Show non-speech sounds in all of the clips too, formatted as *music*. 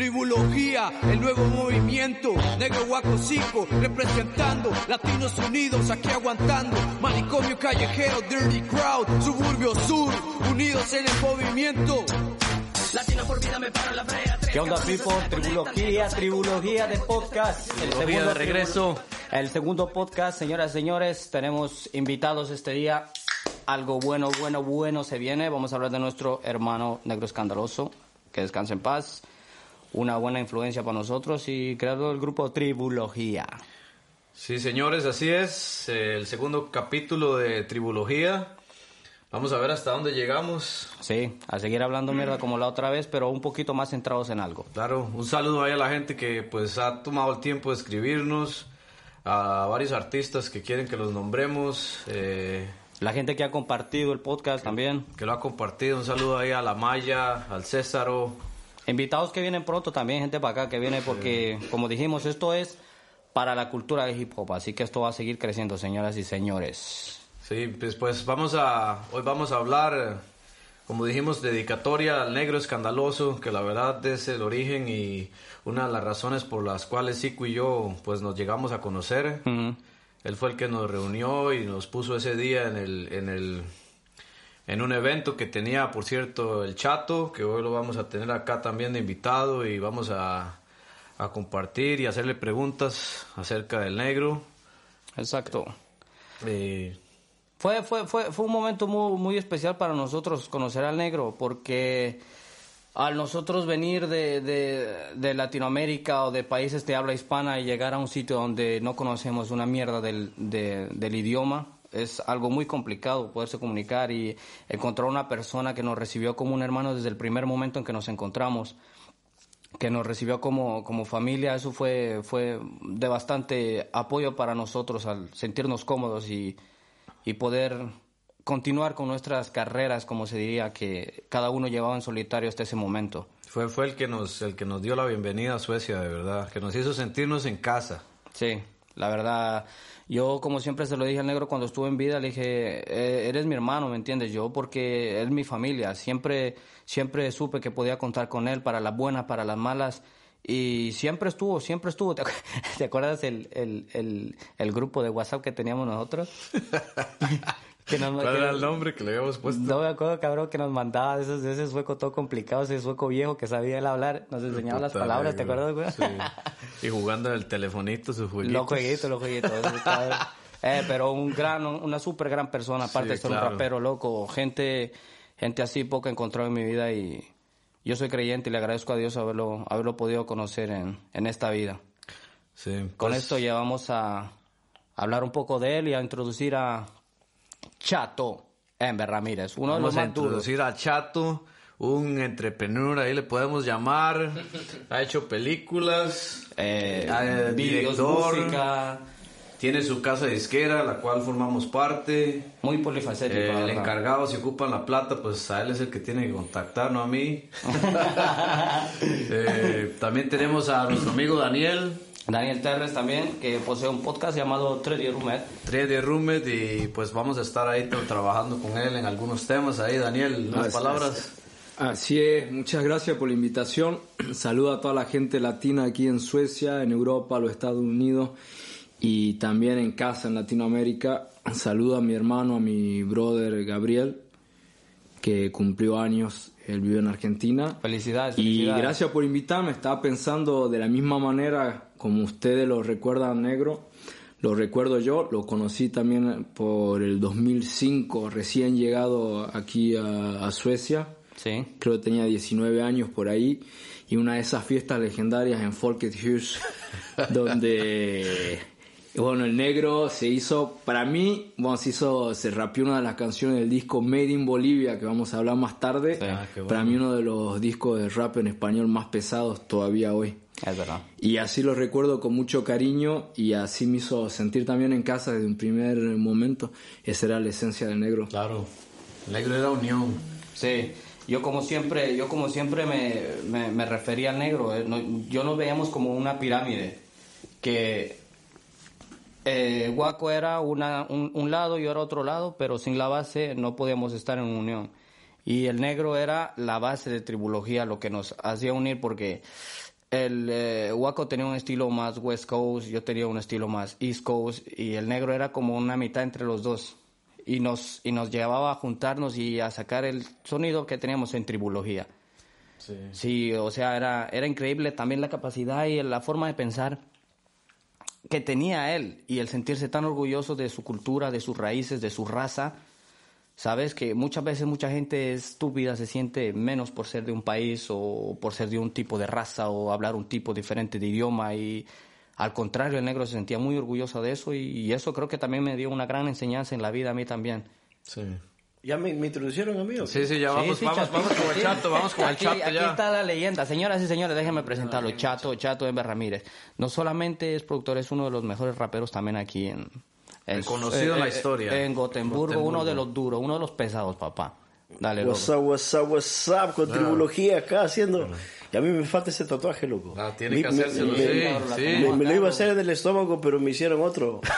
Tribulogía, el nuevo movimiento. Negro Guacocico, representando. Latinos unidos, aquí aguantando. Manicomio callejero, Dirty Crowd. Suburbio Sur, unidos en el movimiento. Latino por vida me paro la brea. ¿Qué onda, people? Tribulogía, tribulogía de podcast. El Tribulogía de regreso. El segundo podcast, señoras y señores. Tenemos invitados este día. Algo bueno, bueno, bueno se viene. Vamos a hablar de nuestro hermano negro escandaloso. Que descanse en paz. Una buena influencia para nosotros y creador del grupo Tribulogía. Sí, señores, así es. El segundo capítulo de Tribulogía. Vamos a ver hasta dónde llegamos. Sí, a seguir hablando mierda como la otra vez, pero un poquito más centrados en algo. Claro, un saludo ahí a la gente que pues ha tomado el tiempo de escribirnos, a varios artistas que quieren que los nombremos, eh, La gente que ha compartido el podcast también. que lo ha compartido. Un saludo ahí a la Maya, al Césaro. Invitados que vienen pronto también, gente para acá que viene porque, como dijimos, esto es para la cultura de hip hop. Así que esto va a seguir creciendo, señoras y señores. Sí, pues, pues vamos a, hoy vamos a hablar, como dijimos, dedicatoria al negro escandaloso, que la verdad es el origen y una de las razones por las cuales Sico y yo pues nos llegamos a conocer. Él fue el que nos reunió y nos puso ese día en el, en el, en un evento que tenía, por cierto, el Chato, que hoy lo vamos a tener acá también de invitado y vamos a, a compartir y hacerle preguntas acerca del negro. Exacto. Eh, Fue, fue, fue, fue un momento muy, muy especial para nosotros conocer al negro, porque al nosotros venir de, de, de Latinoamérica o de países de habla hispana y llegar a un sitio donde no conocemos una mierda del, de- del idioma, es algo muy complicado poderse comunicar y encontrar una persona que nos recibió como un hermano desde el primer momento en que nos encontramos que nos recibió como, como familia, eso fue, fue de bastante apoyo para nosotros al sentirnos cómodos y, y poder continuar con nuestras carreras, como se diría, que cada uno llevaba en solitario hasta ese momento. fue, fue el que nos, el que nos dio la bienvenida a Suecia, de verdad, que nos hizo sentirnos en casa. Sí, la verdad, yo como siempre se lo dije al negro cuando estuve en vida, le dije, "Eh, eres mi hermano, ¿me entiendes? Yo porque es mi familia, siempre, siempre supe que podía contar con él para las buenas, para las malas, y siempre estuvo, siempre estuvo. *laughs* ¿Te, acu- te acuerdas el, el, el, el grupo de WhatsApp que teníamos nosotros? *laughs* que nos- ¿Cuál que- era el nombre que le habíamos puesto? no me acuerdo, cabrón, que nos mandaba de ese, de ese sueco todo complicado, ese sueco viejo que sabía él hablar, nos enseñaba las palabras, ¿te acuerdas, güey? Sí. Y jugando el telefonito sus jueguitos. Los jueguitos, los jueguitos. Eh, pero un gran, una súper gran persona, aparte Sí, de ser claro. un rapero loco. Gente, gente así poco he encontrado en mi vida y yo soy creyente y le agradezco a Dios haberlo, haberlo podido conocer en, en esta vida. Sí, Con pues, esto ya vamos a hablar un poco de él y a introducir a Chato Ember Ramírez, uno de los Vamos a introducir a Chato, un entrepreneur, ahí le podemos llamar. Ha hecho películas, Eh, vídeos, director. música, tiene su casa disquera, la cual formamos parte. muy polifacético. Eh, el encargado, si ocupan la plata, pues a él es el que tiene que contactar, no a mí. *laughs* Eh, también tenemos a nuestro amigo Daniel, Daniel Terres también, que posee un podcast llamado Trade Roommate. 3D Roommate, y pues vamos a estar ahí tra- trabajando con él en algunos temas. Ahí, Daniel, unas Así palabras. Así es, muchas gracias por la invitación. *clears throat* Saludo a toda la gente latina aquí en Suecia, en Europa, los Estados Unidos y también en casa en Latinoamérica. Saludo a mi hermano, a mi brother Gabriel, que cumplió años, él vive en Argentina. Felicidades, Y felicidades. gracias por invitarme. Estaba pensando de la misma manera como ustedes lo recuerdan negro. Lo recuerdo yo, lo conocí también por el 2005, recién llegado aquí a, a Suecia. Sí. Creo que tenía 19 años por ahí. Y una de esas fiestas legendarias en Folkethus, *laughs* donde, bueno, el negro se hizo, para mí, bueno, se hizo, se rapió una de las canciones del disco Made in Bolivia, que vamos a hablar más tarde. Ah, qué bueno. Para mí uno de los discos de rap en español más pesados todavía hoy. Es verdad. Y así lo recuerdo con mucho cariño y así me hizo sentir también en casa desde un primer momento. Esa era la esencia del negro. Claro, el negro era unión. Sí. Yo como siempre, yo como siempre me, me, me refería al negro. eh, no- yo nos veíamos como una pirámide. Que eh, Guaco era una, un, un lado y yo era otro lado, pero sin la base no podíamos estar en unión. Y el negro era la base de tribulogía, lo que nos hacía unir porque el eh, Waco tenía un estilo más West Coast, yo tenía un estilo más East Coast y el negro era como una mitad entre los dos. Y nos, y nos llevaba a juntarnos y a sacar el sonido que teníamos en tribulogía. Sí. Sí, o sea, era, era increíble también la capacidad y la forma de pensar que tenía él y el sentirse tan orgulloso de su cultura, de sus raíces, de su raza. Sabes que muchas veces mucha gente estúpida se siente menos por ser de un país o por ser de un tipo de raza o hablar un tipo diferente de idioma y al contrario el negro se sentía muy orgulloso de eso y, eso creo que también me dio una gran enseñanza en la vida a mí también. Sí. ¿Ya me, me introducieron a mí? o? Sí, sí, ya vamos, Sí, sí, vamos, vamos con el chato, vamos con el Aquí- chato Aquí ya. está la leyenda. Señoras y señores, déjenme presentarlo. Chato, Chato Ember Ramírez. No solamente es productor, es uno de los mejores raperos también aquí en... Reconocido en la historia. En Gotemburgo, Gotemburgo. uno de los duros, uno de los pesados, papá. Dale, loco. What's up, what's up, what's up, con tribulogía acá haciendo. Y a mí me falta ese tatuaje, loco. Ah, tiene Me- que me- hacérselo, me- sí, sí. Me, me lo iba a hacer del estómago, pero me hicieron otro. *laughs*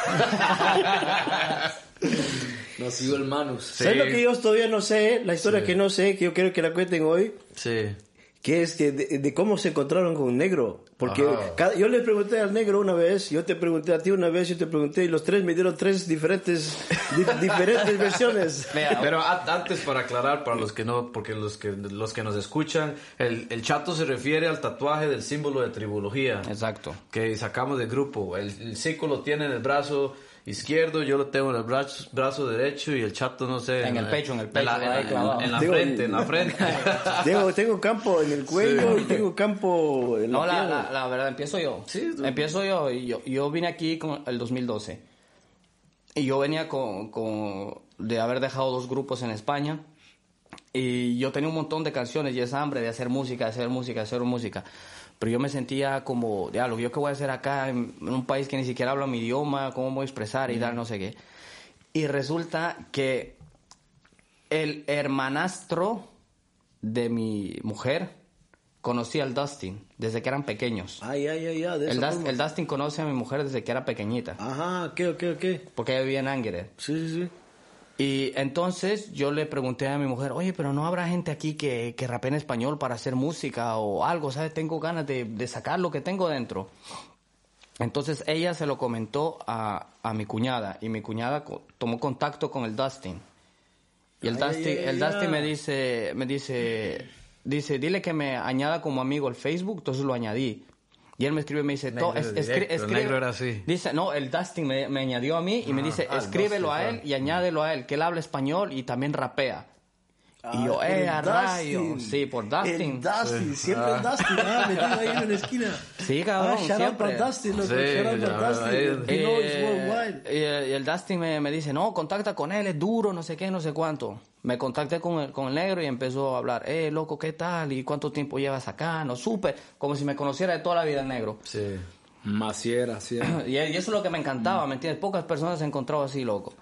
*laughs* Nacido el Manus. Sí. ¿Sabes lo que yo todavía no sé? La historia que no sé, que yo quiero que la cuenten hoy, Sí. que es que de, de cómo se encontraron con negro. Porque cada- yo le pregunté al negro una vez, yo te pregunté a ti una vez, yo te pregunté, y los tres me dieron tres diferentes, di- diferentes *laughs* versiones. Pero a- antes para aclarar para los que no, porque los que los que nos escuchan, el, el chato se refiere al tatuaje del símbolo de tribulogía Exacto. que sacamos del grupo. El, el Zico lo tiene en el brazo izquierdo, yo lo tengo en el brazo, brazo derecho y el chato no sé En el pecho, en el pecho, la, ahí en- clavado. en la Digo, frente, en la *laughs* frente. Tengo, tengo campo en el cuello Sí. y tengo campo en la No, la, pierna. la, la verdad, empiezo yo. Sí, tú. Empiezo yo. y yo. Yo vine aquí con el 2012. Y yo venía con, con- de haber dejado dos grupos en España. Y yo tenía un montón de canciones y esa hambre de hacer música, de hacer música, de hacer música. Pero yo me sentía como, diablo, ¿yo qué voy a hacer acá en, un país que ni siquiera habla mi idioma? ¿Cómo voy a expresar y tal, no sé qué? Y resulta que el hermanastro de mi mujer conocía al Dustin desde que eran pequeños. Ay, ay, ay, ay. de El, Dust- el Dustin conoce a mi mujer desde que era pequeñita, Ajá, ¿qué, qué, qué? porque ella vivía en Ángel. Sí, sí, sí. Y entonces yo le pregunté a mi mujer, oye, pero no habrá gente aquí que, que rapee en español para hacer música o algo, ¿sabes? Tengo ganas de, de sacar lo que tengo dentro. Entonces ella se lo comentó a, a mi cuñada y mi cuñada co- tomó contacto con el Dustin. Y el Ay, Dustin, ay, ay, el Dustin me dice, me dice, dice, dile que me añada como amigo al Facebook, entonces lo añadí. Y él me escribe y me dice, Negro "To- es- directo, escribe- negro era así. Dice, no, el Dustin me, me añadió a mí y me dice, ah, el escríbelo Dustin, a él claro. y añádelo a él, que él habla español y también rapea. y yo, Ah, eh, a rayo. Sí, por Dustin. El Dustin, siempre el Dustin, ah, metido ahí en la esquina. Sí, cabrón, ah, shout out siempre. para Dustin, loco, Sí, shout out ya, para Dustin. Eh, worldwide. y, el- y el Dustin me, me dice, no, contacta con él, es duro, no sé qué, no sé cuánto. Me contacté con el, con el negro y empezó a hablar, eh, loco, ¿qué tal? ¿Y cuánto tiempo llevas acá? No supe, como si me conociera de toda la vida el negro. Sí. Maciera, sí. *clears throat* Y, y eso es lo que me encantaba, ¿me entiendes? Pocas personas se han encontrado así, loco.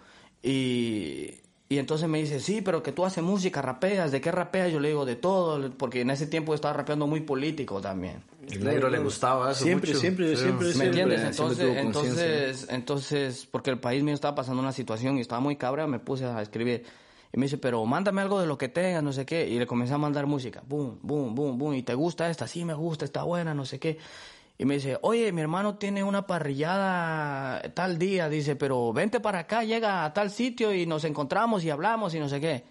Y, y entonces me dice, sí, pero que tú haces música, rapeas, ¿de qué rapeas? Yo le digo, de todo, porque en ese tiempo estaba rapeando muy político también. El negro le gustaba eso Siempre, mucho. siempre, Sí. siempre, ¿Me siempre. entiendes? siempre Entonces, entonces, entonces, porque el país mío estaba pasando una situación y estaba muy cabra, me puse a escribir. Y me dice, pero mándame algo de lo que tengas, no sé qué. Y le comencé a mandar música. Boom, boom, boom, boom. ¿Y te gusta esta? Sí, me gusta, está buena, no sé qué. Y me dice, oye, mi hermano tiene una parrillada tal día. Dice, pero vente para acá, llega a tal sitio y nos encontramos y hablamos y no sé qué.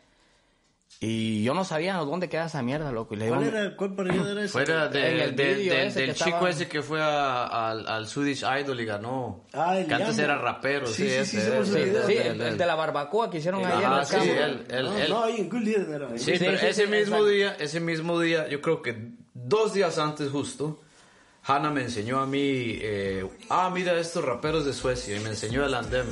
Y yo no sabía dónde queda esa mierda, loco. Y le digo, ¿Cuál era, cuál parrilla era esa? Fuera de- el de- del- ese chico estaba- ese que fue a- al, al Swedish Idol y ganó. Ah, el que antes era rapero, Sí, sí, sí, ese, sí, ese, ese, el, de la barbacoa que hicieron ahí en el sí, él, él, no, él- no, ahí en Good Leader era. Sí, Sí, pero sí, ese sí, mismo exacto. día, ese mismo día, yo creo que dos días antes justo, Hannah me enseñó a mí, eh, ah, mira estos raperos de Suecia, y me enseñó el andem.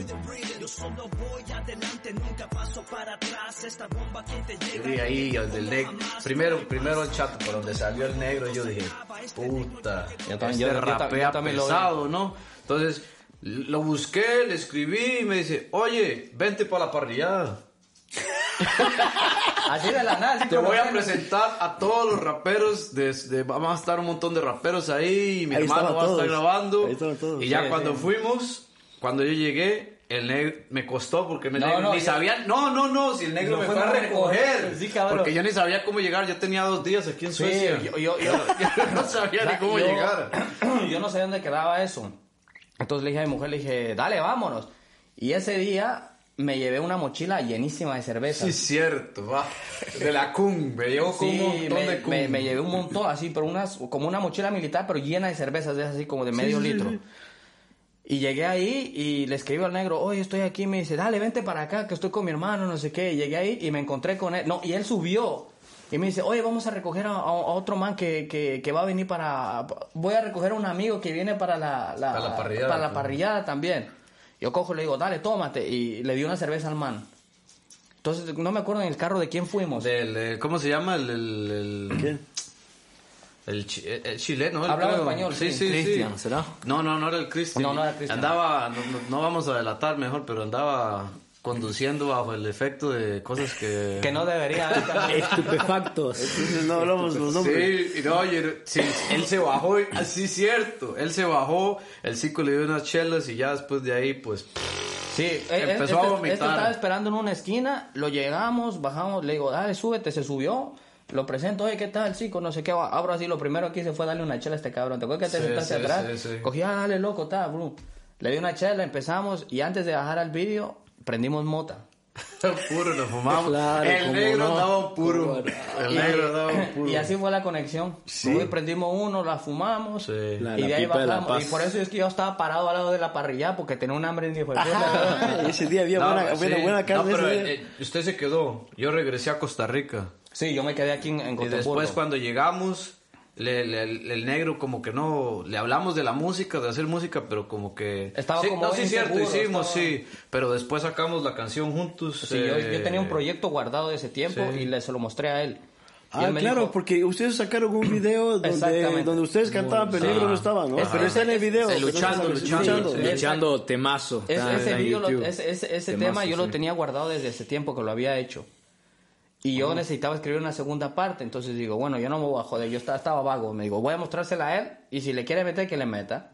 Yo vi ahí el del negro, primero, primero el chat por donde salió el negro, y yo dije, puta, Yo también- este yo- rapea yo también lo vi. pesado, ¿no? Entonces, lo busqué, le escribí y me dice, oye, vente para la parrillada. *laughs* Así de la nada. Te voy a presentar a todos los raperos. Desde, vamos a estar un montón de raperos ahí. Y mi Ahí hermano va a estar grabando. Ahí todos. Y ya Sí, cuando sí. fuimos, cuando yo llegué, el negro me costó porque me No, negro no, ni yo- sabía. No, no, no, si el negro Lo me fue a recoger. Sí. Porque yo ni sabía cómo llegar. Yo tenía dos días aquí en Sí, Suecia. yo, yo, yo, *laughs* *laughs* Yo no sabía ni cómo yo- llegar. *clears throat* Yo no sé dónde quedaba eso. Entonces le dije a mi mujer, le dije, dale, vámonos. Y ese día me llevé una mochila llenísima de cerveza. Sí, cierto, va. De la cum, me llevo Sí, un montón me, de cum. me- me llevé un montón, así, pero unas, como una mochila militar, pero llena de cervezas, de esas así como de medio litro. Y llegué ahí y le escribo al negro, oye, estoy aquí, me dice, dale, vente para acá, que estoy con mi hermano, no sé qué. Y llegué ahí y me encontré con él. No, y él subió. Y me dice, oye, vamos a recoger a, otro man que, que, que va a venir para... Voy a recoger a un amigo que viene para la, Para la parrillada, para la parrillada también. Yo cojo y le digo, dale, tómate. Y le di una cerveza al man. Entonces, no me acuerdo en el carro de quién fuimos. Del, eh, ¿Cómo se llama? El, el, el- ¿Qué? el chi- el- el chileno. el Hablaba creo. español, Sí, sí. sí, sí. Cristian, ¿será? No, no, no era el Cristian. No, no era Cristian. Andaba, no- no vamos a delatar mejor, pero andaba conduciendo bajo el efecto de cosas que... Que no debería haber. Estupefactos. Entonces no hablamos los nombres. Sí, y no, y- sí, él se bajó, y- así cierto, él se bajó, el chico le dio unas chelas y ya después de ahí, pues, Sí, eh, Empezó este, a vomitar. este estaba esperando en una esquina, lo llegamos, bajamos, le digo, dale, súbete, se subió, lo presento, oye, ¿qué tal, chico? No sé qué, abro así, lo primero que hice fue darle una chela a este cabrón, ¿te acuerdas que te Sí, sentaste sí, atrás? sí, sí. Cogí, ah, dale, loco, está, bro. Le di una chela, empezamos, y antes de bajar al vídeo, prendimos mota. puro nos fumamos. Claro, el negro no. andaba un puro. Cómo El negro andaba un puro. Y así fue la conexión. Hoy prendimos uno, la fumamos, Sí. La- y la de ahí de bajamos. paz. y por eso es que yo estaba parado al lado de la parrilla, porque tenía un hambre de de puta. Ah, ese día había No, buena, pues, buena, sí. buena carne. No, pero ese día. eh, usted se quedó. Yo regresé a Costa Rica. Sí, yo me quedé aquí en, en Y después cuando llegamos, le- le- el, el negro como que no, le hablamos de la música, de hacer música, pero como que... Estaba sí, como No, sí, cierto, inseguro, hicimos, estaba- sí, pero después sacamos la canción juntos. Sí, yo, eh, yo tenía un proyecto guardado de ese tiempo sí. y le, se lo mostré a él. Ah, claro, dijo, porque ustedes sacaron un video donde, donde ustedes cantaban, pero el negro no estaba, ¿no? Ese- Pero está en el video. Luchando, luchando, luchando. sí. Echando temazo. Es- ese en video ese, ese- ese Temazo, tema yo lo tenía guardado desde ese tiempo que lo había hecho. Y yo necesitaba escribir una segunda parte, entonces digo, bueno, yo no me voy a joder, yo estaba, estaba vago, me digo, voy a mostrársela a él y si le quiere meter, que le meta.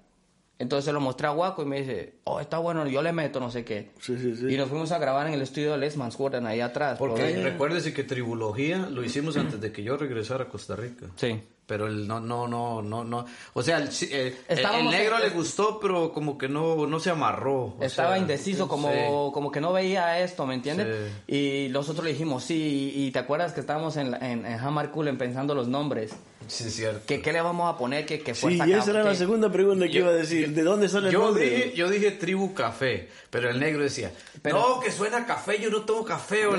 Entonces se lo mostré a Guaco y me dice, oh, está bueno, yo le meto, no sé qué. Sí, sí, sí. Y nos fuimos a grabar en el estudio de Les Mansgården, ahí atrás. Porque por- recuérdese que Tribulogía lo hicimos antes de que yo regresara a Costa Rica. Sí. Pero el no, no, no, no, no. O sea, el, eh, el- el negro en- le gustó, pero como que no, no se amarró. o Estaba sea, indeciso, como, sí. como que no veía esto, ¿me entiendes? Y nosotros le dijimos, sí, y, y te acuerdas que estábamos en, en, en Hammer Cullen pensando los nombres. Sí, cierto. que ¿Qué le vamos a poner? que que Sí, fuerza y esa era la segunda pregunta que Yo- iba a decir. ¿De dónde sale el Yo nombre? dije, yo dije tribu café, pero el negro decía, no, que suena a café, yo no tomo café. *laughs*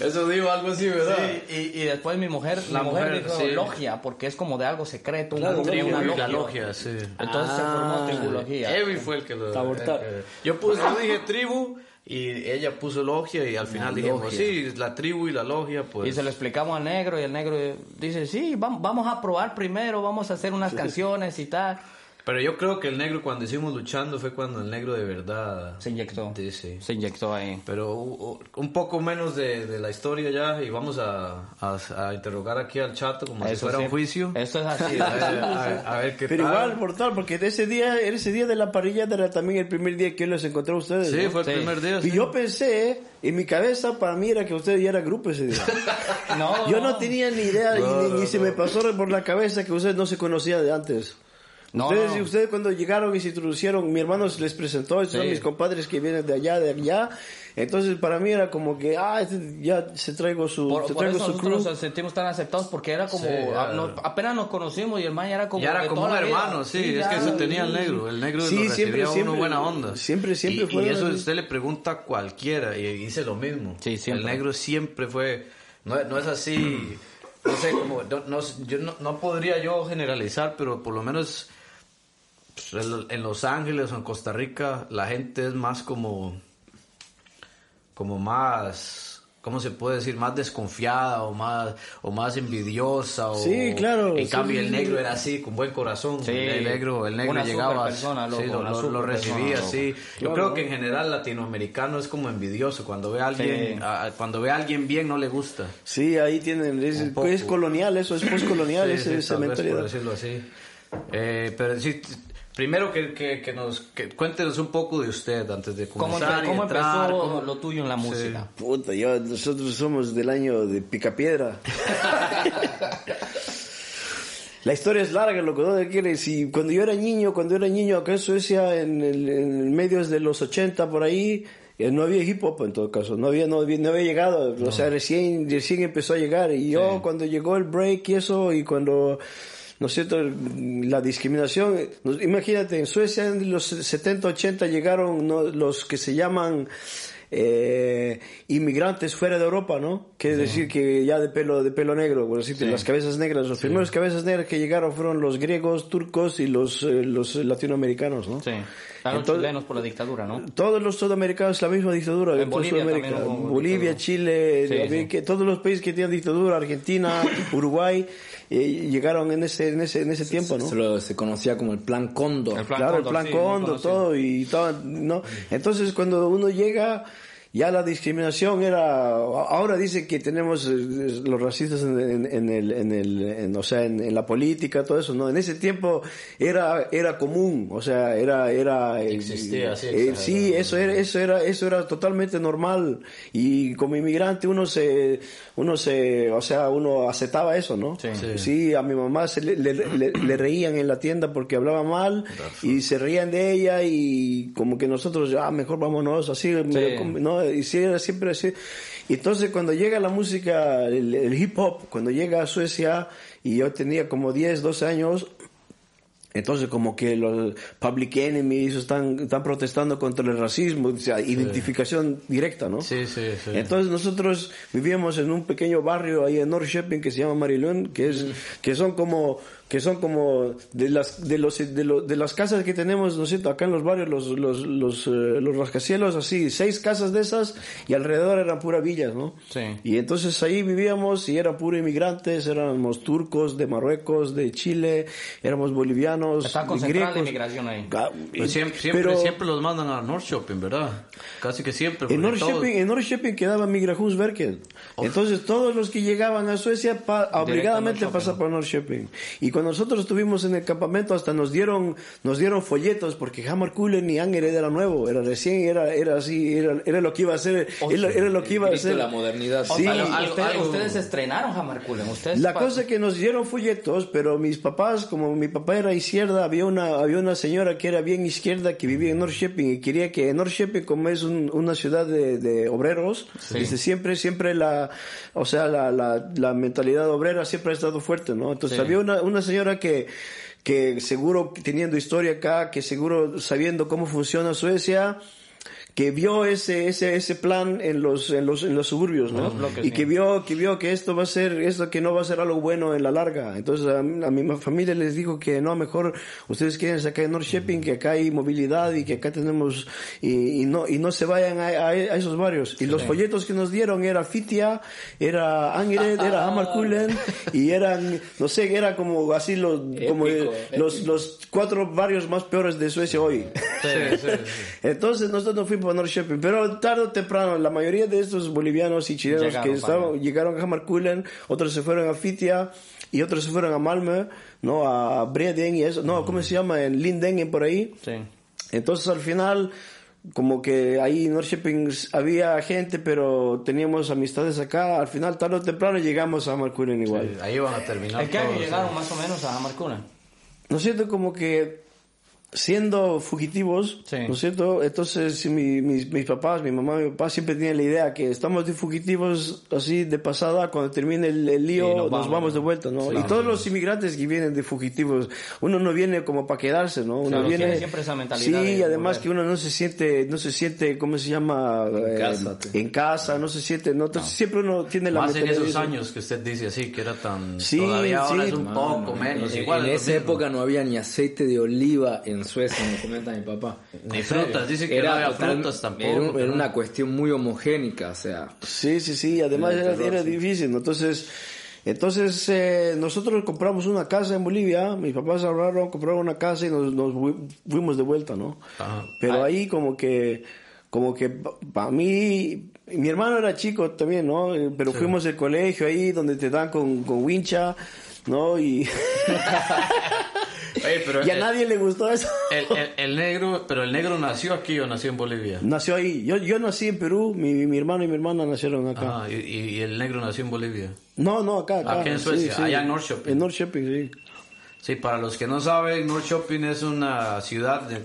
Eso digo algo así, ¿verdad? Sí, y, y después mi mujer, La mi mujer, mujer, dijo sí. logia, porque es como de algo secreto, una, Claro, tribu, una Tribu la logia. sí. Entonces se formó Ah. tribulogía. Evi fue el que lo... El que- Yo, puse, yo dije tribu y ella puso logia y al final dijimos, logia. sí, la tribu y la logia, pues... Y se lo explicamos al negro y el negro dice, sí, vam- vamos a probar primero, vamos a hacer unas canciones y tal. Pero yo creo que el negro cuando hicimos luchando fue cuando el negro de verdad... Se inyectó. Sí, sí. Se inyectó ahí. Pero un poco menos de, de la historia ya y vamos a, a, a interrogar aquí al chato como si fuera sí. un juicio. Eso es así. *laughs* A ver, a ver- a ver qué Pero tal. igual, mortal, porque de ese día, ese día de la parrilla era también el primer día que yo los encontré a ustedes. Sí, ¿no? fue el Sí. primer día. Y sí. yo pensé, en mi cabeza, para mí era que ustedes ya eran grupo ese día. *laughs* No, Yo no tenía ni idea y ni, ni se me pasó por la cabeza que ustedes no se conocían de antes. No, ustedes, no. ustedes cuando llegaron y se introducieron, mi hermano se les presentó, estos son Sí. mis compadres que vienen de allá, de allá. Entonces para mí era como que, ah, este ya se traigo su, Por, se por traigo eso su nosotros crew. nos sentimos tan aceptados porque era como Sí, a- no- apenas nos conocimos y el man ya era como Ya era como un hermano, sí, es ya. que se tenía el negro, el negro Sí, lo recibía siempre, uno siempre, buena onda. siempre, siempre y, fue y eso usted le pregunta a cualquiera y dice lo mismo. Sí, siempre. El negro siempre fue, no, no es así, no sé, como, no, no- yo no, no podría yo generalizar, pero por lo menos en en Los Ángeles o en Costa Rica la gente es más como, como más, ¿cómo se puede decir? Más desconfiada o más, o más envidiosa. O, Sí, claro, En sí, cambio sí, el sí. negro era así, con buen corazón. Sí, el negro, el negro una llegaba, superpersona, loco, sí, lo, lo- lo recibía así. Yo creo que en general latinoamericano es como envidioso. Cuando ve a alguien, Sí. a- cuando ve a alguien bien no le gusta. Sí, ahí tienen, es, es colonial eso, es postcolonial Sí, esa, sí, esa tal vez por mentalidad. decirlo así. Eh, pero sí, Primero que, que, que nos que cuéntenos un poco de usted antes de ¿Cómo, comenzar. y cómo entrar, empezó cómo- lo tuyo en la música? Puta, yo, nosotros somos del año de Picapiedra. *laughs* La historia es larga, lo que no quieres. Y cuando yo era niño, cuando era niño acá en Suecia, en, el, en medios de los 80 por ahí, eh, no había hip hop en todo caso, no había, no había, no había llegado, o sea, recién, recién empezó a llegar. Y yo cuando llegó el break y eso, y cuando, ¿no es cierto?, la discriminación, imagínate, en Suecia en los 70, 80 llegaron ¿no? los que se llaman eh, inmigrantes fuera de Europa, ¿no? Quiere decir que ya de pelo de pelo negro, por decirte, las cabezas negras, los primeros cabezas negras que llegaron fueron los griegos, turcos y los eh, los latinoamericanos, ¿no? Sí. Los Entonces- chilenos por la dictadura, ¿no? Todos los sudamericanos, la misma dictadura. En Bolivia Bolivia, dictadura. Chile, Sí, sí. todos los países que tenían dictadura, Argentina, *coughs* Uruguay, eh, llegaron en ese, en ese, en ese tiempo, ¿no? Se, lo- se conocía como el Plan Cóndor. El Plan claro, Cóndor, el plan sí, conocido. todo, y todo, ¿no? Entonces, cuando uno llega, ya la discriminación era, ahora dice que tenemos eh, los racistas en, en- en el, en el, en, o sea, en, en la política, todo eso, ¿no? En ese tiempo era, era común, o sea, era, era, eh, Existía, sí, eh, exagerado. sí, eso era, eso era, eso era totalmente normal, y como inmigrante uno se, uno se, o sea, uno aceptaba eso, ¿no? Sí. Sí. Sí, a mi mamá se le, le- le- le reían en la tienda porque hablaba mal y se reían de ella y como que nosotros, ah, mejor vámonos, así, ¿no? Y siempre así. Y entonces cuando llega la música, el, el hip hop, cuando llega a Suecia y yo tenía como 10, 12 años, entonces como que los Public Enemy esos están, están protestando contra el racismo, o sea, identificación directa, ¿no? Sí, sí, sí. Entonces nosotros vivíamos en un pequeño barrio ahí en Norrköping que se llama Marilón, que es que son como que son como de las de los de, los- de las casas que tenemos, ¿no es cierto? Acá en los barrios los los los, eh, los rascacielos así, seis casas de esas y alrededor eran pura villas, ¿no? Sí. Y entonces ahí vivíamos y eran puros inmigrantes, éramos turcos de Marruecos, de Chile, éramos bolivianos, Está concentrada la inmigración ahí. Ah, Pues siempre, siempre, pero- siempre los mandan a Norrköping, ¿verdad? Casi que siempre. En porque todos- Norrköping, en Norrköping quedaba Migrationsverket. Entonces todos los que llegaban a Suecia pa- obligadamente pasaban por Norrköping. Y cuando nosotros estuvimos en el campamento hasta nos dieron nos dieron folletos porque Hammarkullen y Angered era nuevo, era recién, era era así, era, era lo que iba a ser, era, era lo que iba a ser. la modernidad. Sí, ustedes, algo- ustedes estrenaron Hammarkullen. Ustedes La cosa es que nos dieron folletos, pero mis papás, como mi papá era izquierda, había una, había una señora que era bien izquierda que vivía en Norrköping y quería que en Norrköping, como es un- una ciudad de, de obreros, siempre, siempre la, o sea, la, la, la mentalidad obrera siempre ha estado fuerte, ¿no? Entonces había una, una señora que, que seguro teniendo historia acá, que seguro sabiendo cómo funciona Suecia, que vio ese ese ese plan en los en los en los suburbios no bloques, y que vio que vio que esto va a ser esto que no va a ser algo bueno en la larga. Entonces a, a mi familia les dijo que no mejor ustedes quédense acá en Norrköping que acá hay movilidad y que acá tenemos y, y no y no se vayan a, a- a esos barrios y los folletos que nos dieron era Fitia era Angered era *laughs* Hammarkullen y eran no sé era como así los como Épico, los los cuatro barrios más peores de Suecia hoy. Sí, sí, sí. *laughs* entonces nosotros nos fuimos a Norrköping, pero tarde o temprano la mayoría de estos bolivianos y chilenos Llegaron que estaban, llegaron a Hammarkullen, otros se fueron a Fitia y otros se fueron a Malmö, no a Breden y eso, no, ¿cómo se llama? En Lindängen por ahí. Sí. Entonces al final como que ahí en Norrköping había gente, pero teníamos amistades acá. Al final, tarde o temprano, llegamos a Hammarkullen igual. Ahí van a terminar. ¿En qué año llegaron más o menos a Hammarkullen? ¿No es cierto? Como que siendo fugitivos, Sí. ¿no es cierto? Entonces mi- mis, mis papás, mi mamá y mi papá siempre tenían la idea que estamos de fugitivos así de pasada, cuando termine el, el lío nos, nos vamos, vamos, de vuelta, ¿no? y todos los inmigrantes que vienen de fugitivos, uno no viene como para quedarse, ¿no? Uno Claro, viene... siempre esa mentalidad Sí, de además volver. que uno no se siente, no se siente, ¿cómo se llama? En casa, te- en casa, no se siente, no, entonces siempre uno tiene la Más en esos años que usted dice así, que era tan... Sí, todavía ahora sí. es un poco menos. En- Igual en lo esa mismo. época no había ni aceite de oliva en Suecia, me comenta mi papá. Ni frutas, dice que no había total- frutas tampoco. Era, un- era pero- una cuestión muy homogénica, o sea. Sí, sí, sí, además Era era, terror, era sí. difícil, ¿no? entonces, entonces eh, nosotros compramos una casa en Bolivia, mis papás ahorraron, compraron una casa y nos, nos fu- fuimos de vuelta, ¿no? Ajá. Pero ahí como que, como que para mí, mi hermano era chico también, ¿no? Eh, Pero fuimos al colegio ahí donde te dan con, con wincha, ¿no? Y... *laughs* Ey, pero y a el- nadie le gustó eso. El, el- el negro, pero el negro nació aquí o nació en Bolivia. Nació ahí. Yo, yo nací en Perú, mi, mi hermano y mi hermana nacieron acá. Ajá, y, y- el negro nació en Bolivia. No, no, acá, acá. Aquí en Suecia, allá en Norrköping. En Norrköping, sí. Sí, para los que no saben, Norrköping es una ciudad de,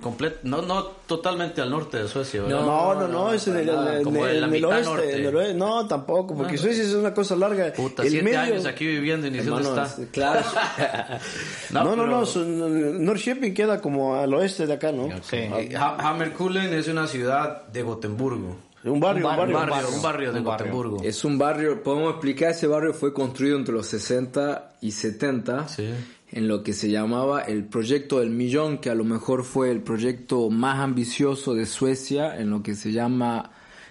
complet, no, no totalmente al norte de Suecia, ¿verdad? No, no, no, es en el, nada, en en el oeste, norte. en el oeste. No, tampoco, porque Suecia es una cosa larga. Puta, El siete medio- años aquí viviendo y está. es- claro. *laughs* No, no, pero- no, son- Norrköping queda como al oeste de acá, ¿no? Sí. Eh, Ha- Hammerkullen es una ciudad de Gotemburgo. Un barrio, un Un barrio. Un barrio, un barrio de Un barrio. Gotemburgo. Es un barrio, podemos explicar, ese barrio fue construido entre los 60 y 70 Sí. En lo que se llamaba el proyecto del millón, que a lo mejor fue el proyecto más ambicioso de Suecia, en lo que se llama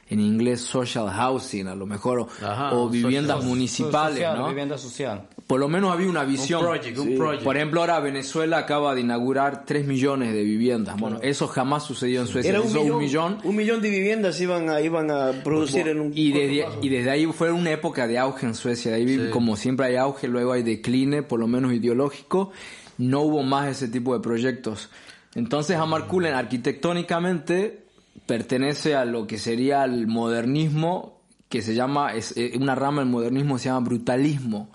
en inglés social housing, a lo mejor, o, Ajá, o viviendas social- municipales, Social, ¿no? Vivienda social. Por lo menos había una visión. Un project, un project. Por ejemplo, ahora Venezuela acaba de inaugurar 3 millones de viviendas. Bueno, eso jamás sucedió en Suecia. Era un millón, un millón un millón de viviendas iban a, iban a producir en un y desde, y desde ahí fue una época de auge en Suecia. De ahí, Sí. como siempre hay auge, luego hay decline, por lo menos ideológico. No hubo más ese tipo de proyectos. Entonces, Hammarkullen arquitectónicamente pertenece a lo que sería el modernismo, que se llama, es eh, una rama del modernismo se llama brutalismo,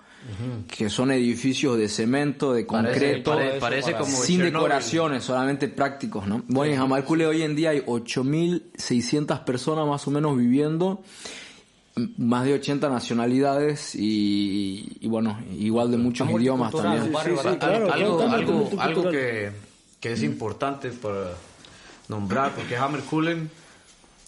que son edificios de cemento, de Parece, concreto, pare- eso parece para- como sin Chernobyl. decoraciones, solamente prácticos, ¿no? Bueno, en Jamalcule hoy en día hay 8.600 personas más o menos viviendo, más de 80 nacionalidades y, y bueno, igual de muchos Está idiomas también. Sí, sí, bastante- claro, algo, claro, algo, algo que, que es importante para nombrar, porque Hammerkullen,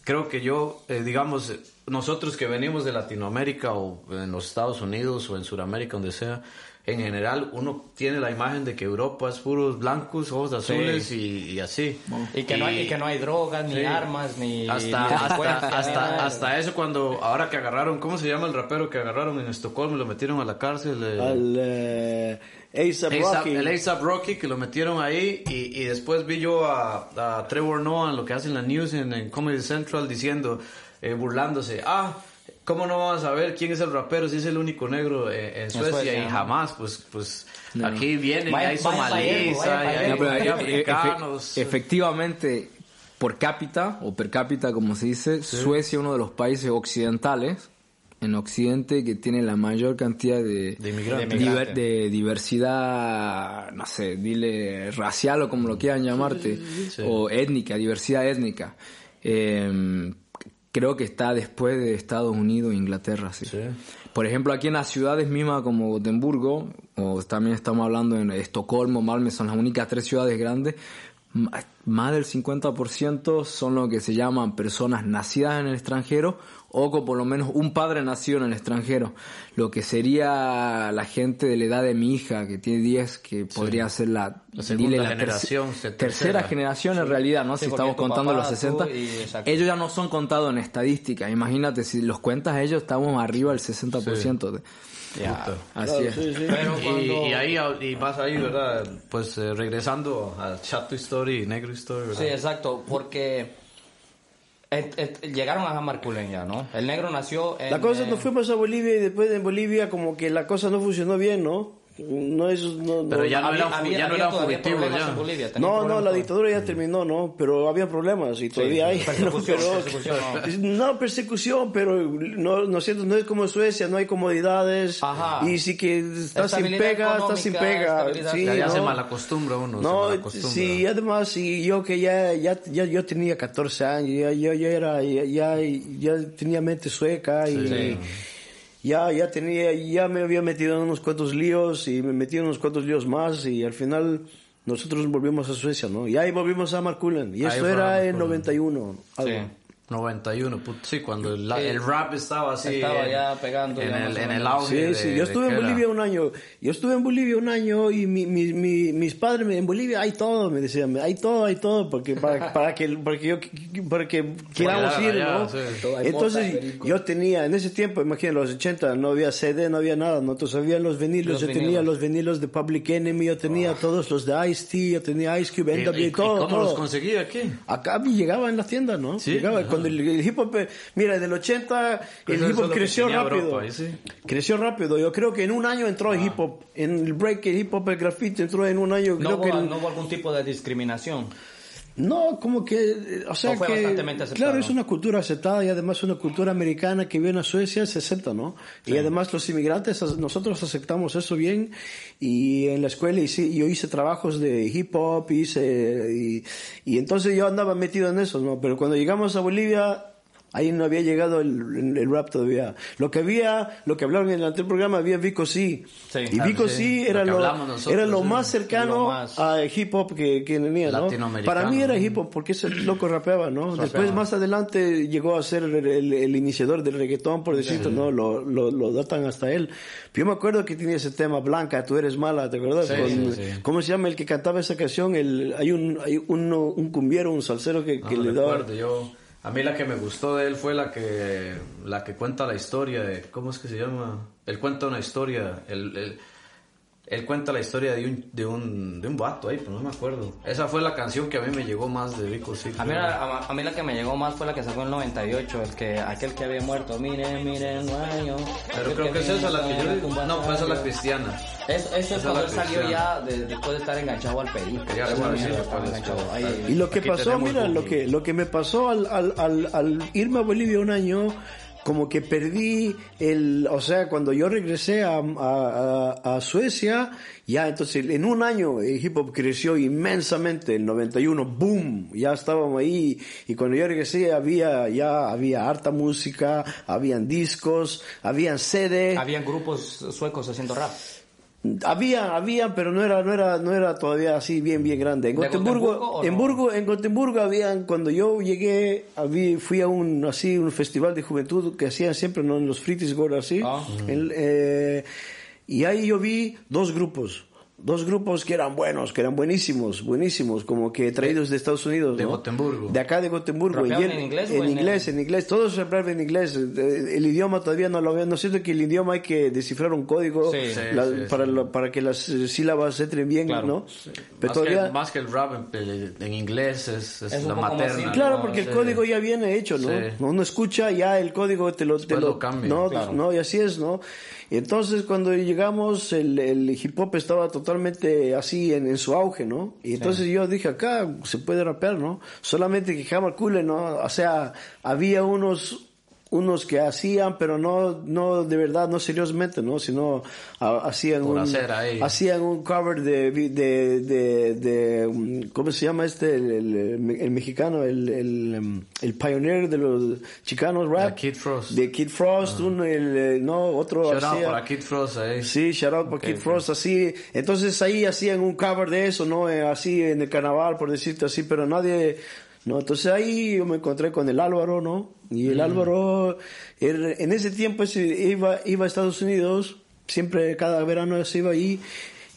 creo que yo, eh, digamos, nosotros que venimos de Latinoamérica o en los Estados Unidos o en Sudamérica, donde sea, en general uno tiene la imagen de que Europa es puros blancos, ojos azules y, y así. Y que, no hay, y que no hay drogas, ni Sí. armas, ni... Hasta, ni hasta, eso cuando, ahora que agarraron, ¿cómo se llama el rapero que agarraron en Estocolmo y lo metieron a la cárcel? Eh, Al eh, A$AP A$AP Rocky. el ASAP Rocky que lo metieron ahí y, y después vi yo a, a Trevor Noah en lo que hacen la news en, en Comedy Central diciendo, eh, burlándose, ah, ¿cómo no vamos a ver quién es el rapero si es el único negro eh, en Suecia? Suecia, y ¿no? jamás, pues, pues aquí vienen, Vaya- y hay vaya para somalíes, hay, hay- No, hay eh, eh, efe- africanos. efectivamente, por cápita, o per cápita como se dice, Suecia es uno de los países occidentales, en Occidente, que tiene la mayor cantidad de, De inmigrantes. De diver- inmigrantes. de diversidad, no sé, dile racial o como lo quieran llamarte, o étnica, diversidad étnica. Eh, creo que está después de Estados Unidos e Inglaterra, sí. Sí. Por ejemplo, aquí en las ciudades mismas como Gotemburgo, o también estamos hablando en Estocolmo, Malmö, son las únicas tres ciudades grandes, más del 50% son lo que se llaman personas nacidas en el extranjero o con por lo menos un padre nacido en el extranjero. Lo que sería la gente de la edad de mi hija, que tiene 10, que podría ser la, La segunda dile, generación, tercera tercera. generación en realidad, ¿no? Sí, si estamos contando papá, los tú 60. y- exacto. Ellos ya no son contados en estadística. Imagínate, si los cuentas ellos, estamos arriba del 60%. Ya. Así Claro, es. sí, sí. Pero Y, cuando... y ahí y vas ahí, ¿verdad? Pues eh, regresando a Chato Story y Negro Story, ¿verdad? Sí, exacto, porque et- et- llegaron a Jamarculen ya, ¿no? El negro nació en... La cosa eh, nos fuimos a Bolivia y después de Bolivia como que la cosa no funcionó bien, ¿no? No es... No, Pero no- ya no había- fu- había- ya no fugitivos problemas ya. en Bolivia, No, no, la dictadura ya terminó, ¿no? Pero había problemas y todavía hay. persecución, pero- persecución, no. persecución, pero no, no, es cierto, no es como Suecia, no hay comodidades. Ajá. Y sí que estás sin pega, estás sin pega. Sí, Ya, ya ¿no? se malacostumbra uno. No, malacostumbra. sí, además, y yo que ya, ya, ya yo tenía 14 años, ya, yo, yo era, ya, ya, ya tenía mente sueca y ya, ya tenía, ya me había metido en unos cuantos líos y me metí en unos cuantos líos más y al final nosotros volvimos a Suecia, ¿no? Y ahí volvimos a Markulen y Ahí fue era en Markulen. 91. algo. Sí. 91, put- sí, cuando el, la- Eh, el rap estaba así. estaba en- ya pegando, En el, en el auge. Sí, de- sí, de yo estuve en que era- Bolivia un año. Yo estuve en Bolivia un año y mi, mi, mi- mis padres me, en Bolivia hay todo, me decían, hay todo, hay todo, porque para, *laughs* para que para que yo para que queramos ir, allá, ¿no? sí. Entonces yo tenía en ese tiempo, imagínate, los 80 no había CD, no había nada, no entonces había los vinilos, Los yo tenía vinilos. los vinilos de Public Enemy, yo tenía todos los de Ice T, yo tenía Ice Cube, ¿Y, NWA, y- y todo, cómo todo. los conseguí aquí? Acá llegaba en la tienda, ¿no? Sí, Llegaba, ajá. El, el hip hop, mira, del 80 Pues el hip hop creció rápido. Europa, ahí sí. Creció rápido. Yo creo que en un año entró el hip hop. En el break, el hip hop, el graffiti entró en un año. No creo que hubo, el- no hubo algún tipo de discriminación. No, como que, eh, o sea ¿O fue que, aceptado? claro, es una cultura aceptada y además una cultura americana que viene a Suecia se acepta, ¿no? Y además los inmigrantes, nosotros aceptamos eso bien y en la escuela hice- yo hice trabajos de hip hop, hice, y, y entonces yo andaba metido en eso, ¿no? Pero cuando llegamos a Bolivia, Ahí no había llegado el, el rap todavía. Lo que había, lo que hablaron en el anterior programa, había Vico C. Sí, y Vico sí. C era Lo nosotros, era lo sí. más cercano Lo más- a hip hop que, que tenía, ¿no? Para mí era hip hop porque ese loco rapeaba, ¿no? Después más adelante llegó a ser el, el- el iniciador del reggaetón, por decirlo, ¿no? Lo, lo, lo datan hasta él. Pero yo me acuerdo que tenía ese tema, Blanca, tú eres mala, ¿te acuerdas? Sí, Con- sí, sí. ¿Cómo se llama el que cantaba esa canción? El, hay un, hay uno, un cumbiero, un salsero que, que No le daba... recuerdo, yo a mí la que me gustó de él fue la que la que cuenta la historia de cómo es que se llama él cuenta una historia él, él, él cuenta la historia de un de un de un vato ahí pero no me acuerdo esa fue la canción que a mí me llegó más de Vico sí A mí, la, a, a mí la que me llegó más fue la que sacó en el 98, el que, aquel que había muerto. Miren, miren, no año. pero creo que es esa la que yo digo no pues esa es la cristiana Es, eso es cuando él salió ya de- después de estar enganchado al. Ya, bueno, sí, sí. ahí. Y lo que Aquí pasó, mira, lo que, lo que me pasó al, al, al, al irme a Bolivia un año, como que perdí el, o sea, cuando yo regresé a, a, a- Suecia, ya entonces en un año el hip hop creció inmensamente, el 91, boom, ya estábamos ahí, y cuando yo regresé había, ya había harta música, habían discos, habían CD. Habían grupos suecos haciendo rap. Había, había, pero no era, no era, no era todavía así bien, bien grande. En ¿De Gotemburgo, en no? Burgo, en Gotemburgo habían, cuando yo llegué, habí- fui a un, así, un festival de juventud que hacían siempre, ¿no? En los Fritidsgård, así. Ah. El, eh, y ahí yo vi dos grupos. Dos grupos que eran buenos, que eran buenísimos, buenísimos, como que traídos de Estados Unidos, de ¿no? Gotemburgo. De acá de Gotemburgo. ¿Rapeaban Y él- en inglés o En en- inglés, en inglés. Todos rapeaban en inglés. Eh, El idioma todavía no lo había. No siento que el idioma hay que descifrar un código Sí. Sí, la- sí, para, sí. lo- para que las eh, sílabas entren bien, Claro. ¿no? Pero más, todavía... que, más que el rap en, en inglés es, es Es un la más materna. Claro, No, porque el código ya viene hecho, ¿no? Sí. Uno escucha ya el código te lo, te lo, lo cambia, no, claro. no, y así es, ¿no? Y entonces cuando llegamos el, el hip hop estaba totalmente así en, en su auge, ¿no? Y entonces yo dije acá se puede rapear, ¿no? Solamente que Hammer Cool, ¿no? O sea, había unos unos que hacían, pero no, no de verdad, no seriosamente, ¿no? Sino ah, hacían Por un, hacer ahí. hacían un cover de, de, de, de, um, ¿cómo se llama este? El, el- el mexicano, el, el, um, el pioneer de los chicanos rap. De Kid Frost. De Kid Frost, un, el, eh, no, otro Shout out hacía- para Kid Frost ahí Sí, shout out para Kid Frost, así. Entonces ahí hacían un cover de eso, ¿no? Eh, Así en el carnaval, por decirte así, pero nadie, ¿no? Entonces ahí yo me encontré con el Álvaro, ¿no? Y Mm. el Álvaro, él- en ese tiempo iba, iba a Estados Unidos, siempre cada verano se iba ahí,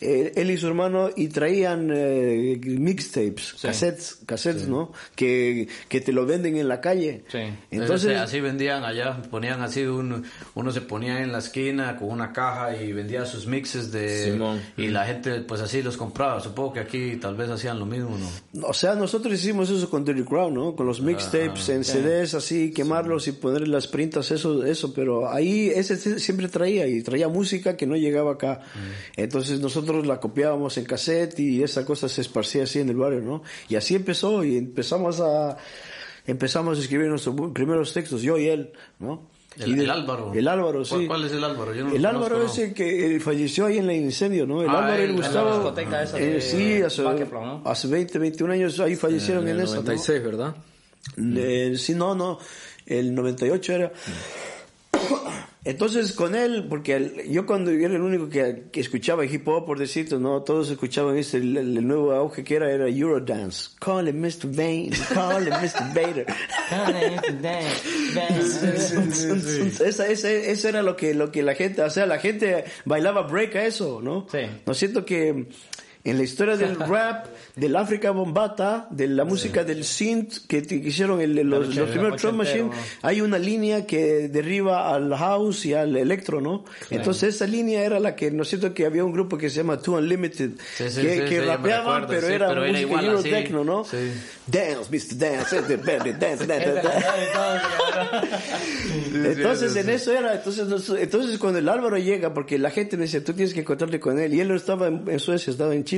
eh, él y su hermano, y traían eh, mixtapes, cassettes, cassettes, ¿no? Que, que te lo venden en la calle. Sí. Entonces, Entonces, así vendían allá, ponían así, un, uno se ponía en la esquina con una caja y vendía sus mixes de... Simón. Y la gente pues así los compraba. Supongo que aquí tal vez hacían lo mismo, ¿no? O sea, nosotros hicimos eso con Dirty Crown, ¿no? Con los mixtapes en CDs, así, quemarlos y poner las printas, eso, eso. Pero ahí ese sí- siempre traía, y traía música que no llegaba acá. Entonces nosotros la copiábamos en cassette y esa cosa se esparcía así en el barrio, ¿no? Y así empezó, y empezamos a, empezamos a escribir nuestros primeros textos, yo y él, ¿no? El, Y de- el Álvaro. El Álvaro, sí. ¿Cuál, es el Álvaro? Yo no El Álvaro conozco, ese que eh, falleció ahí en el incendio, ¿no? El Ah, Álvaro el en la Gustavo. discoteca esa eh, de sí, hace, ¿no? hace 20, 21 años ahí fallecieron en, en el eso. ¿no? 96, ¿verdad? Eh, sí, no, no. El 98 era. Entonces con él, porque el- yo cuando yo era el único que, que escuchaba hip hop, por decirte, no, todos escuchaban este, el, el nuevo auge que era, era Eurodance. Call him Mr. Vane, call him Mr. Vader. esa, esa, eso era lo que, lo que la gente, o sea, la gente bailaba break a eso, ¿no? Sí. No siento que en la historia del *laughs* rap, del África Bombata, de la música del synth que, hicieron el- los, los primeros drum machine, hay una línea que derriba al house y al electro, ¿no? Entonces esa línea era la que, ¿no es cierto? Que había un grupo que se llama Two Unlimited, Sí, sí, que, sí, que rapeaban, pero era pero música igual Euro así. techno, ¿no? Dance, Mr. Dance, dance, dance, dance. Entonces en eso era, entonces, entonces cuando el Álvaro llega, porque la gente me decía, tú tienes que encontrarte con él, y él no estaba en, en Suecia, estaba en Chile,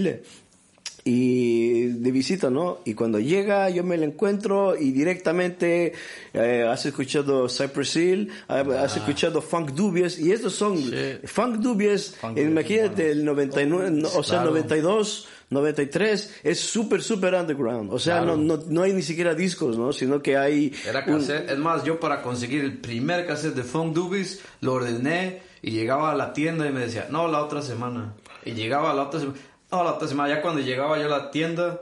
y de visita, ¿no? Y cuando llega yo me lo encuentro y directamente eh, has escuchado Cypress Hill, ha- has escuchado Funk Dubious, y estos son Funk Dubious, imagínate el 99, no, o sea, 92, 93, es súper, súper underground, o sea, no, no, no hay ni siquiera discos, ¿no? Sino que hay... Era un- cassette. Es más, yo para conseguir el primer cassette de Funk Dubis lo ordené y llegaba a la tienda y me decía, no, la otra semana. Y llegaba la otra semana. No, la otra semana. Ya cuando llegaba yo a la tienda,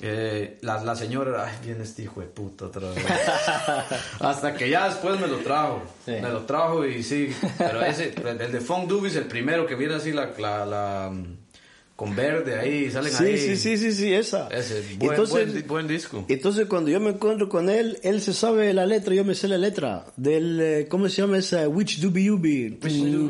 eh, la, la señora, ay, viene este hijo de puta otra vez. *laughs* Hasta que ya después me lo trajo. Me lo trajo y sí. Pero ese, el de Funk Dubis, el primero que viene así, la, la, la, con verde ahí, salen Sí, ahí. sí, sí, sí, sí, esa. Ese, buen, entonces, buen, buen disco. entonces cuando yo me encuentro con él, él se sabe la letra, yo me sé la letra del, eh, ¿cómo se llama esa? Which Doobie Ubi.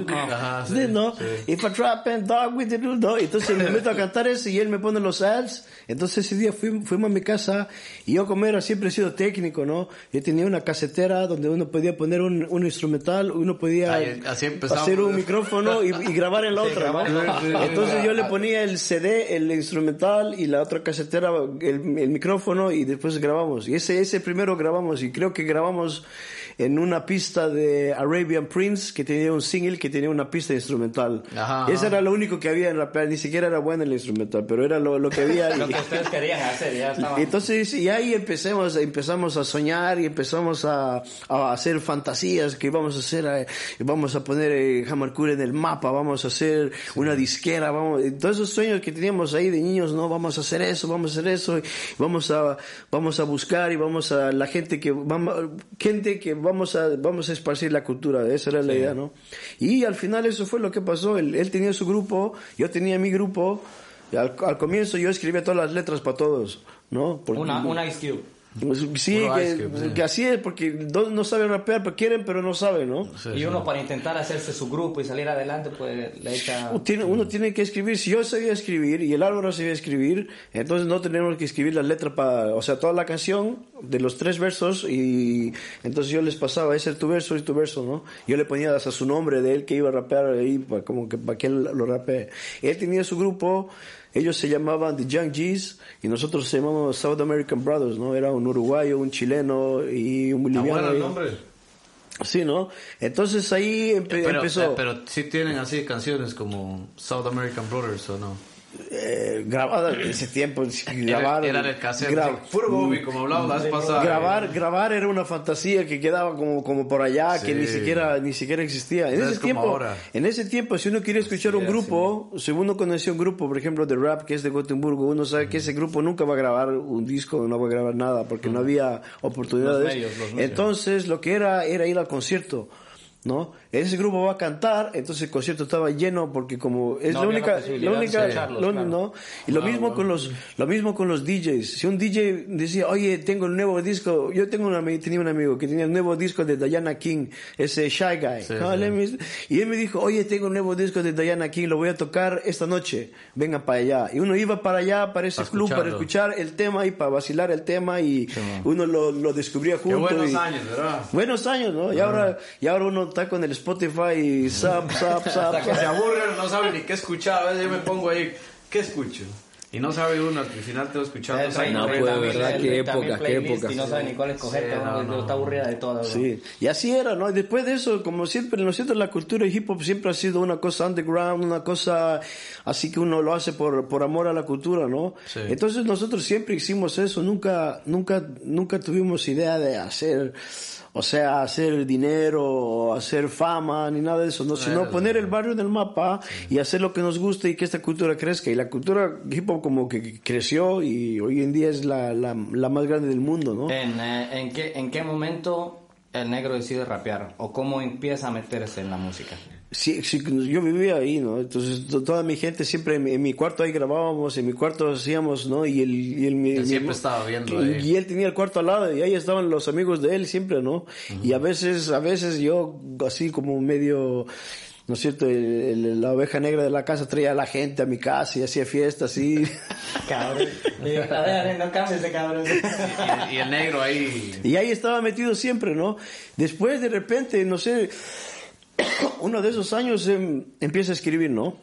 Ajá, Sí, ¿no? If I trap and dog with the do, no. Entonces me meto a cantar ese y él me pone los ads. Entonces ese día fui- fuimos a mi casa y yo como era siempre he sido técnico, ¿no? Yo tenía una casetera donde uno podía poner un, un instrumental, uno podía Ahí, hacer un micrófono y, y grabar en la otra, ¿no? Entonces yo le ponía el CD, el instrumental y la otra casetera, el, el micrófono y después grabamos. Y ese, ese primero grabamos y creo que grabamos en una pista de Arabian Prince que tenía un single que tenía una pista instrumental. Ajá, Ese era lo único que había en rapear, ni siquiera era bueno el instrumental, pero era lo, lo que había. *laughs* Lo que ustedes querían hacer, ya estaban. entonces, y ahí empezamos, empezamos a soñar y empezamos a, a hacer fantasías que vamos a hacer, eh, vamos a poner eh, Hamarcure en el mapa, vamos a hacer una disquera, vamos, todos esos sueños que teníamos ahí de niños, no, vamos a hacer eso, vamos a hacer eso, vamos a, vamos a buscar y vamos a la gente que, vamos, gente que vamos a, vamos a esparcir la cultura, esa era la idea, ¿no? Y al final eso fue lo que pasó, él, él tenía su grupo, yo tenía mi grupo, al, al comienzo yo escribía todas las letras para todos, ¿no? Porque- Una, una Ice Cube. Pues, Sí, que, sí. que así es, porque dos no saben rapear, pero quieren, pero no saben, ¿no? y uno para intentar hacerse su grupo y salir adelante, pues le echa... Uno tiene, uno tiene que escribir, si yo sabía escribir y el Álvaro sabía escribir, entonces no tenemos que escribir la letra para, o sea, toda la canción de los tres versos y entonces yo les pasaba, ese es tu verso y tu verso, ¿no? Yo le ponía hasta su nombre de él que iba a rapear ahí, para, como que para que él lo rapee. Él tenía su grupo, ellos se llamaban The Young G's y nosotros se llamábamos South American Brothers, ¿no? Era un uruguayo, un chileno y un boliviano. el nombre. Sí, ¿no? Entonces ahí empe- Pero, empezó. eh, pero sí tienen así canciones como South American Brothers o no. Eh, grabada en ese tiempo *laughs* grabar era, era el cassette. gra- sí, puro Bobby, como hablamos la vez pasada. grabar grabar era una fantasía que quedaba como como por allá que ni siquiera ni siquiera existía en No ese es tiempo ahora. en ese tiempo si uno quiere escuchar un grupo si uno conoció un grupo por ejemplo de rap que es de Gotemburgo uno sabe que ese grupo nunca va a grabar un disco no va a grabar nada porque no había oportunidades Los medios, los medios. entonces lo que era era ir al concierto ¿no? Ese grupo va a cantar, entonces el concierto estaba lleno porque como es No la única, la lo- claro. ¿no? Y lo mismo con los, lo mismo con los DJs. Si un DJ decía, oye, tengo el nuevo disco, yo tengo un amigo, tenía un amigo que tenía el nuevo disco de Diana King, ese Shy Guy. Y él me dijo, oye, tengo un nuevo disco de Diana King, lo voy a tocar esta noche, venga para allá. Y uno iba para allá, para ese Para club, para escuchar el tema y para vacilar el tema y uno lo, lo descubría Qué junto. buenos y- años, ¿verdad? Buenos años, ¿no? Y ahora, y ahora uno está con el Spotify y zap, zap, zap. Hasta que se aburren, no saben ni qué escuchar. A veces yo me pongo ahí, ¿qué escucho? Y no sabe uno, al final te va escuchando. Esa no, pues, también- verdad, qué época, qué época. Y no sabe ni cuál escoger, Sí, no, no. está aburrida de todas. ¿no? Sí, y así era, ¿no? Y después de eso, como siempre, ¿no es cierto? La cultura hip hop siempre ha sido una cosa underground, una cosa así que uno lo hace por, por amor a la cultura, ¿no? Sí. Entonces nosotros siempre hicimos eso, nunca, nunca, nunca tuvimos idea de hacer, o sea, hacer dinero, o hacer fama, ni nada de eso, ¿no? Sino poner el barrio en el mapa y hacer lo que nos gusta y que esta cultura crezca. Y la cultura hip hop como que creció y hoy en día es la, la, la más grande del mundo, ¿no? ¿En, eh, en, qué, ¿En qué momento el negro decide rapear? ¿O cómo empieza a meterse en la música? Sí, sí, yo vivía ahí, ¿no? Entonces to- toda mi gente siempre en mi, en mi cuarto ahí grabábamos, en mi cuarto hacíamos, ¿no? Y él, y él, mi- Él mi- siempre estaba viendo y, ahí. y él tenía el cuarto al lado y ahí estaban los amigos de él siempre, ¿no? Y a veces, a veces yo así como medio, ¿no es cierto? El- el- la oveja negra de la casa traía a la gente a mi casa y hacía fiestas así. *laughs* Cabrón. A ver, no cambies de cabrón. Y, y el negro ahí. Y ahí estaba metido siempre, ¿no? Después de repente, no sé, uno de esos años em, empieza a escribir, ¿no?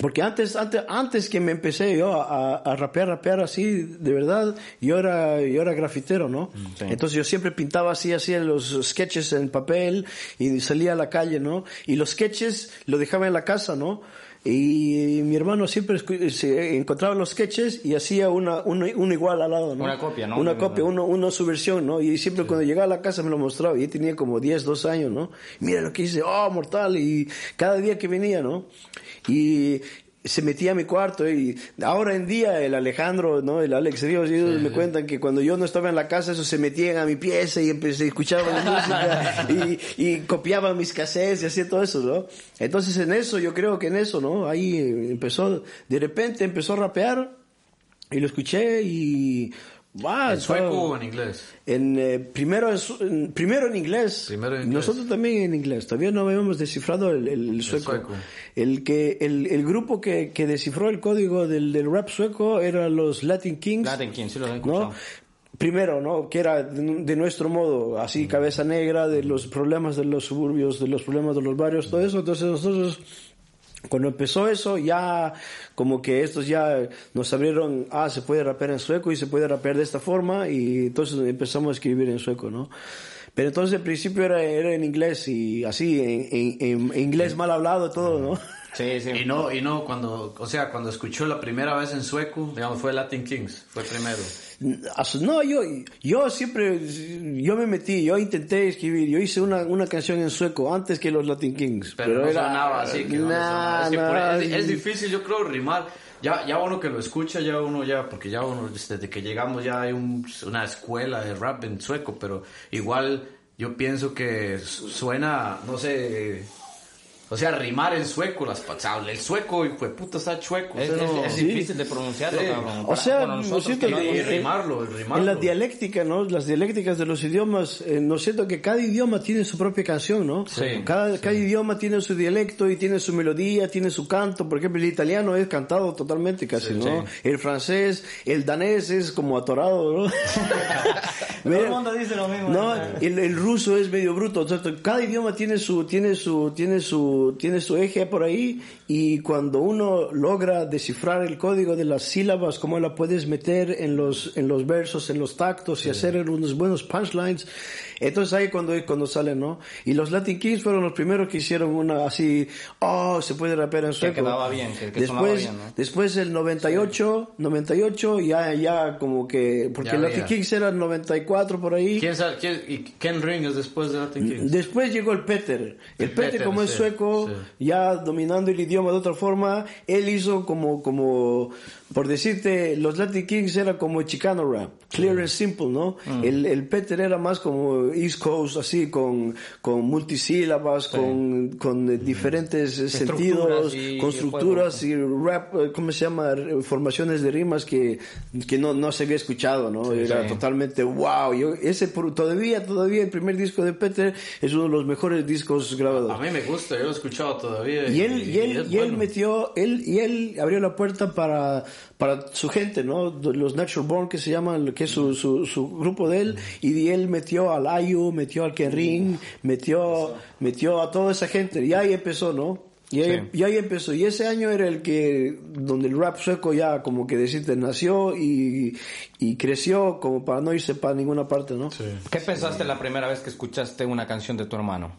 Porque antes, antes, antes que me empecé yo a, a- rapear, rapear así, de verdad, yo era, yo era grafitero, ¿no? Entonces yo siempre pintaba así, hacía los sketches en papel y salía a la calle, ¿no? Y los sketches lo dejaba en la casa, ¿no? Y mi hermano siempre se encontraba los sketches y hacía una, uno igual al lado, ¿no? Una copia, ¿no? Una copia, uno, uno su versión, ¿no? Y siempre cuando llegaba a la casa me lo mostraba. Y él tenía como 10, 12 años, ¿no? Mira lo que hice, oh, mortal. Y cada día que venía, ¿no? Y se metía a mi cuarto y ahora en día el Alejandro, ¿no? El Alex Ríos, ellos me cuentan que cuando yo no estaba en la casa, eso se metían a mi pieza y empecé, escuchaban la música *laughs* y, y copiaban mis cassettes y hacía todo eso, ¿no? Entonces en eso, yo creo que en eso, ¿no? Ahí eh, empezó, de repente empezó a rapear y lo escuché y... ¡Wow! ¿En sueco o en inglés? en, eh, primero, en, primero en inglés. Primero en inglés. Nosotros también en inglés. Todavía no habíamos descifrado el, el- el sueco. sueco. El, que, el, el grupo que, que descifró el código del, del rap sueco era los Latin Kings. Latin Kings, sí los he ¿no? escuchado. Primero, ¿no? Que era de, de nuestro modo, así cabeza negra, de los problemas de los suburbios, de los problemas de los barrios, todo eso. Entonces nosotros cuando empezó eso, ya como que estos ya nos abrieron, ah, se puede rapear en sueco y se puede rapear de esta forma y entonces empezamos a escribir en sueco, ¿no? Pero entonces al principio era, era en inglés y así, en, en- en inglés mal hablado todo, ¿no? Sí, sí. Y no, y no, cuando, o sea, cuando escuchó la primera vez en sueco, digamos, fue Latin Kings, fue primero. No, yo, yo siempre, yo me metí, yo intenté escribir, yo hice una, una canción en sueco antes que los Latin Kings. Pero, no era- sonaba así, que no le sonaba. Nah, Es, nah, es- es difícil, yo creo, rimar. Ya, ya uno que lo escucha, ya uno ya, porque ya uno, desde que llegamos ya hay un- una escuela de rap en sueco, pero igual yo pienso que su- suena, no sé, o sea, rimar en sueco, las pasadas, el sueco, y pues puta, está chueco. Es, o sea, es- no- es Sí. difícil de pronunciarlo, Sí. cabrón. O Para- sea, bueno, ¿no cierto? que no- y, rimarlo, rimarlo. En la dialéctica, ¿no? Las dialécticas de los idiomas, eh, ¿no es cierto que cada idioma tiene su propia canción, ¿no? Sí, Cada, cada idioma tiene su dialecto y tiene su melodía, tiene su canto. Por ejemplo, el italiano es cantado totalmente casi, ¿no? El francés, el danés es como atorado, ¿no? *laughs* *laughs* Todo el mundo dice lo mismo. No, el, el ruso es medio bruto. O sea, cada idioma tiene su, tiene su, tiene su, tiene su eje por ahí y cuando uno logra descifrar el código de las sílabas, cómo la puedes meter en los, en los versos, en los tactos y hacer unos buenos punchlines, entonces ahí cuando, cuando sale, ¿no? Y los Latin Kings fueron los primeros que hicieron una así, oh, se puede rapear en sueco. quedaba bien, que- que sonaba después, bien, ¿no? después el 98, 98 ya, ya como que, porque Ya Latin había. Kings era el 94 por ahí. ¿Quién sabe? quién- y Ken Ring es después de Latin Kings? Después llegó el Peter. El, El Peter, Peter, como es sí, sueco, sí. ya dominando el idioma de otra forma, él hizo como, como, por decirte, los Latin Kings era como Chicano rap, clear and simple, ¿no? Mm. El, el Peter era más como East Coast, así, con, con multisílabas, con, con diferentes sentidos, y- con estructuras y rap, eh, ¿cómo se llama? Formaciones de rimas que, que no, no se había escuchado, ¿no? era sí. totalmente wow. Yo, ese por- todavía, todavía el primer disco de Peter es uno de los mejores discos grabados. A mí me gusta, yo lo he escuchado todavía. Y él, y él, y él bueno. metió, él, y él abrió la puerta para, para su gente, ¿no? Los Natural Born, que se llaman, que es su, su, su grupo de él, y de él metió al Ayu, metió al Ken Ring, metió, metió a toda esa gente, y ahí empezó, ¿no? Y ahí, y ahí empezó, y ese año era el que, donde el rap sueco ya como que decirte nació y, y creció como para no irse para ninguna parte, ¿no? ¿Qué pensaste la primera vez que escuchaste una canción de tu hermano?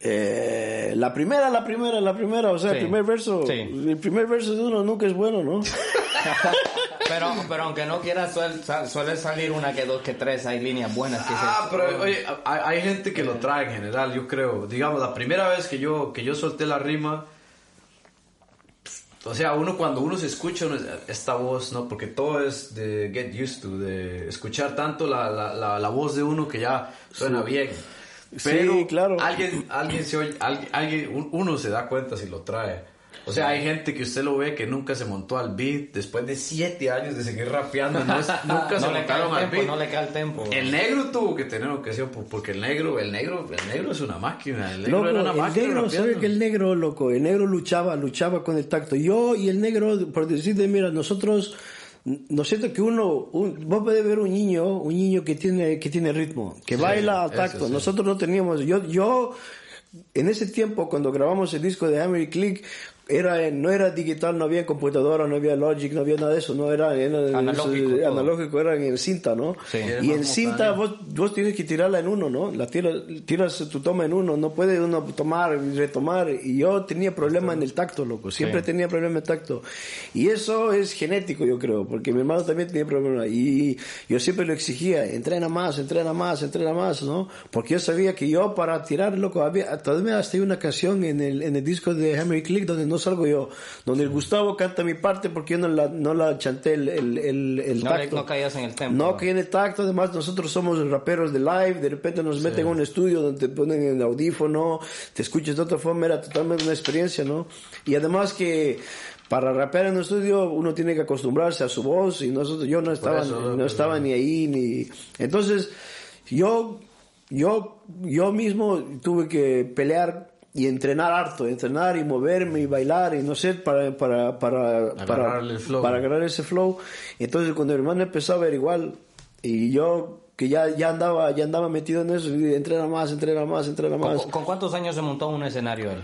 Eh, la primera, la primera, la primera, o sea, Sí. el primer verso, Sí. el primer verso de uno nunca es bueno, ¿no? *laughs* Pero, pero aunque no quieras, suele salir una que dos, que tres, hay líneas buenas que Ah, dices, pero oye, hay, hay gente que lo trae en general, yo creo. Digamos, la primera vez que yo, que yo solté la rima, o sea, uno cuando uno se escucha uno, esta voz, ¿no? Porque todo es de get used to, de escuchar tanto la, la, la, la voz de uno que ya suena bien. Pero Sí, claro. alguien, alguien se oye, alguien, alguien- un- uno se da cuenta si lo trae. O sea, hay gente que usted lo ve que nunca se montó al beat después de siete años de seguir rapeando. No es- *laughs* nunca se No le cae montaron el al tempo, beat. no le cae el tempo. El negro tuvo que tener ocasión por- porque el negro, el negro, el negro es una máquina. El negro Loco, era una el máquina negro, rapeando. ¿sabe que el negro, loco? El negro luchaba, luchaba con el tacto. Yo y el negro, por decirte, mira, nosotros, no siento que uno, un- vos podés ver un niño, un niño que tiene, que tiene ritmo, que baila al eso tacto. sí. Nosotros no teníamos, yo, yo, en ese tiempo, cuando grabamos el disco de Hammer Click, era, no era digital, no había computadora, no había Logic, no había nada de eso, no era, era Analógico eso, todo. analógico, era en cinta, ¿no? Sí. Y en cinta vos, vos tienes que tirarla en uno, ¿no? La tiras, tiras tu toma en uno, no puede uno tomar y retomar. Y yo tenía problema en el tacto, loco. Siempre Sí. tenía problema en el tacto. Y eso es genético, yo creo, porque mi hermano también tenía problema. Y yo siempre lo exigía, entrena más, entrena más, entrena más, ¿no? Porque yo sabía que yo para tirar, loco, había, todavía hasta hay una canción en el, en el disco de Hammer y Click donde no salgo yo, donde el Gustavo canta mi parte porque yo no la, no la chanté el, el, el, el No tacto. no caías en el tempo. No, que en el tacto, además nosotros somos raperos de live, de repente nos meten a un estudio donde te ponen el audífono, te escuchas de otra forma, era totalmente una experiencia, ¿no? Y además que para rapear en un estudio uno tiene que acostumbrarse a su voz y nosotros, yo no estaba, eso, no pero- estaba ni ahí, ni... Entonces, yo, yo, yo mismo tuve que pelear y entrenar harto, entrenar y moverme y bailar y no sé, para, para, para, para, Agarrarle el flow. para agarrar ese flow. Entonces cuando mi hermano empezó a ver igual y yo que ya, ya andaba ya andaba metido en eso, y entrena más, entrena más, entrena ¿Con, más. con cuántos años se montó un escenario él?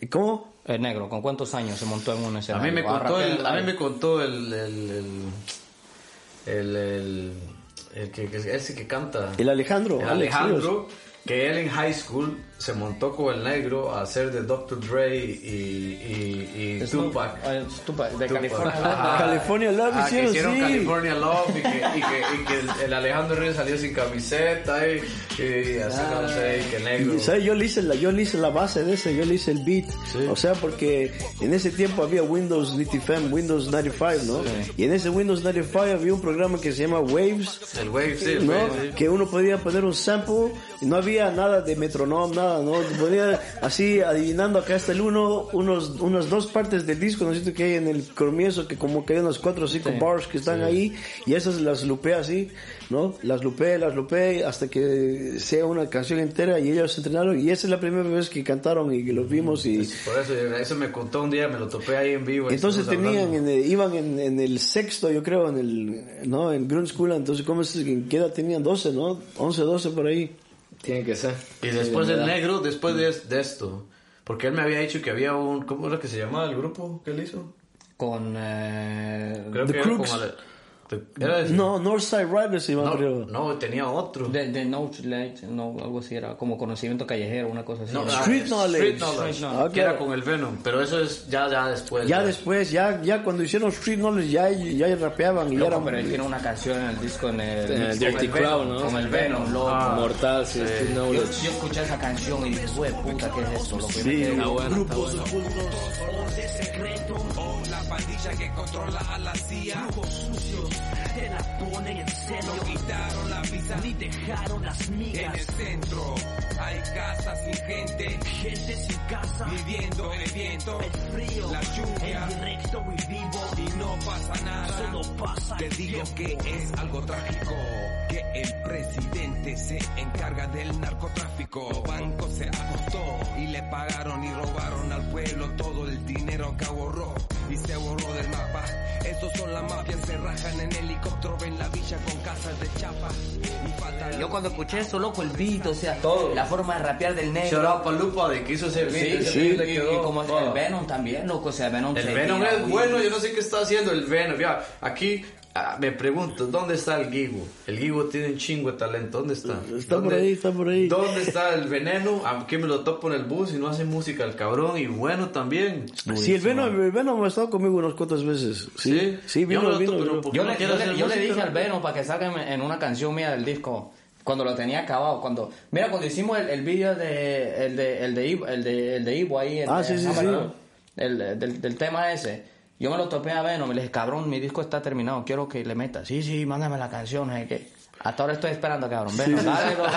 ¿Y cómo? El negro, ¿con cuántos años se montó en un A escenario? mí me a contó el, a mí me contó el, el, el, el, el- el que, que- ese que canta. El Alejandro. El Alex Alejandro, que él en high school se montó con el negro a hacer de Dr. Dre y, y, y Tupac. eh, Tupac, de Tupac. California. Ajá. California Love Ah, que hicieron, hicieron sí. California Love y que, y que, y que el, Alejandro Reyes salió sin camiseta y, y así no sé, y que negro. ¿sabes? Yo le hice la, yo le hice la base de ese, yo le hice el beat. O sea, porque en ese tiempo había Windows 95, Windows 95, ¿no? Y en ese Windows 95 había un programa que se llama Waves, El wave, sí, el ¿no? sí. Que uno podía poner un sample y no había nada de metronome, nada, ¿no? Podía así adivinando acá está el uno, unos, unas dos partes del disco, no sé que hay en el comienzo que como que hay unos cuatro o cinco bars que están ahí y esas las lupé así, ¿no? Las lupé, las lupé hasta que sea una canción entera y ellos se entrenaron y esa es la primera vez que cantaron y que los vimos y Por eso, eso me contó un día, me lo topé ahí en vivo. entonces tenían, en el- iban en, en el sexto, yo creo, en el, ¿no? En Grund School, entonces, ¿cómo es? ¿En qué edad tenían? 12, ¿no? 11, 12 por ahí. Tiene que ser. Y después el negro, después de, de esto. Porque él me había dicho que había un... ¿Cómo era que se llamaba el grupo que él hizo? Con... Eh, Creo The que Crooks. era como... Era ese. No, Northside Riders iban, no, no, tenía otro. de, de Knowledge, no, algo así, era como conocimiento callejero, una cosa así. No, Street Knowledge. Street Knowledge. Street Knowledge. que Ah, era con el Venom. Pero eso es ya, ya después. Ya después, ya, ya cuando hicieron Street Knowledge, ya, ya rapeaban y ya eran... pero él tiene una canción en el disco en el, En el Dirty Venom, Crowd, ¿no? Con el Venom, loco. Ah. Mortal, sí, Street Yo, Knowledge. yo escuché esa canción y dije, puta, ¿qué es esto? Y me Sí. quedé Está como, bueno, pandilla que controla a la CIA. sucios te la ponen en serio. No quitaron la visa ni dejaron las migas. En el centro hay casas sin gente. Gente sin casa. Viviendo en el viento. El frío. La lluvia. En directo y vivo. Y no pasa nada. Solo pasa. Te digo que es algo trágico. Que el presidente se encarga del narcotráfico. Los bancos se acostó y le pagaron y robaron al pueblo todo el dinero que ahorró y se borró del mapa. Estos son las mafias, se rajan en helicóptero, ven la villa con casas de chapa y Yo cuando escuché eso, loco, el beat, o sea, todo. La forma de rapear del negro. Shout out Palupa de que hizo ese Sí, sí, y, quedó- y como Wow. el Venom también, loco, o sea, Venom El Venom tira, es güey. bueno, yo no sé qué está haciendo el Venom. Ya, aquí ah, me pregunto, ¿dónde está el Gigo? El Gigo tiene un chingo de talento, ¿dónde está? Está por ¿Dónde- ahí, está por ahí. ¿Dónde está el veneno? ¿A qué me lo topo en el bus y no hace música el cabrón? Y bueno también. Sí, el Venom, el Venom ha estado conmigo unas cuantas veces. Sí, Sí, sí, yo vino, me lo vino, vino. pero ¿por qué Yo le, yo le- yo dije al Venom para que salga en, una canción mía del disco. Cuando lo tenía acabado, cuando... Mira, cuando hicimos el, el video de... El de... El de Ivo, el de, el de Ivo ahí. el Ah, de sí, sí, sí. el, del, del tema ese. Yo me lo topé a Venom y le dije, cabrón, mi disco está terminado, quiero que le metas. Sí, sí, mándame la canción, es que hasta ahora estoy esperando, cabrón. Venom, dale, loco.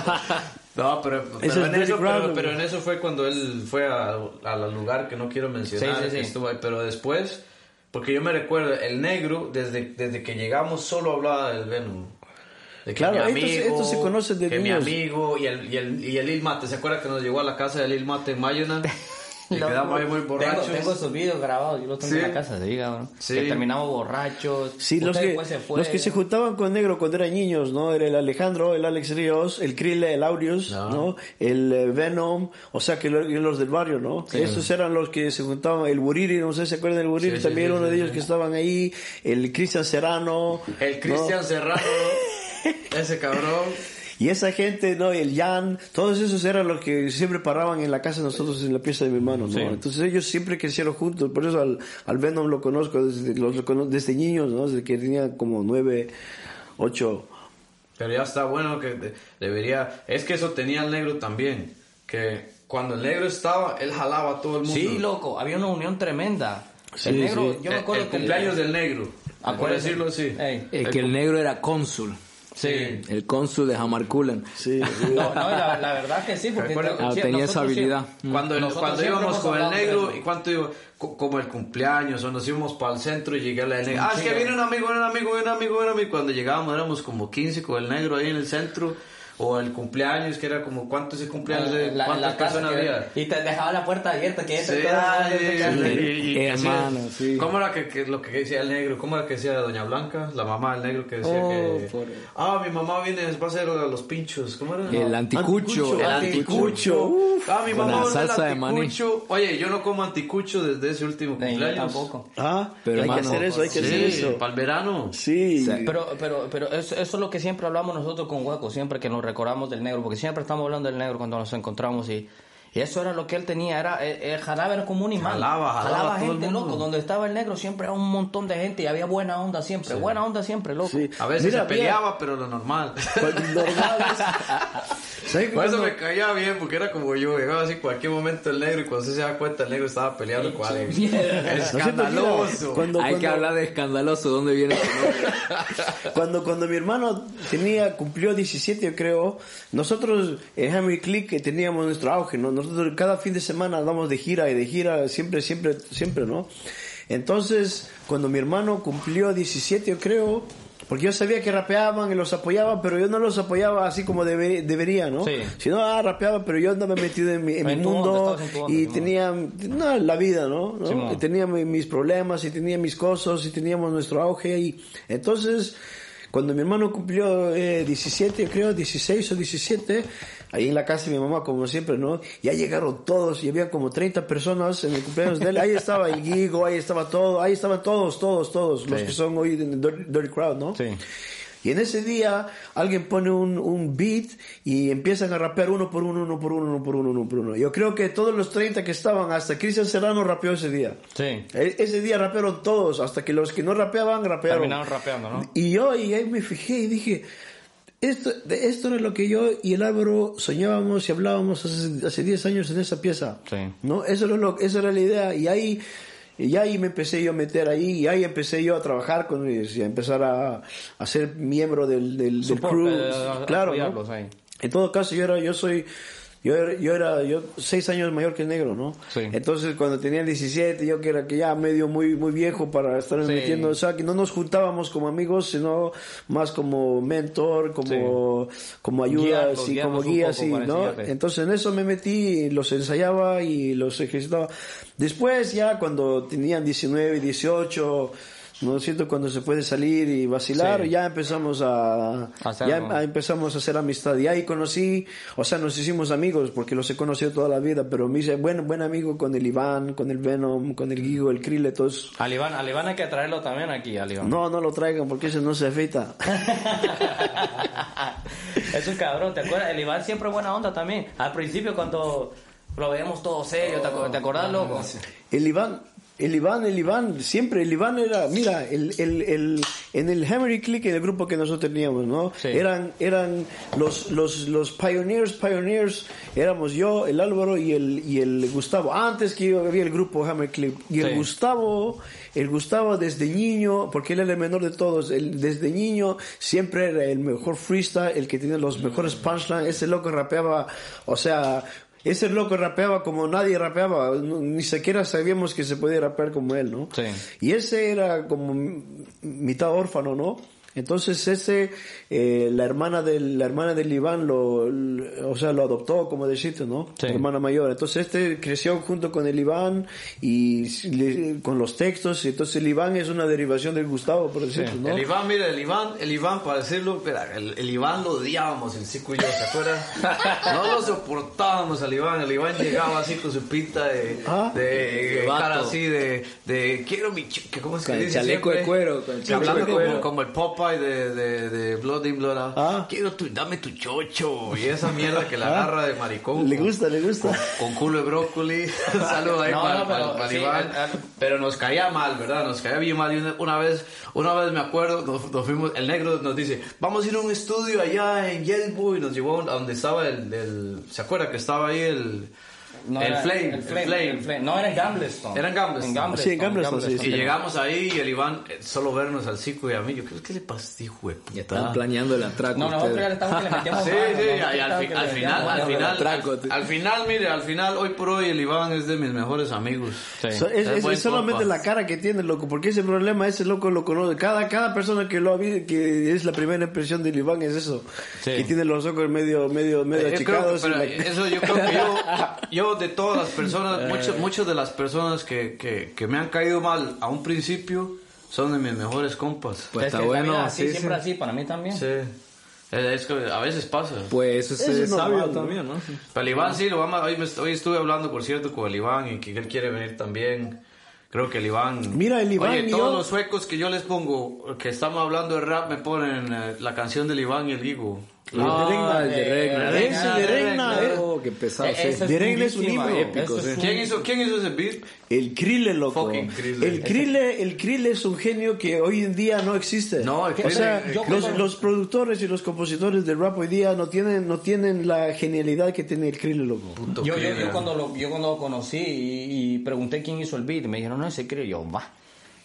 No, pero, en eso, Crowder. pero, pero en eso fue cuando él fue a- al lugar que no quiero mencionar, Sí, sí, sí. estuvo ahí, pero después, porque yo me recuerdo, el negro, desde, desde que llegamos, solo hablaba del Venom. De que Claro, mi amigo, estos se conocen de que mi amigo y el, y el, y el Lil Mate, ¿se acuerda que nos llegó a la casa de Lil Mate en Mayona? *laughs* Y quedamos ahí muy borrachos. Tengo, tengo esos videos grabados, yo los tengo Sí. en la casa, se diga, cabrón. Sí. Que terminamos borrachos. Sí, los Usted que, se fue. los que se juntaban con negro cuando eran niños, ¿no? Era el Alejandro, el Alex Ríos, el Krille, el Aureus, No. ¿no? El eh, Venom, o sea que lo- los del barrio, ¿no? Esos eran los que se juntaban, el Buriri, no sé si se acuerdan del Buriri, también sí, uno sí, de ellos sí. que estaban ahí, el Cristian Serrano. El ¿no? Cristian Serrano, *laughs* ese cabrón. Y esa gente, ¿no? El Jan, todos esos eran los que siempre paraban en la casa de nosotros en la pieza de mi hermano, ¿no? Entonces ellos siempre crecieron juntos, por eso al, al Venom lo conozco desde, los, desde niños, ¿no? Desde que tenía como nueve, ocho. Pero ya está bueno que de- debería... Es que eso tenía el negro también, que cuando el negro estaba, él jalaba a todo el mundo. Sí, loco, había una unión tremenda. Sí, el negro, sí. yo me El- acuerdo el que cumpleaños del negro, por Acuérdese. decirlo así. Ey. Que el negro era cónsul. Sí. El cónsul de Jamarculen. Sí, *laughs* No, no, y la, la verdad que sí, porque Ah, sí, tenía esa habilidad. siempre- Cuando, el- íbamos con el negro, y cuánto iba, co- como el cumpleaños, o nos íbamos para el centro y llegué a la negro. Ah, es que viene un amigo, viene un amigo, viene un amigo, viene un amigo. Cuando llegábamos éramos como 15 con el negro ahí en el centro. O el cumpleaños, que era como, ¿cuántos ese cumpleaños? de En la- en ¿Cuántas la casa personas que- había? Y te dejaba la puerta abierta, que entre Sí, se y- y- y- Hermano, sí. ¿Cómo era que, que lo que decía el negro? ¿Cómo era que decía Doña Blanca, la mamá del negro que decía Oh, que... por- Ah, mi mamá viene, va a hacer los pinchos. ¿Cómo era? El anticucho. El Anticucho. anticucho. Ah, mi mamá la va a hacer salsa de maní. anticucho. Oye, yo no como anticucho desde ese último cumpleaños. tampoco. Ah, Pero, hay que hermano, hacer eso, hay que hacer Sí, eso. para el verano. Sí. Pero, pero, pero eso, eso es lo que siempre hablamos nosotros con Hueco, siempre que nos recordamos del negro, porque siempre estamos hablando del negro cuando nos encontramos y, y eso era lo que él tenía, era, eh, eh, jalaba era como un imán. Jalaba, jalaba a todo el gente, mundo. loco, donde estaba el negro siempre era un montón de gente y había buena onda siempre, buena onda siempre, loco. Sí. A veces Mira, se peleaba, pero lo normal. Cuando- normal es- *laughs* ¿Sabes que Por eso me caía bien, porque era como yo, llegaba así cualquier momento el negro y cuando se da cuenta el negro estaba peleando con alguien. *laughs* Escandaloso. Cuando, Hay que cuando- hablar de escandaloso. ¿Dónde viene ese nombre? *laughs* Cuando, cuando mi hermano tenía, cumplió 17, yo creo, nosotros en Hammy Click que teníamos nuestro auge, ¿no? Nosotros cada fin de semana andamos de gira y de gira, siempre, siempre, siempre, ¿no? Entonces, cuando mi hermano cumplió 17, yo creo, porque yo sabía que rapeaban y los apoyaba, pero yo no los apoyaba así como debe- debería, ¿no? Sí. Si no, ah, rapeaba, pero yo andaba metido en mi, en En mi onda, mundo en onda, y tenía, no, la vida, ¿no? ¿no? Y tenía mi- mis problemas y tenía mis cosas y teníamos nuestro auge y entonces cuando mi hermano cumplió eh, 17 creo 16 o 17 ahí en la casa de mi mamá como siempre no ya llegaron todos y había como 30 personas en el cumpleaños de él ahí estaba el Gigo ahí estaba todo ahí estaban todos todos todos los que son hoy en el Dirty, Dirty Crowd no Sí. y en ese día alguien pone un, un beat y empiezan a rapear uno por uno, uno por uno, uno por uno, uno por uno. Yo creo que todos los 30 que estaban, hasta Cristian Serrano rapeó ese día. Sí. E- Ese día rapearon todos, hasta que los que no rapeaban, rapearon. Terminaron rapeando, ¿no? Y yo, y ahí me fijé y dije, esto, de esto era lo que yo y el Álvaro soñábamos y hablábamos hace, hace 10 años en esa pieza. Sí. ¿No? Eso era, lo, eso era la idea. Y ahí, y ahí me empecé yo a meter ahí, y ahí empecé yo a trabajar con ellos y a empezar a, a ser miembro del, del, del Support, crew. eh, claro, ¿no? apoyarlos ahí. En todo caso, yo era, yo soy, yo era, yo era, yo seis años mayor que el negro, ¿no? Sí. Entonces, cuando tenía 17, yo que era que ya medio muy, muy viejo para estar Sí. metiendo, o sea, que no nos juntábamos como amigos, sino más como mentor, como, como ayuda, sí, como guía, sí, ¿no? Entonces, en eso me metí, los ensayaba y los ejercitaba. Después, ya cuando tenían 19, 18, ¿no es cierto? Cuando se puede salir y vacilar, Sí. ya empezamos a, Hacer ya a- empezamos a hacer amistad. Y ahí conocí, o sea, nos hicimos amigos porque los he conocido toda la vida, pero me hice buen, buen amigo con el Iván, con el Venom, con el Gigo, el Krille, todos. Al Iván, al Iván hay que traerlo también aquí, al Iván. No, no lo traigan porque ese no se afeita. *laughs* es un cabrón, ¿te acuerdas? El Iván siempre buena onda también. Al principio cuando lo veíamos todo serio, ¿te, acu- te acordás, loco? El Iván, el Iván, el Iván, siempre el Iván era, mira, el, el, el, en el Hammer y Click, en el grupo que nosotros teníamos, ¿no? Sí. Eran, eran los, los, los pioneers, pioneers, éramos yo, el Álvaro y el, y el Gustavo. Antes que yo había el grupo Hammer Click. Y el Sí. Gustavo, el Gustavo desde niño, porque él era el menor de todos, él desde niño siempre era el mejor freestyle, el que tenía los mejores punchlines, ese loco rapeaba, o sea, ese loco rapeaba como nadie rapeaba, ni siquiera sabíamos que se podía rapear como él, ¿no? Sí. Y ese era como mitad órfano, ¿no? Entonces ese, eh, la hermana del, la hermana del Iván lo, lo- o sea, lo adoptó, como decirte, ¿no? Sí. La hermana mayor. Entonces este creció junto con el Iván y le- con los textos. y Entonces el Iván es una derivación del Gustavo, por decirte, ¿no? El Iván, mira, el Iván, el Iván, para decirlo, espera, el, el Iván lo odiábamos, el Cico y yo, ¿se acuerdan? *laughs* No lo soportábamos al Iván, el Iván llegaba así con su pinta de, Ah. de, De cara así de, de quiero mi, ¿cómo es que Con dice chaleco siempre? de cuero, con el Sí, hablando chaleco de como, cuero. como el Popeye de, de, de Blood in Blood Out. Ah. Quiero tu, dame tu chocho, y esa mierda que la agarra de maricón. Le con- gusta, le gusta. Con, con culo de brócoli. *laughs* Un saludo ahí No, para, no, pero para- para sí, Iván. al- al- Pero nos caía mal, ¿verdad? Nos caía bien mal. Y una, una vez, una vez me acuerdo, nos, nos fuimos, el negro nos dice, vamos a ir a un estudio allá en Yelbo y nos llevó a donde estaba el, el- ¿se acuerda que estaba ahí el, No, el, era- flame, el el Flame, flame? el Flame. No, era en Gambleston. Era en Gambleston. Sí, en Gambleston, sí, Y llegamos ahí y el Iván, eh, solo vernos al cico y a mí, yo creo que le pasó, este hijo de puta? Ya estaban planeando el atraco No, nosotros ya le estamos que le metemos *laughs* Sí, mano, sí, ¿no? y al, fi- al final, al final, atraco, al, final, mire, al final, hoy por hoy el Iván es de mis mejores amigos. Sí. So- es, es- es solamente la cara que tiene, loco, porque ese problema, ese loco lo conoce. Cada, cada persona que lo ha visto, que es la primera impresión del Iván, es eso. Sí. Que tiene los ojos medio, medio, medio Eh, creo que- achicados. y pero la- eso yo creo que yo, *laughs* yo de todas las personas, *laughs* muchas, muchas de las personas que, que, que me han caído mal a un principio son de mis mejores compas. Pues Es está bueno, así, sí, siempre sí. así, para mí también. Sí. Es que a veces pasa. Pues eso es, es sabio normal, ¿no? también, ¿no? Pero el Iván sí, lo vamos a- hoy, me- hoy estuve hablando, por cierto, con el Iván y que él quiere venir también. Creo que el Iván... Mira, el Iván Oye, y todos yo- los suecos que yo les pongo, que estamos hablando de rap, me ponen eh, la canción del Iván y el Gigo. Ah, el de Regna. de Ese de Regna, eh. Oh, qué pesado. Eh, De Regna es un himno. épico, ¿Quién hizo, ¿Quién hizo ese beat? El Krille, loco. Fucking Krille. El Krille, el Krille es un genio que hoy en día no existe. No, el o Krille- sea, los, los productores y los compositores de rap hoy día no tienen, no tienen la genialidad que tiene el Krille, loco. Yo, yo, Krille. yo cuando lo, yo cuando lo conocí y, y pregunté quién hizo el beat, me dijeron, no, ese creo yo, va,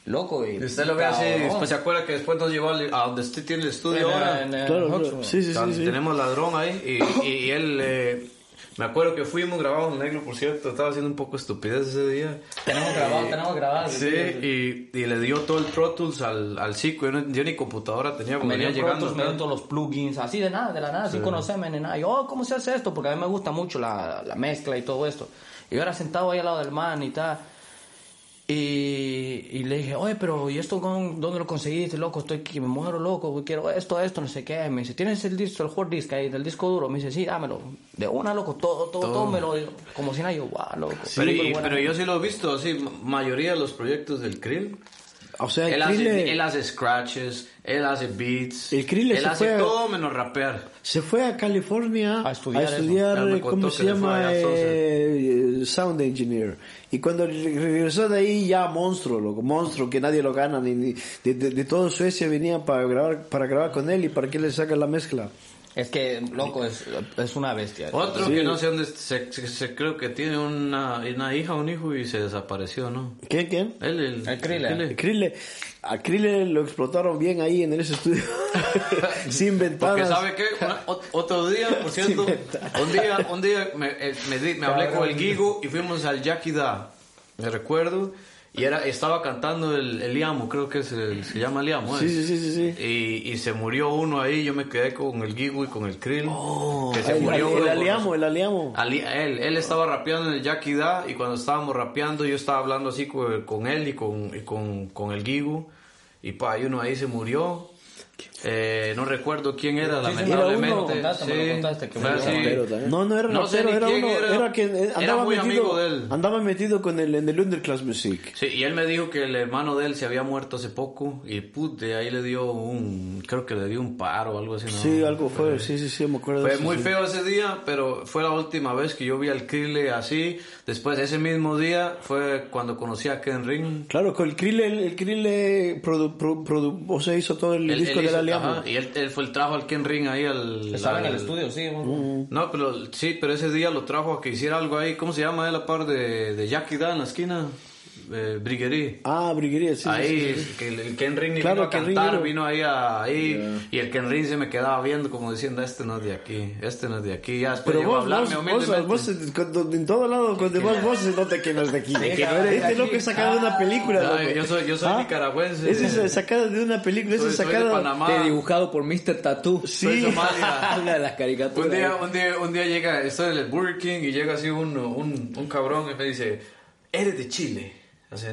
loco. Y, Y usted lo ve así, después se acuerda que después nos llevó al- a donde usted tiene el estudio En- ahora. en- en Claro, claro. Oxford. Sí, sí, sí, sí. Tenemos ladrón ahí y, y- y él, eh, me acuerdo que fuimos, grabamos en negro, por cierto, estaba haciendo un poco estupidez ese día. Tenemos grabado, tenemos grabado. Sí, y, y le dio todo el Pro Tools al, al chico, yo, no- yo ni computadora tenía, me dio llegando. Tools, me dio todos los plugins, así de nada, de la nada, sin conocerme ni nada. Y yo, oh, ¿cómo se hace esto? Porque a mí me gusta mucho la, la mezcla y todo esto. Y yo era sentado ahí al lado del man y tal. Y, y le dije, oye, pero ¿y esto con, dónde lo conseguiste, loco? Estoy que me muero, loco, quiero esto, esto, no sé qué. Me dice, ¿tienes el disco, el hard disk ahí, del disco duro? Me dice, sí, dámelo. De una, loco, todo, todo, todo, me lo Como si nada, yo, wow, loco. Pero, y- súper buena pero yo sí lo he visto, así, ma- mayoría de los proyectos del Krill. O sea, el Él hace, Krille él hace scratches, él hace beats, El Krill él se hace fue a- todo menos rapear. se fue a California A estudiar eso. estudiar, eh, ¿cómo se le llama? allá sound engineer. Y cuando re- regresó de ahí ya monstruo, loco, monstruo que nadie lo gana, ni, ni- de, de, de todo Suecia venían para grabar, para grabar con él y para que le saque la mezcla. Es que, loco, es, es una bestia. Otro Sí. que no sé dónde, se, se- se- creo que tiene una, una hija, un hijo y se desapareció, ¿no? ¿Quién, quién? Él, el, El Krille. Krille, a Krille lo explotaron bien ahí en ese estudio, *laughs* sin Porque ventanas. sabe qué, Una- otro día, por cierto, un día, un día me, eh, me, hablé con el Gigo y fuimos al Jackie Da, me recuerdo, y era, estaba cantando el, el Liamo, creo que es el- se llama Liamo, ¿eh? Sí, sí, sí, sí. Y, y se murió uno ahí, yo me quedé con el Gigo y con el Krill, que se el, murió. el con aliamo, el aliamo. Ali- él, él estaba rapeando en el Jackie Da y cuando estábamos rapeando yo estaba hablando así con, con él y con, y con, con el Gigu y pa, y uno ahí se murió Eh, no recuerdo quién era, Sí, lamentablemente. me lo Sí, contaste, que. No, no era No sé rapero, era uno, era. era que eh, Era andaba muy metido, amigo de él. andaba metido con el, en el underclass music. Sí, y él me dijo que el hermano de él se había muerto hace poco y put, de ahí le dio un, creo que le dio un paro o algo así. ¿no? Sí, algo fue, sí, sí, sí, me acuerdo de Fue eso, muy sí. feo ese día, pero fue la última vez que yo vi al Krille así. Después, ese mismo día, fue cuando conocí a Ken Ring. Claro, con el Krille, el, el Krille produ, produ- produ- o sea, hizo todo el Él- disco de la ajá, y él, él fue el trajo al Ken Ring ahí al... Estaba en el estudio, sí. No, pero sí, pero ese día lo trajo a que hiciera algo ahí. ¿Cómo se llama él a par de, de Jackie Da en la esquina? Eh, Briguerie. Ah, Briguería, sí. sí, ahí, sí, sí. que el, el Ken Ring Claro, vino a Ring cantar, vino. vino ahí, a- ahí y el Ken Ring se me quedaba viendo como diciendo, este no es de aquí, este no es de aquí. Ya después Pero vos, hablarme vos, vos, vos, cuando- en todo lado, cuando vas vos se nota que no es de aquí. que no de este loco es sacado de una película. No, loco. yo soy- yo soy nicaragüense. Ese es sacado de una película, ese es soy de sacado... Panamá. Te dibujado por Mr. Tattoo. Sí. Una *laughs* de las caricaturas. Un día, un día, un día llega, estoy en el Burger King y llega así un, un, un cabrón y me dice, eres de Chile.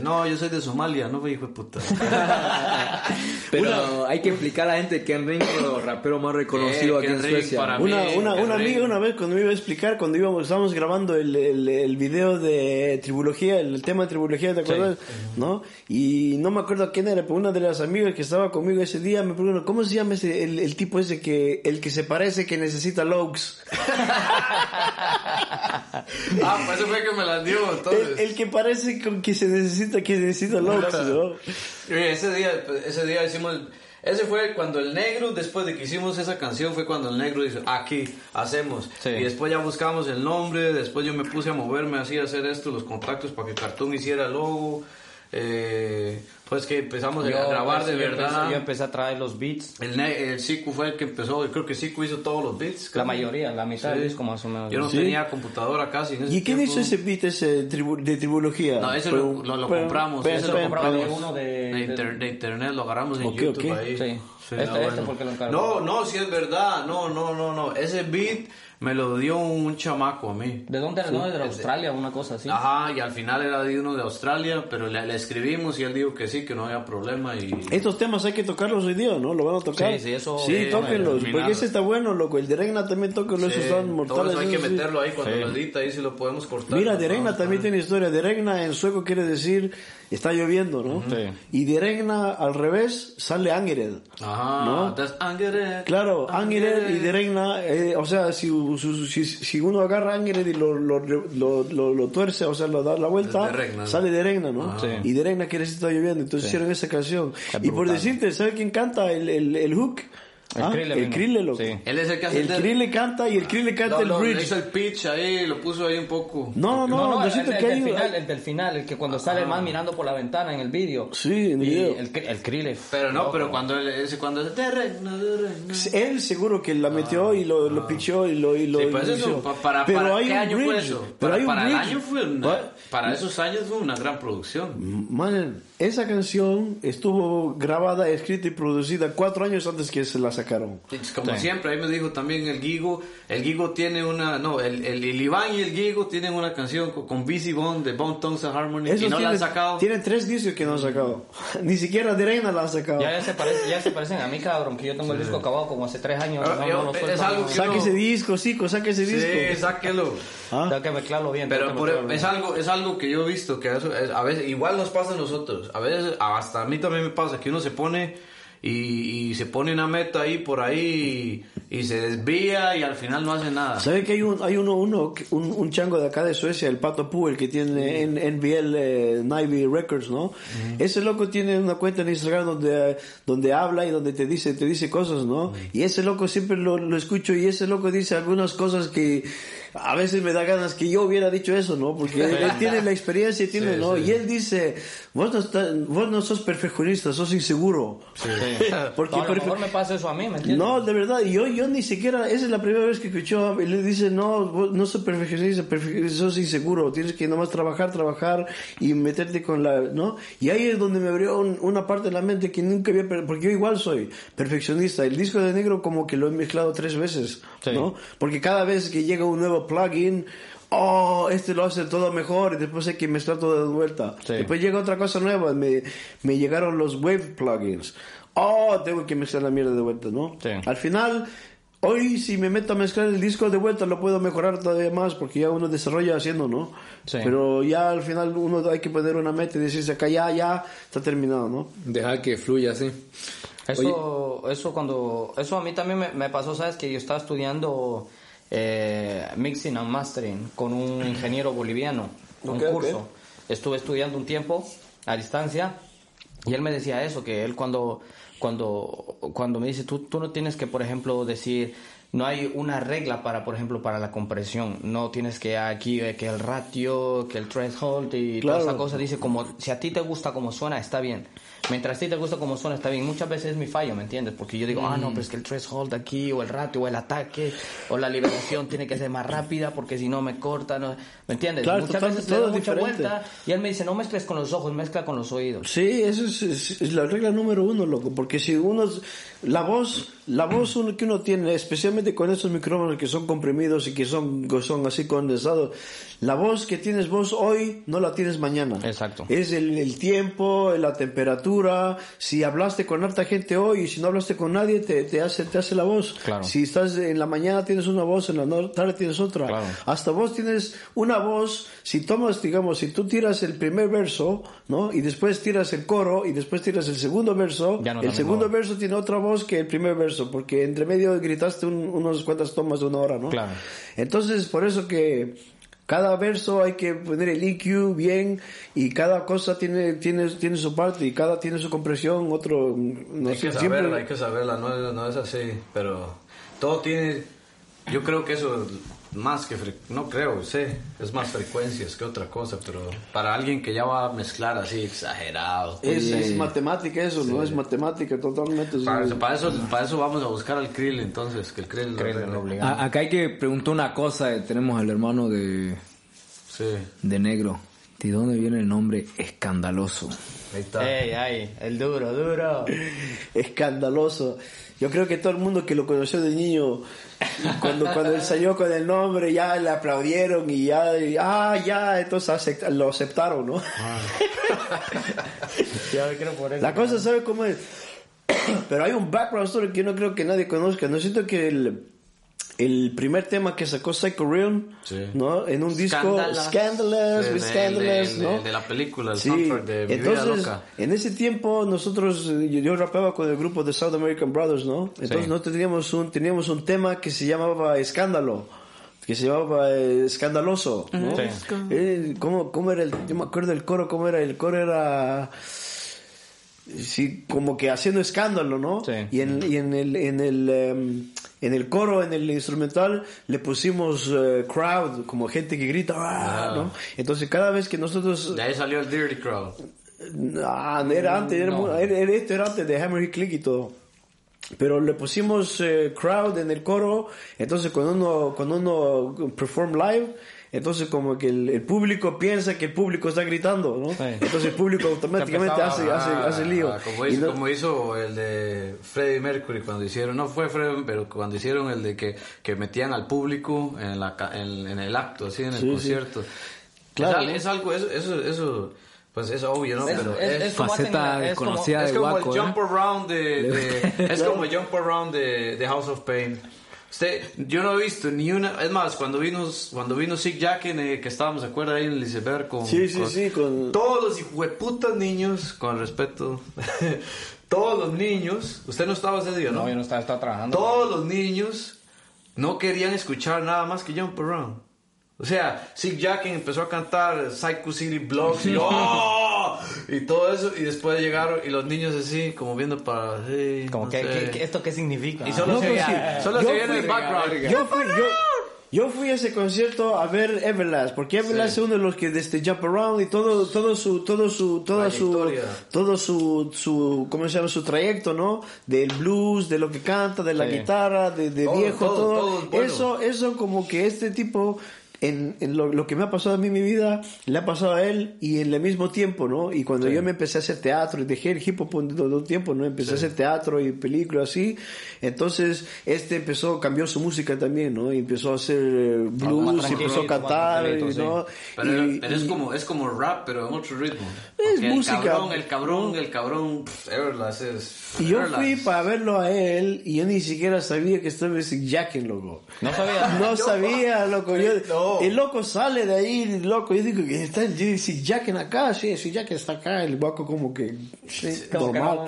No, yo soy de Somalia, no, hijo de puta. *laughs* Pero hay que explicar a la gente que Ken Ring es el rapero más reconocido Eh, aquí Ken en Suecia. para mí. Una, una, una amiga una vez cuando me iba a explicar, cuando íbamos, estábamos grabando el, el, el video de tribulogía, el, tema de tribulogía, ¿te acuerdas? ¿No? Y no me acuerdo quién era, pero una de las amigas que estaba conmigo ese día me preguntó, ¿cómo se llama ese, el, el tipo ese que, el que se parece que necesita Logs? *laughs* ah, pues eso fue que me las dio, entonces. El, el que parece con que se necesita, que necesita Logs, ¿no? Eh, Ese día, ese día hicimos, ese fue cuando el negro, después de que hicimos esa canción, fue cuando el negro dijo, aquí, hacemos. Sí. Y después ya buscamos el nombre, después yo me puse a moverme así, a hacer esto, los contactos para que Cartoon hiciera el logo. Eh, pues que empezamos a grabar pues, de yo empecé- verdad. yo empecé a traer los beats. El, el Siku fue el que empezó, yo creo que Siku hizo todos los beats. La mayoría, la mitad Sí. del disco más o menos. Yo no Sí. tenía computadora casi en ese ¿Y quién tiempo. hizo ese beat ese tribu- de tribulogía? No, ese Pero- lo, lo, lo pero- compramos. pero- ese lo compramos de uno de- de, inter- de internet, lo agarramos en Ok, YouTube ok. ahí. Sí. Sí, Este- este bueno. porque lo encargó. No, no, si es verdad. No, no, no, no. Ese beat me lo dio un chamaco a mí. ¿De dónde era? ¿No? De Australia, una cosa así. Ajá, y al final era de uno de Australia, pero le, le escribimos y él dijo que sí, que no había problema. Y... Estos temas hay que tocarlos hoy día, ¿no? Lo van a tocar. Sí, sí, eso- Sí, eh, tóquenlos, terminar. porque ese está bueno, loco. El de Regna también tóquenlo, esos Sí, son todo mortales. eso hay que esos meterlo ahí cuando lo edita, ahí si lo podemos cortar. Mira, de Regna también tiene historia. De Regna en sueco quiere decir está lloviendo, ¿no? Sí. Y de Regna al revés sale Angered. Ajá, ¿No? that's Angered. Claro, Angered y de Regna, eh, o sea, si, su- si, si uno agarra Angered y lo, lo, lo, lo, tuerce, o sea, lo da la vuelta, De Regna. sale de Regna, ¿no? Sí. Y de Regna quiere decir está lloviendo, entonces hicieron esa canción. Y por decirte, ¿sabes quién canta el, el, el hook? El Ah, Krille el vino. Krille, loco. Sí. Él es el que hace El Krille canta y el Krille canta Lo- el lo- bridge. hizo el pitch ahí, lo puso ahí un poco. No, no, No, no, no, el, siento el que del hay... final, el del final, el que cuando sale el man mirando por la ventana en el vídeo. Sí, en el video. el, el Krille. Pero no, loco. pero cuando él, ese cuando es regna. Él seguro que la metió y lo, lo pichó y lo, y lo Sí, pues eso, para, Pero para hay ¿qué un año fue bridge, eso? Pero para hay un para el bridge. año fue una- Va- para esos años fue una gran producción. Man, esa canción estuvo grabada, escrita y producida cuatro años antes que se la sacaron. Es Como siempre, ahí me dijo también el Gigo, el Gigo tiene una, no, el, el, el Iván y el Gigo tienen una canción con, con Busy Bone de Bone Tongues and Harmony Esos y no la han sacado. Tienen tres discos que no han sacado. *laughs* Ni siquiera de Reina la han sacado. Ya, ya se parece, ya se parecen a mí, cabrón, que yo tengo el disco acabado como hace tres años. Ah, no, yo- no lo es algo no. que- Saque no. ese disco, chico, saque ese disco. Sí, sáquelo. ¿Ah? Tengo que mezclarlo bien. Pero por- mezclarlo es bien. algo es algo que yo he visto que eso es- a veces igual nos pasa a nosotros a veces hasta a mí también me pasa que uno se pone y, y se pone una meta ahí por ahí y, y se desvía y al final no hace nada ¿Sabe que hay un hay uno un, un chango de acá de Suecia, el Pato Pu, el que tiene en NBL eh, Navy Records, ¿no? Ese loco tiene una cuenta en Instagram donde donde habla y donde te dice te dice cosas, ¿no? Y ese loco siempre lo, lo escucho y ese loco dice algunas cosas que a veces me da ganas que yo hubiera dicho eso, ¿no? Porque él, *laughs* él tiene la experiencia, y tiene, Sí, ¿no? sí. Y él dice, vos no, estás- vos no sos perfeccionista, sos inseguro. *laughs* Porque No, a lo mejor me pasa eso a mí, ¿me entiendes? no, de verdad, yo, yo ni siquiera, esa es la primera vez que escucho, él le dice, no, vos no sos perfeccionista, perfe- sos inseguro, tienes que nomás trabajar, trabajar y meterte con la, ¿no? Y ahí es donde me abrió un- una parte de la mente que nunca había, porque yo igual soy perfeccionista, el disco de negro como que lo he mezclado tres veces, Sí. ¿no? Porque cada vez que llega un nuevo plugin, oh, este lo hace todo mejor y después hay que mezclar todo de vuelta. Sí. Después llega otra cosa nueva, me, me llegaron los wave plugins. oh, tengo que mezclar la mierda de vuelta, ¿no? Sí. Al final, hoy si me meto a mezclar el disco de vuelta lo puedo mejorar todavía más porque ya uno desarrolla haciendo, ¿no? Sí. Pero ya al final uno hay que poner una meta y decirse acá ya, ya, está terminado, ¿no? Dejar que fluya así. Eso, eso cuando, eso a mí también me, me pasó, sabes que yo estaba estudiando eh, mixing and mastering con un ingeniero boliviano, un Ok, ok. curso. Estuve estudiando un tiempo a distancia y él me decía eso, que él cuando, cuando, cuando me dice, tú, tú no tienes que, por ejemplo, decir, no hay una regla para, por ejemplo, para la compresión. No tienes que aquí, eh, que el ratio, que el threshold y toda esa cosa. Dice, como, si a ti te gusta como suena, está bien. Mientras a ti te gusta como suena, está bien. Muchas veces es mi fallo, ¿me entiendes? Porque yo digo, ah, Mm. no, pero es que el threshold aquí, o el ratio, o el ataque, o la liberación tiene que ser más rápida, porque si no me corta, ¿no? ¿me entiendes? Claro, Muchas total- veces le doy mucha diferente. vuelta y él me dice, no mezcles con los ojos, mezcla con los oídos. Sí, eso es, es- es la regla número uno, loco, porque si uno, la voz, la voz uno, que uno tiene, especialmente con estos micrófonos que son comprimidos y que son, que son así condensados, la voz que tienes vos hoy no la tienes mañana. Exacto. Es el, el tiempo, la temperatura, si hablaste con harta gente hoy y si no hablaste con nadie te, te hace, te hace la voz. Claro. Si estás en la mañana tienes una voz, en la tarde tienes otra. Claro. Hasta vos tienes una voz, si tomas, digamos, si tú tiras el primer verso, ¿no? Y después tiras el coro y después tiras el segundo verso, no el segundo voz. verso tiene otra voz que el primer verso, porque entre medio gritaste un- unas cuantas tomas de una hora, ¿no? Claro. Entonces, por eso que cada verso hay que poner el EQ bien y cada cosa tiene, tiene, tiene su parte y cada tiene su compresión, otro, no hay sé, que siempre... saberla, hay que saberla, no es así, pero todo tiene, yo creo que eso más que, fre- no creo, sé, es más frecuencias que otra cosa, pero para alguien que ya va a mezclar así exagerado. Es, es matemática eso, ¿no? Es matemática totalmente. para, sí. para eso, para eso vamos a buscar al krill entonces, que el krill, lo Krill lo acá hay que preguntar una cosa. eh, Tenemos al hermano de, Sí, de negro. ¿De dónde viene el nombre escandaloso? ahí está. Ey, ay, el duro, duro. *laughs* escandaloso. Yo creo que todo el mundo que lo conoció de niño, cuando, cuando él salió con el nombre, ya le aplaudieron y ya, y, ah, ya, entonces lo aceptaron, ¿no? *laughs* Ya creo por eso. La cosa, ¿sabe cómo es? *clears throat* Pero hay un background story que yo no creo que nadie conozca. No siento que el, el primer tema que sacó Psycho Real, Sí. ¿no? En un disco, Scandalous. De- Scandalous, de- ¿no? de- la película, el Sí, soundtrack de Mi Vida Loca. en ese tiempo nosotros, yo, yo rapeaba con el grupo de South American Brothers, ¿no? Entonces Sí. nosotros teníamos un, teníamos un tema que se llamaba Escándalo, que se llamaba eh, Escandaloso, ¿no? Sí. Eh, ¿cómo, ¿Cómo era el, yo me acuerdo del coro, cómo era, el coro era... Sí, como que haciendo escándalo, ¿no? Sí. Y en, y en el, en el, em, en el coro, en el instrumental, le pusimos eh, crowd, como gente que grita, "Ah", ¿no? Entonces cada vez que nosotros De ahí salió el Dirty Crowd. Ah, era antes, era, mu- era- era- esto era antes de Hammer y Click y todo. Pero le pusimos eh, crowd en el coro, entonces cuando uno, cuando uno perform live, entonces como que el, el público piensa que el público está gritando, ¿no? Entonces el público automáticamente empezaba, hace, hace, Ah, hace lío. Como hizo, no- como hizo el de Freddie Mercury cuando hicieron, no fue Freddie, pero cuando hicieron el de que, que metían al público en, la, en, en el acto, así, en el Sí, sí. concierto. Claro, es, es algo, eso, eso, eso, pues es obvio, ¿no? Es- pero es- es, es Faceta hacen- es como- es de como guaco, el ¿eh? jump around de, de- *laughs* es como el jump around de, de House of Pain. Usted, yo no he visto ni una, es más, cuando vino, cuando vino Sick Jack, en, eh, que estábamos, ¿se acuerda ahí en el iceberg con, Sí, sí, con- sí, con- todos los hijueputas niños, con respeto, *laughs* todos los niños, usted no estaba ese día, ¿no? No, yo no estaba, estaba trabajando. Todos los niños no querían escuchar nada más que Jump Around. O sea, Sick Jack empezó a cantar Psycho City Blocks y, *laughs* ¡oh! Y todo eso, y después llegaron y los niños así, como viendo para... sí, Como no que, sé. que- que ¿esto qué significa? Y solo No, se pues sí. solo Yo se veía en el fui- background. Yo fui, yo, yo fui a ese concierto a ver Everlast, porque Everlast es uno de los que desde Jump Around y todo, todo su, todo su, toda su, todo su, su, ¿cómo se llama? Su trayecto, ¿no? Del blues, de lo que canta, de la Sí. guitarra, de, de Todo, viejo, todo, todo. todo es bueno. Eso, eso como que este tipo en, en lo, lo que me ha pasado a mí en mi vida, le ha pasado a él y en el mismo tiempo, ¿no? Y cuando yo me empecé a hacer teatro y dejé el hip hop por todo el tiempo, ¿no? Empecé a hacer teatro y películas así. Entonces, este empezó, cambió su música también, ¿no? Y empezó a hacer eh, blues, y empezó a cantar, y, sí. ¿no? Pero, Y- pero es y- como es como rap, pero en otro ritmo. Es Porque música. El cabrón, el cabrón, el cabrón, pff, Everlast es. Y yo Everlast. fui para verlo a él y yo ni siquiera sabía que estaba ese Jacken, loco. No sabía. No sabía, loco. Yo, No. El loco sale de ahí, loco. Yo digo que está el Sig Jacken acá, sí, Sig Jacken está acá. El guaco como que, sí, que normal.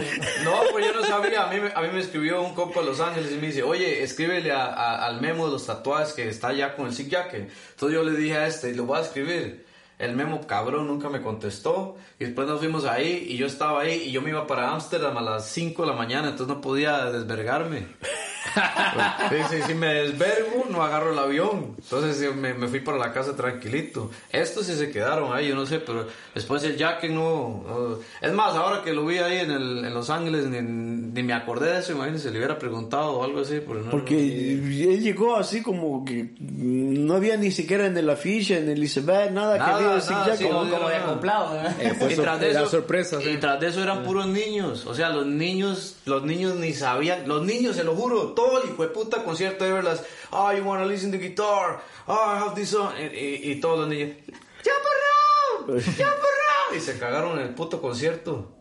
no- No, pues yo no sabía. A mí, me- a mí me escribió un compa de Los Ángeles y me dice, oye, escríbele a- a- al memo de los tatuajes que está allá con el Sig Jacket. Entonces yo le dije a este, lo voy a escribir. El memo cabrón nunca me contestó. Y después nos fuimos ahí y yo estaba ahí y yo me iba para Ámsterdam a las 5 de la mañana, entonces no podía desvergarme. Sí, sí, si me desvergo, no agarro el avión. Entonces me, me fui para la casa tranquilito. Estos sí se quedaron ahí, yo no sé, pero después el Jack no, no- Es más, ahora que lo vi ahí en, el, en Los Ángeles, ni, ni me acordé de eso, imagínense, le hubiera preguntado o algo así. Pero no, Porque él llegó así como que no había ni siquiera en el afiche, en el iceberg, nada, Nada, que había nada, Jacken. sí, no, Como de acoplado, ¿eh? Eh, pues, y tras de eso, sorpresa, sí. y tras de eso eran puros niños. O sea, los niños, los niños ni sabían. Los niños, se lo juro, todo el hijo de puta concierto de verlas. Oh, you wanna listen to guitar. Oh, I have this song. Y, y- y todos los niños. ¡Ya porrao! Y se cagaron en el puto concierto.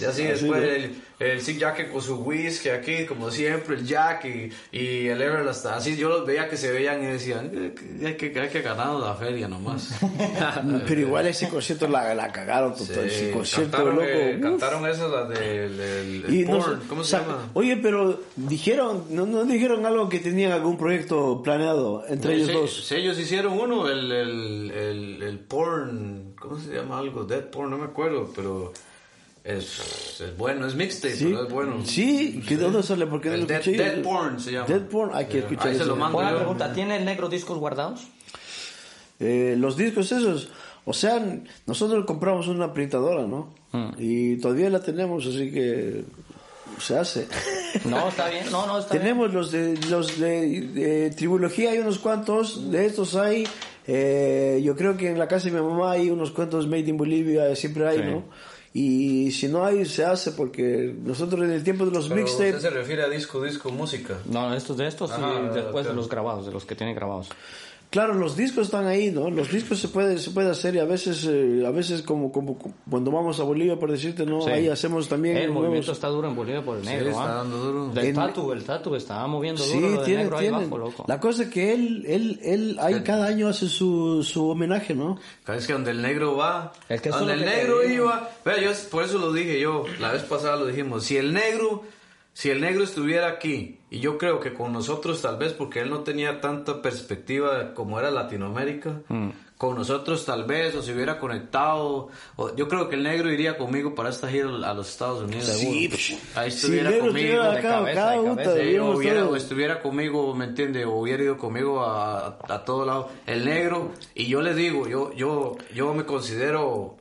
Y así después el, el Sig Jack con su whisky aquí, como siempre, el Jack y, y el Everlast. Así yo los veía que se veían y decían, "Eh, que- hay que, hay que ganar la feria nomás. *laughs* *laughs* Pero igual ese concierto la, la cagaron total. ese concierto, cantaron, loco. eh, cantaron esas las del no porn, ¿cómo se llama? Oye, pero dijeron, no, no dijeron algo que tenían algún proyecto planeado entre ellos Sí, dos. sí, ellos hicieron uno, el, el, el, el porn, ¿cómo se llama algo? Dead porn, no me acuerdo, pero es, es bueno, es mixtape, Sí, pero es bueno. sí, ¿qué dónde sale? Porque no El lo dead, escuché. dead porn se llama. Dead porn, hay que escuchar Ahí se eso. lo mando Buena yo. pregunta, ¿tiene el negro discos guardados? Eh, los discos esos, o sea, nosotros compramos una printadora, ¿no? Mm. Y todavía la tenemos, así que se hace. *laughs* No, está bien, no, no, está bien. tenemos los de los de, de Tribulogía, hay unos cuantos, de estos hay. eh, yo creo que en la casa de mi mamá hay unos cuantos Made in Bolivia, siempre hay, Sí. ¿no? Y si no hay, se hace porque nosotros en el tiempo de los usted mixtapes... se refiere a disco, disco, música. No, estos de estos Ajá, y después de los grabados, de los que tienen grabados. Claro, los discos están ahí, ¿no? Los discos se puede, se puede hacer y a veces, eh, a veces como, como cuando vamos a Bolivia, por decirte, ¿no? Sí. Ahí hacemos también El nuevos- movimiento está duro en Bolivia por el negro, está ¿ah? dando duro. Del En- tatu, el tatu estaba moviendo Sí, duro lo del tiene, negro ahí abajo, loco. La cosa es que él, él, él, ahí cada año hace su, su homenaje, ¿no? Cada vez que donde el negro va, Es que donde es el negro iba, vea, yo por eso lo dije yo, la vez pasada lo dijimos, si el negro, si el negro estuviera aquí, y yo creo que con nosotros tal vez, porque él no tenía tanta perspectiva como era Latinoamérica, Mm. con nosotros tal vez, o se hubiera conectado, o, yo creo que el negro iría conmigo para esta gira a los Estados Unidos. Sí, Ahí Si estuviera negro conmigo. estuviera de acá, cabeza, cada de cabeza. Sí, o digamos hubiera, o estuviera conmigo, ¿me entiende? O hubiera ido conmigo a, a, todo lado. El negro, y yo le digo, yo, yo, yo me considero,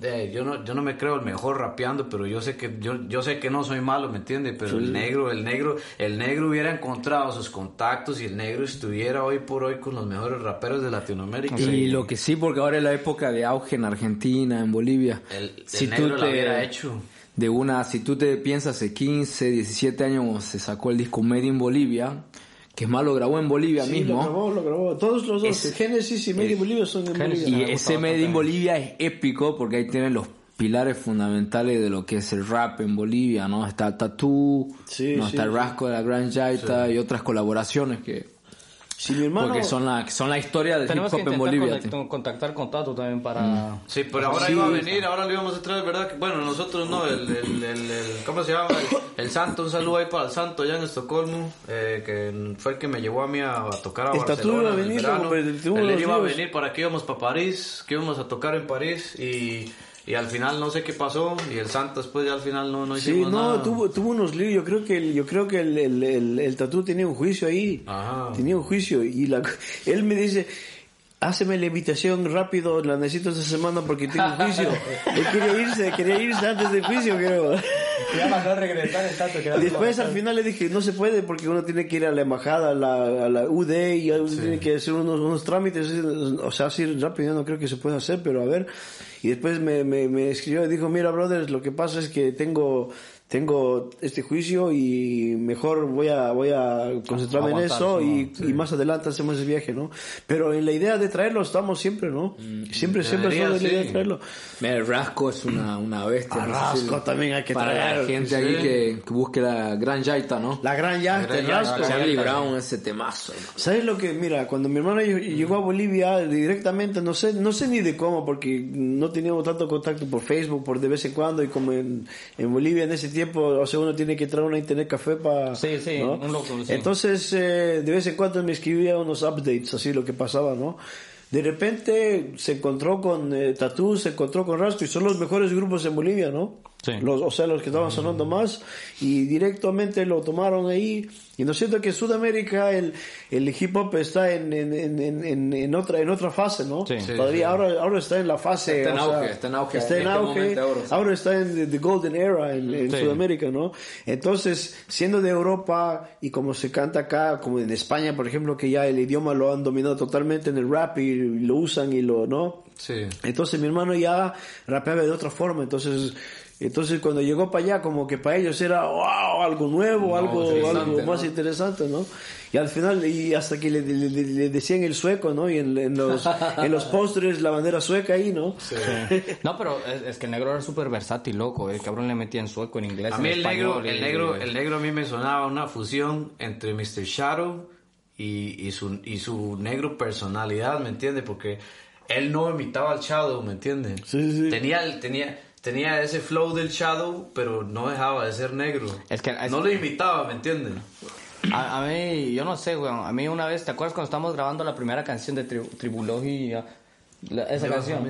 de, yo no, yo no me creo el mejor rapeando, pero yo sé que, yo, yo sé que no soy malo, ¿me entiende? Pero el negro, el negro, el negro hubiera encontrado sus contactos y el negro estuviera hoy por hoy con los mejores raperos de Latinoamérica. Y lo que sí, porque ahora es la época de auge en Argentina, en Bolivia. El, el si negro tú lo te, hubiera hecho. de una, si tú te piensas hace 15, 17 años se sacó el disco Made in Bolivia, que es más lo grabó en Bolivia Sí, mismo. lo grabó, lo grabó. Todos los dos, Es- Genesis y Medio Bolivia son en. Bolivia. Y ese Made in Bolivia es épico porque ahí tienen los pilares fundamentales de lo que es el rap en Bolivia, ¿no? Está Tatú, Sí, ¿no? sí, está. Rasco de la Gran Yaita y otras colaboraciones que... Si mi hermano... Porque son la, son la historia del hip hop en Bolivia. contactar, contactar con Tatu también para... Sí, pero ahora Sí. iba a venir, ahora lo íbamos a traer, ¿verdad? Que, Bueno, nosotros no, el, el, el, el- ¿cómo se llama? El, el Santo, un saludo ahí para el Santo allá en Estocolmo, eh, que fue el que me llevó a mí a, a tocar a El Tatu Barcelona. iba a en el venir, verano. hombre, Él iba a venir para que íbamos para París, que íbamos a tocar en París y, y al final no sé qué pasó y el Santo después ya al final no, no Sí, hicimos no, nada. tuvo, tuvo unos líos. Yo creo que el, yo creo que el, el, el, el Tatú tenía un juicio ahí. Ajá. Tenía un juicio. Y la, *laughs* él me dice, háceme la invitación rápido, la necesito esta semana porque tengo un juicio. *laughs* él quería irse, quería irse antes del juicio, creo. Ya mandó a regresar el tato. que era Después al final le dije, no se puede porque uno tiene que ir a la embajada, a la, a la UD y uno tiene que hacer unos, unos trámites, o sea, así rápido no creo que se pueda hacer, pero a ver. Y después me, me, me escribió y dijo, mira, brothers, lo que pasa es que tengo tengo este juicio y mejor voy a voy a concentrarme en Aguantar, eso sí, y, y más adelante hacemos el viaje, ¿no? Pero en la idea de traerlo estamos siempre, ¿no? Siempre, siempre debería, estamos en la idea sí. de traerlo. Mira, el Rasco es una, una bestia. A no sé Rasco también hay que Para traer, la gente sí. ahí que, que busque la gran yaita, ¿no? La gran llanta, La el rasco. Charlie Brown, ese temazo. ¿no? ¿Sabes lo que? Mira, cuando mi hermano llegó a Bolivia directamente, no sé, no sé ni de cómo, porque no teníamos tanto contacto por Facebook, por de vez en cuando, y como en, en Bolivia en ese tiempo, o sea, uno tiene que traer una internet café para... Sí, sí, un loco, sí. Entonces, eh, de vez en cuando me escribía unos updates, así lo que pasaba, ¿no? De repente se encontró con eh, Tatú, se encontró con Rasco, y son los mejores grupos en Bolivia, ¿no? Sí. Los, o sea, los que estaban sonando más, y directamente lo tomaron ahí. Y no siento que en Sudamérica el, el hip hop está en, en, en, en, en otra, en otra fase, ¿no? Sí. Sí, Todavía sí. Ahora, ahora está en la fase. Está en auge, sea, está en auge. Está en este ahora, sí. Ahora está en the, the golden era en, en Sí. Sudamérica, ¿no? Entonces, siendo de Europa y como se canta acá, como en España, por ejemplo, que ya el idioma lo han dominado totalmente en el rap y lo usan y lo, ¿no? Sí. Entonces mi hermano ya rapeaba de otra forma, entonces entonces cuando llegó para allá como que para ellos era wow, algo nuevo, algo, interesante, algo ¿no? más interesante, ¿no? Y al final y hasta que le, le- le- le decían el sueco, ¿no? Y en, en los *laughs* en los postres la bandera sueca ahí, ¿no? *laughs* No, pero es, es que el negro era súper versátil, loco. El cabrón le metía en sueco, en inglés, A en mí el negro, español, el y- negro, el negro a mí me sonaba una fusión entre Mr. Shadow y, y su y su negro personalidad, ¿me entiendes? Porque él no imitaba al Shadow, ¿me entiendes? Sí, sí. Tenía el- tenía tenía ese flow del Shadow, pero no dejaba de ser negro. Es que- es- no lo imitaba, ¿me entiendes? A, a mí, yo no sé, weón. A mí una vez, ¿te acuerdas cuando estábamos grabando la primera canción de Tri- Tribulogia? La- esa canción.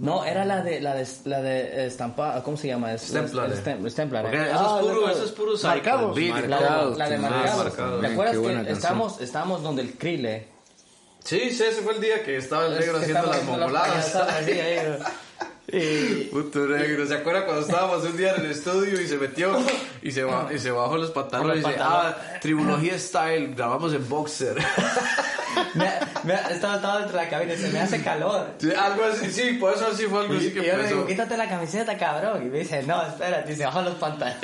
No, era la de la de la de estampa, ¿cómo se llama? Es- Stemplar. Stem- Stemplar, eh. eso Ah, es puro, loco. eso es puro Marcados. Marcados, la de sí, Marcados. ¿Te acuerdas Qué buena que estábamos, estábamos donde el Krille? Sí, sí, ese fue el día que estaba el negro Que haciendo las mongoladas. *laughs* y- Puto negro, ¿se acuerda cuando estábamos un día en el estudio y se metió y se, ba- y se bajó los pantalones y dice, ah, Tribulogía Style, grabamos en Boxer. *laughs* me, me, estaba, estaba dentro de la cabina y se me hace calor. Sí, algo así, sí, por eso así fue algo Y, así y que yo le digo, quítate la camiseta, cabrón. Y me dice, no, espérate, y se bajan los pantalones.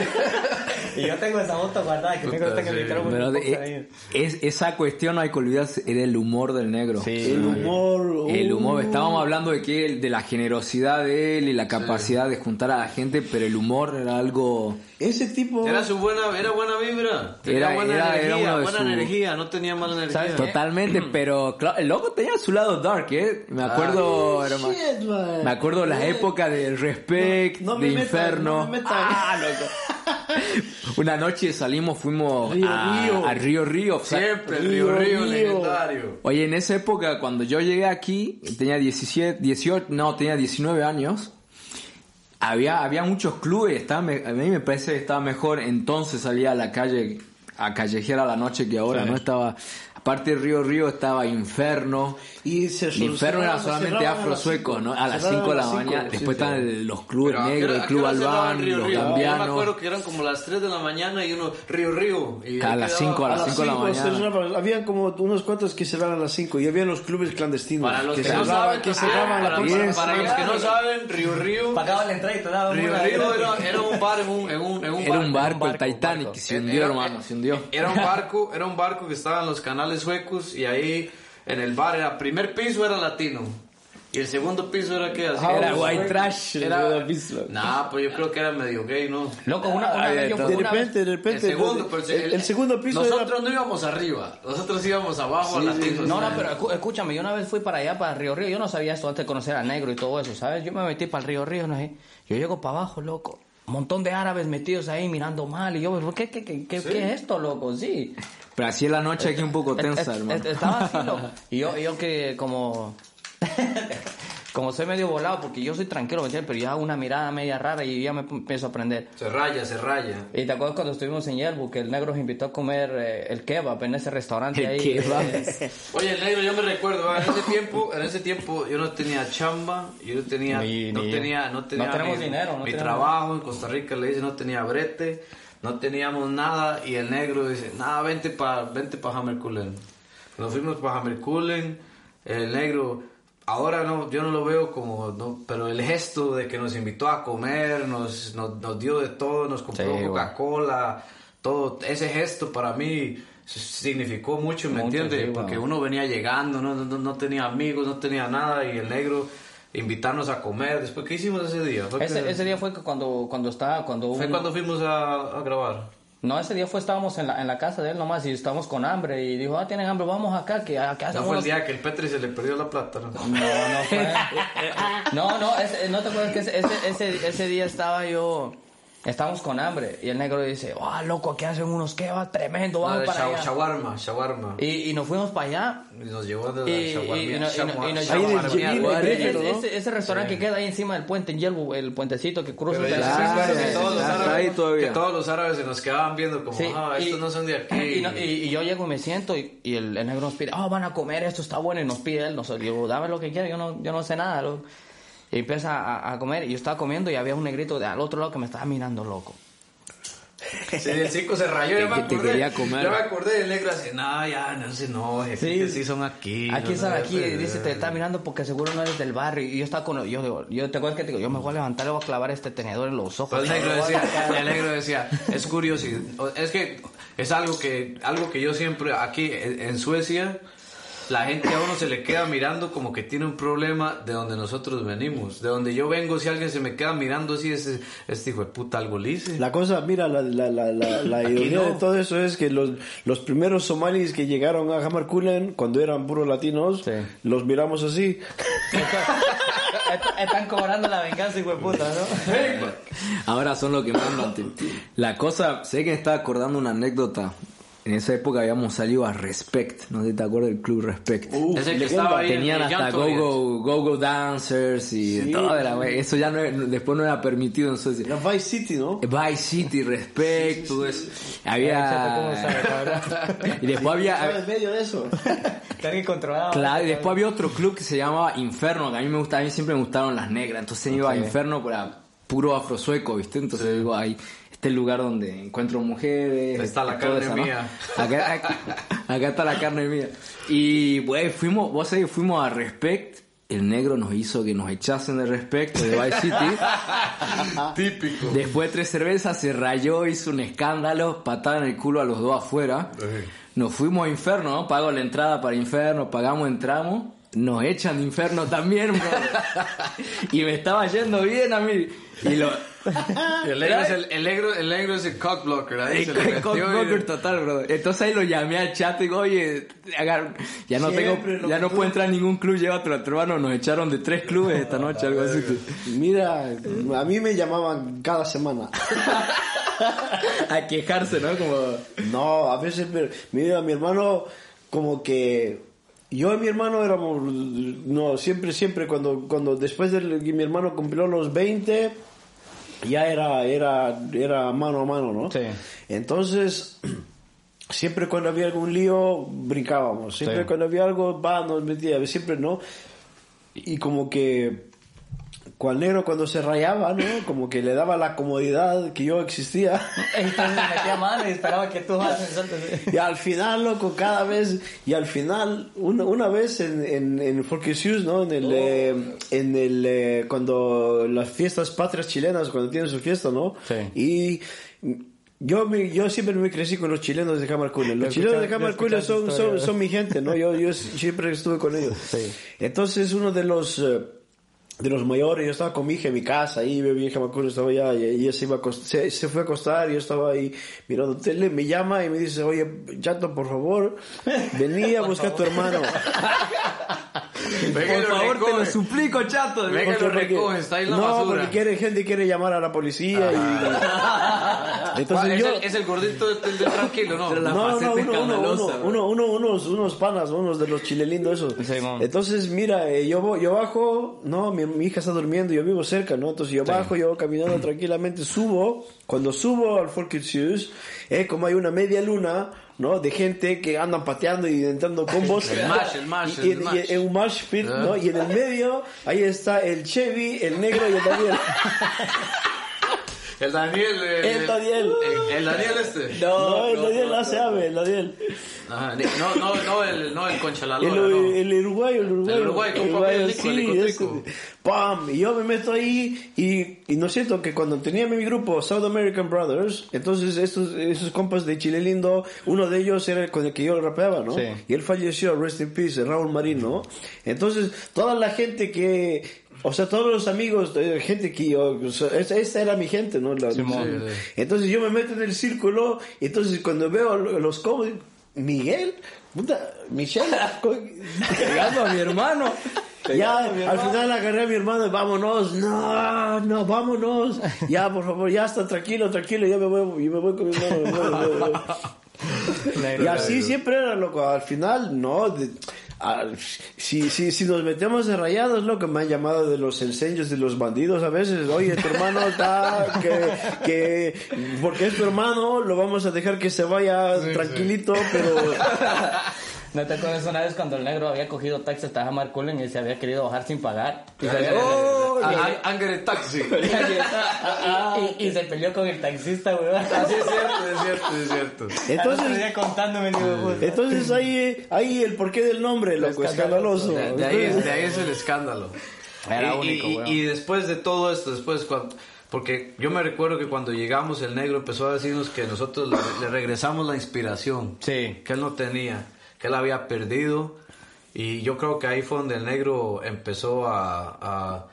*laughs* y yo tengo esa foto guardada que Puta, tengo que sí. de- boxer ahí. es, esa cuestión no hay que olvidarse, era el humor del negro. El humor. El uh, humor, estábamos hablando de que de la generosidad de él y la capacidad de juntar a la gente, pero el humor era algo Ese tipo Era su buena, era buena vibra. Tenía Era- buena era- era energía, buena su- energía, no tenía mala energía. Totalmente, *clears throat* pero claro, el loco tenía su lado dark, ¿eh? Me acuerdo, Shit, man. me acuerdo las épocas del respect, No de inferno. no me metan. Ah, loco. *laughs* Una noche salimos, fuimos Río a, Río. a Río Río. Siempre, Río, Río Río, legendario. Oye, en esa época, cuando yo llegué aquí, tenía 17, 18, no, tenía 19 años. Había, había muchos clubes, estaba a mí me parece que estaba mejor entonces salía a la calle a callejear a la noche que ahora, ¿no? Estaba, aparte de Río Río estaba Inferno. Y se Inferno era solamente cerraban a afro las sueco, cinco. ¿no? A las Cerraban 5 de la a las cinco, mañana. Después sí. estaban los clubes Pero, ¿a negros, el a Club Albán, Río los Río? Yo me gambianos. acuerdo que eran como las 3 de la mañana y uno, Río Río. Y A las quedaba- cinco, a A las las 5 de la 5 mañana. Habían como unos cuantos que cerraban a las 5 y había los clubes clandestinos. Para los que, no cerraban, saben, que cerraban la para, puerta. para- para los que no saben, Río Río, Pagaba la entrada y te daba Río Río era, un bar en un, en un, en un Era un barco, el Titanic, que se hundió, hermano, se hundió. Era un barco, era un barco que estaba en los canales suecos y ahí en el bar era primer piso era latino y el segundo piso era que así Era white trash. Era, el piso. nah, pues yo creo que era medio gay, ¿no? Loco, una, una Ay, vez yo de De una vez- repente, de El repente. segundo, de- pero si- el, el segundo piso nosotros era. no íbamos arriba, nosotros íbamos abajo latinos. No, no, pero escúchame, yo una vez fui para allá, para Río Río, yo no sabía esto antes de conocer al negro y todo eso, ¿sabes? Yo me metí para el Río Río, no sé. Yo llego para abajo, loco. Un montón de árabes metidos ahí mirando mal y yo, ¿por ¿qué, qué, qué, qué, qué es esto, loco? Sí. Pero así es la noche aquí un poco tensa, Es- hermano. es- Estaba así, loco. *laughs* Y yo, yo que como... *laughs* como soy medio volado, porque yo soy tranquilo. Pero ya una mirada media rara y ya me empiezo a aprender. Se raya, se raya. Y te acuerdas cuando estuvimos en Yelbu, que el negro nos invitó a comer eh, el kebab en ese restaurante El ahí. kebab. Eh, *laughs* Oye, el negro, yo me recuerdo, ¿va? en ese tiempo, en ese tiempo yo no tenía chamba, yo no tenía, Ni- no ni- tenía, no tenía no tenemos mi, dinero, no mi tenemos- trabajo en Costa Rica le dice no tenía brete, no teníamos nada y el negro dice, nada, vente para vente pa Hammerkullen. Nos fuimos para Hammerkullen, el negro, ahora no, yo no lo veo como, no, pero el gesto de que nos invitó a comer, nos, nos, nos dio de todo, nos compró Sí. Coca-Cola, todo, ese gesto para mí significó mucho, ¿me entiendes? sí, Porque uno venía llegando, no, no, no tenía amigos, no tenía nada y el negro invitarnos a comer. Después, ¿qué hicimos ese día? Ese, que- ese día fue cuando, cuando estaba, cuando fue un- cuando fuimos a, a grabar. No, ese día fue, estábamos en la, en la casa de él nomás y estábamos con hambre y dijo, ah, tienen hambre, vamos acá, que acá No fue el día que el Petri se le perdió la plata, ¿no? No, no fue. *laughs* No, no, ese- no te acuerdas que ese, ese, ese, ese día estaba yo, estábamos con hambre y el negro dice, ah, loco, aquí hacen unos kebabs tremendo, No, vamos de para allá. shawarma, shawarma. Y, y nos fuimos para allá Y nos llevó de la y, y- no- y no- y nos Jimmy, Ese- ¿no? ese, restaurante que queda ahí encima del puente en Yelbu, el puentecito que cruza. Pero sí que todos los árabes- todavía. que todos los árabes se nos quedaban viendo como, Sí, ah, y- estos no son de aquí. Y, no- y- y yo llego y me siento y, y el, el negro nos pide, ah, van a comer, esto está bueno, y nos pide él. Nos, digo, dame lo que quieras, yo no, yo no sé nada. loco". Y empieza a, a comer, y yo estaba comiendo y había un negrito de al otro lado que me estaba mirando loco. Sí, el cinco se rayó, ya me Que te acordé. quería comer. Ya me acordé del negro así, no, ya, no se enoje, Sí. sí son aquí. Aquí no están sé, aquí, pero- dice, te está mirando porque seguro no eres del barrio. Y yo estaba con, yo digo, yo te acuerdas que te digo, yo me voy a levantar, le voy a clavar este tenedor en los ojos. Pues el negro decía, el negro decía, es curioso, es que es algo que, algo que yo siempre, aquí en en Suecia, la gente a uno se le queda mirando como que tiene un problema de donde nosotros venimos. De donde yo vengo, si alguien se me queda mirando así, este, este hijo de puta algo le hice. La cosa, mira, la, la, la, la, la Aquí ironía no. de todo eso es que los, los primeros somalis que llegaron a Hammarkullen, cuando eran puros latinos, Sí. los miramos así. Est- Están cobrando la venganza, hijo de puta, ¿no? Ahora son lo que mandan. La cosa, sé que me estaba acordando una anécdota. En esa época habíamos salido a Respect, no sé si te acuerdas del club Respect. Uf, Es el que leyenda. estaba ahí en Tenían hasta go-go go, go dancers y Sí. todo. Era, eso ya no, después no era permitido en Suecia. Era Vice City, ¿no? Vice City, Respect, todo eso. ¿cómo sabe, Había... *laughs* y después Estaba había... en medio de eso. *laughs* Incontrolados. Claro, y después había otro club que se llamaba Inferno, que a mí me gusta, a mí siempre me gustaron las negras, entonces iba a Inferno para puro afrosueco, ¿viste? Entonces digo, ahí, este es el lugar donde encuentro mujeres. Está la carne mía. Acá, acá, acá está la carne mía. Y, güey, fuimos, vos sabés, fuimos a Respect, el negro nos hizo que nos echasen de Respect de Vice City. *laughs* Típico. Después de tres cervezas se rayó, hizo un escándalo, patada en el culo a los dos afuera. Nos fuimos a Inferno, ¿no? Pago la entrada para Inferno, pagamos, entramos. Nos echan de Inferno también, bro. *laughs* y me estaba yendo bien a mí. Y lo... El negro, es el, el negro, el negro es el cock blocker, ahí se le y- cockblocker total, bro. Entonces ahí lo llamé al chat y digo, oye, agar- ya no Siempre tengo, ya no puedo entrar a ningún club, llévatelo a tu hermano. Nos echaron de tres clubes esta noche, algo así. Mira, a mí me llamaban cada semana. *laughs* a quejarse, ¿no? Como... No, a veces, pero, mira, mi hermano, como que yo y mi hermano éramos, no, siempre, siempre, cuando, cuando después de que mi hermano cumplió los 20, ya era, era, era mano a mano, ¿no? Sí. Entonces, *clears throat* siempre cuando había algún lío, brincábamos, siempre Sí. cuando había algo, va, nos metía, siempre, ¿no? Y como que, cual negro cuando se rayaba, ¿no? Como que le daba la comodidad que yo existía. Entonces me metía mano y esperaba que tú haces Y al final, loco, cada vez, y al final, una, una vez en, en, en Folkesius, ¿no? En el, eh, en el, eh, cuando las fiestas patrias chilenas, cuando tienen su fiesta, ¿no? Sí. Y yo, me- yo siempre me crecí con los chilenos de Camarcule. Los chilenos de escuchaste son, son, son mi gente, ¿no? Yo, yo siempre estuve con ellos. Sí. Entonces, uno de los, eh, de los mayores, yo estaba con mi hija en mi casa, ahí bebí en Jamacuro, estaba allá, y ella se, iba a se, se fue a acostar, y yo estaba ahí mirando tele, me llama y me dice, oye, Chato, por favor, vení a *laughs* buscar a tu hermano. *laughs* Por favor, te lo recoge. suplico, chato. Venga, lo recoge, está ahí en la no, basura. porque quiere, gente quiere llamar a la policía y... *laughs* Entonces es, yo... el, es el gordito del, del- tranquilo, ¿no? La no, no, uno, uno, uno, uno, uno, unos, unos panas, unos de los chilelindos esos. Sí. Entonces, mira, eh, yo, yo bajo, no, mi, mi hija está durmiendo, yo vivo cerca, ¿no? Entonces yo bajo, yo voy caminando *clears throat* tranquilamente, subo, cuando subo al Folkets es como hay una media luna, ¿no? De gente que andan pateando y entrando combos. El mash, el mash, Y, y- el y- mash. en un marsh pit, Ah. ¿no? Y en el medio, ahí está el Chevy, el negro y el Daniel. *laughs* El Daniel. El, El Daniel. El, el Daniel este. No, el Daniel hace ave, el Daniel. Ajá, ni- no, no, no, el, no, el concha la El, no. el uruguayo, el uruguayo. El uruguayo, con uruguayo, lico, lico. ese. ¡Pam! Y yo me meto ahí y, y no siento que cuando tenía mi grupo South American Brothers, entonces estos, esos compas de Chile Lindo, uno de ellos era el con el que yo rapeaba, ¿no? Sí. Y él falleció, rest in peace, Raúl Marín, ¿no? Entonces, toda la gente que... O sea, todos los amigos, eh, gente que yo, o sea, esta era mi gente, ¿no? La- Simón. Sí, entonces yo me meto en el círculo, y entonces cuando veo los combos, Miguel, puta, Michelle, *laughs* Pegando a mi hermano. ya, al final agarré a mi hermano y vámonos, no, no, vámonos, ya, por favor, ya está, tranquilo, tranquilo, ya me voy, yo me voy con mi hermano. me voy, me voy, me voy. *laughs* Y así siempre era, loco, al final, no, de- al- si, si, si nos metemos de rayados, loco, me han llamado de los enseños de los bandidos a veces, oye, tu hermano está, que, que, porque es tu hermano, lo vamos a dejar que se vaya tranquilito, pero... ¿No te acuerdas una vez cuando el negro había cogido taxi hasta Hamar Cullen y se había querido bajar sin pagar? Y se, había- Oh, Ah, ah, Anger taxi. *laughs* y, y se peleó con el taxista, weón. Así es cierto, es cierto, es cierto. Entonces, contándome, digo, entonces ahí, ahí el porqué del nombre, loco, escandaloso. De, de ahí, es- de ahí es el escándalo. Era y, único, y- y después de todo esto, después cuando... Porque yo me recuerdo que cuando llegamos el negro empezó a decirnos que nosotros le, le regresamos la inspiración Sí. que él no tenía, que él había perdido. Y yo creo que ahí fue donde el negro empezó a, a,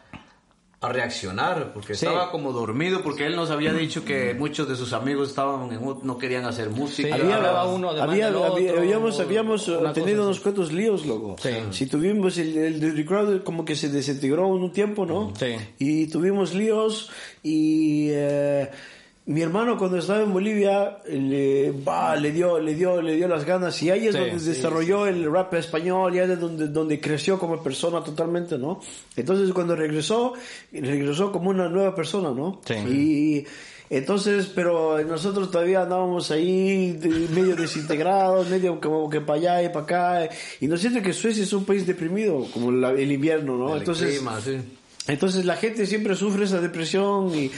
a reaccionar, porque Sí. estaba como dormido, porque él nos había dicho que muchos de sus amigos estaban en, un- no querían hacer música. Sí, Había, hablaba uno había- del otro, habíamos, habíamos una tenido unos cuantos líos, loco. Sí. Si tuvimos el, el Dirty Crowd como que se desintegró en un tiempo, ¿no? Sí. Y tuvimos líos y eh, mi hermano cuando estaba en Bolivia le, bah, le dio, le dio, le dio las ganas y ahí es Sí, donde sí, desarrolló el rap español, y ahí es donde, donde creció como persona totalmente, ¿no? Entonces cuando regresó, regresó como una nueva persona, ¿no? Sí. Y entonces, pero nosotros todavía andábamos ahí medio desintegrados, *laughs* medio como que para allá y para acá. Y no siento que Suecia es un país deprimido, como la- el invierno, ¿no? El entonces, clima, sí. entonces la gente siempre sufre esa depresión y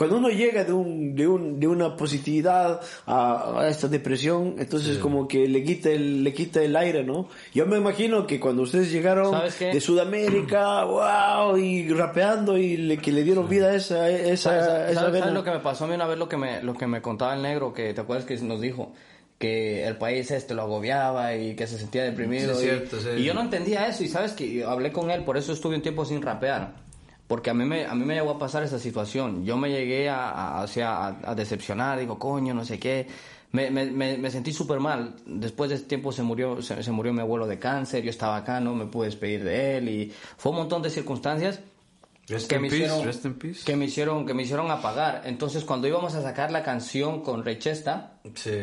cuando uno llega de, un, de, un, de una positividad a, a esta depresión, entonces como que le quita, el, le quita el aire, ¿no? Yo me imagino que cuando ustedes llegaron de Sudamérica, wow, y rapeando y le, que le dieron vida a esa, esa, ¿Sabes, esa sabes- vena. sabes lo que me pasó a mí una vez? Lo que me, lo que me contaba el negro, que te acuerdas que nos dijo que el país este lo agobiaba y que se sentía deprimido. Sí, y, cierto, sí. y yo no entendía eso y sabes que hablé con él, por eso estuve un tiempo sin rapear. Porque a mí me, a mí me llegó a pasar esa situación. Yo me llegué a, a, o sea, a, a decepcionar, digo, coño, no sé qué. Me, me, me, sentí súper mal. Después de ese tiempo se murió, se, se murió mi abuelo de cáncer, yo estaba acá, no me pude despedir de él y fue un montón de circunstancias Rest que me peace, hicieron que me hicieron que me hicieron apagar entonces cuando íbamos a sacar la canción con Rechesta Sí.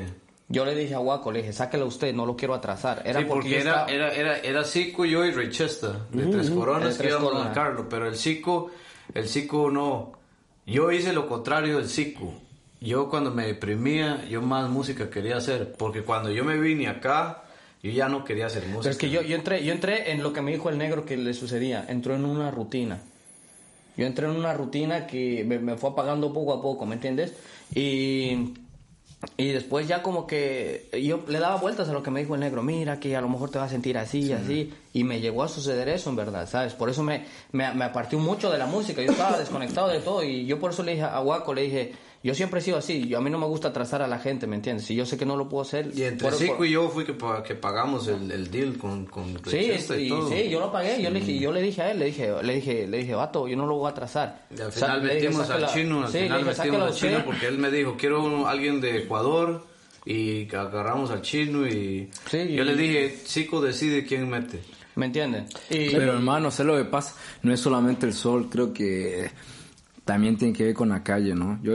Yo le dije a Waco le dije sáquela usted no lo quiero atrasar era Sí, porque, yo era, estaba- era, era, era Zico, yo y Richester, de Tres Coronas, que íbamos a sacarlo, pero el Zico, el Zico no, yo hice lo contrario del Zico. Yo cuando me deprimía, yo más música quería hacer, porque cuando yo me vine acá, yo ya no quería hacer música. pero es que yo, yo entré yo entré en lo que me dijo el negro que le sucedía entró en una rutina yo entré en una rutina que me, me fue apagando poco a poco ¿me entiendes? y Y después ya como que yo le daba vueltas a lo que me dijo el negro, mira que a lo mejor te vas a sentir así, así, y me llegó a suceder eso en verdad, ¿sabes? Por eso me, me, me aparté mucho de la música, yo estaba desconectado de todo y yo por eso le dije a Waco, le dije, yo siempre he sido así, yo, a mí no me gusta atrasar a la gente, ¿me entiendes? Si yo sé que no lo puedo hacer... Y entre por- Zico por- y yo fui que, pa- que pagamos el, el deal con, con Sí, y y- todo. sí, yo lo pagué, yo le dije, yo le dije a él, le dije, le dije, le dije, vato, yo no lo voy a atrasar. Y al O sea, final dije, metimos al chino, al Sí, final dije, metimos "Sáquela al chino usted". porque él me dijo, quiero un- alguien de Ecuador y agarramos al chino y Sí, yo y- le dije, Zico decide quién mete. ¿Me entienden? Y, Pero hermano, sé lo que pasa, no es solamente el sol, creo que también tiene que ver con la calle, ¿no? Yo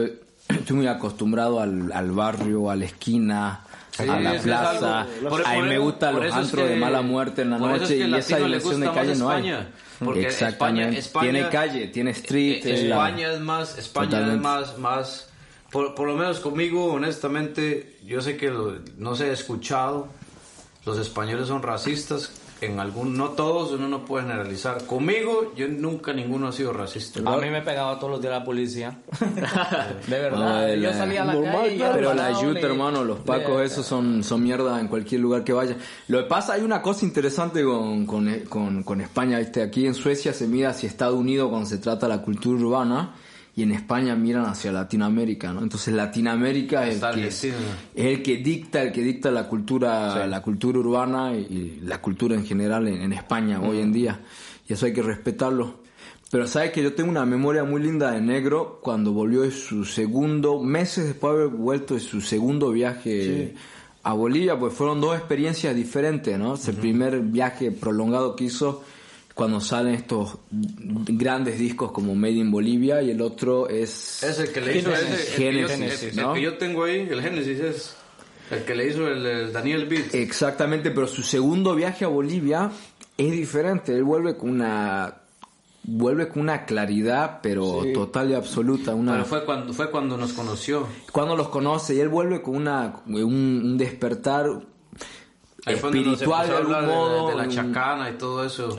estoy muy acostumbrado al, al barrio, a la esquina, Sí, a la plaza. por- a mí me gustan los es antros que- de mala muerte en la es noche que y esa diversión de calle no hay. Porque Exactamente. España- España- tiene calle, tiene street. Eh, la- España es más, España Totalmente. es más, más, por, por lo menos conmigo, honestamente, yo sé que lo- no se ha escuchado, los españoles son racistas, en algún, no todos, uno no puede generalizar. Conmigo, yo nunca ninguno ha sido racista. a mí me pegaba todos los días la policía. *laughs* de verdad. Yo la- salía a la normal, calle claro. Pero la yuta, hermano, los pacos, esos son, son mierda en cualquier lugar que vaya. Lo que pasa, hay una cosa interesante con, con, con, con España, ¿viste? Aquí en Suecia se mira hacia Estados Unidos cuando se trata de la cultura urbana y en España miran hacia Latinoamérica, ¿no? Entonces Latinoamérica es el, que, es el que dicta, el que dicta la cultura, la cultura urbana y, y la cultura en general en, en España hoy en día. Y eso hay que respetarlo. Pero sabes que yo tengo una memoria muy linda de Negro cuando volvió de su segundo, meses después de haber vuelto de su segundo viaje a Bolivia, pues fueron dos experiencias diferentes, ¿no? El primer viaje prolongado que hizo cuando salen estos grandes discos como Made in Bolivia y el otro es... Es el que le hizo el el- el ¿no? que yo tengo ahí, el Génesis es el que le hizo el, el Daniel Beat. Exactamente, pero su segundo viaje a Bolivia es diferente. Él vuelve con una vuelve con una claridad, pero total y absoluta. Una, Pero fue cuando, fue cuando nos conoció. cuando los conoce y él vuelve con una un, un despertar Ahí fue donde nos espiritual de algún de- modo. de, la un- chacana y todo eso.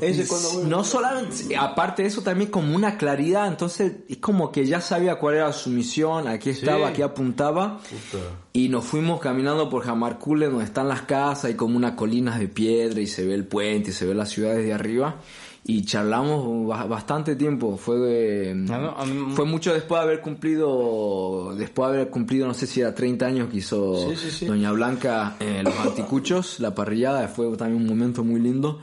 No solamente, aparte de eso también como una claridad, entonces es como que ya sabía cuál era su misión, aquí estaba, aquí apuntaba Puta. y nos fuimos caminando por Jamarcule donde están las casas y como unas colinas de piedra y se ve el puente y se ve la ciudad desde arriba y charlamos ba- bastante tiempo, fue mí- fue mucho después de haber cumplido, después de haber cumplido, no sé si era 30 años que hizo Doña Blanca eh, Los Anticuchos, la parrillada, fue también un momento muy lindo.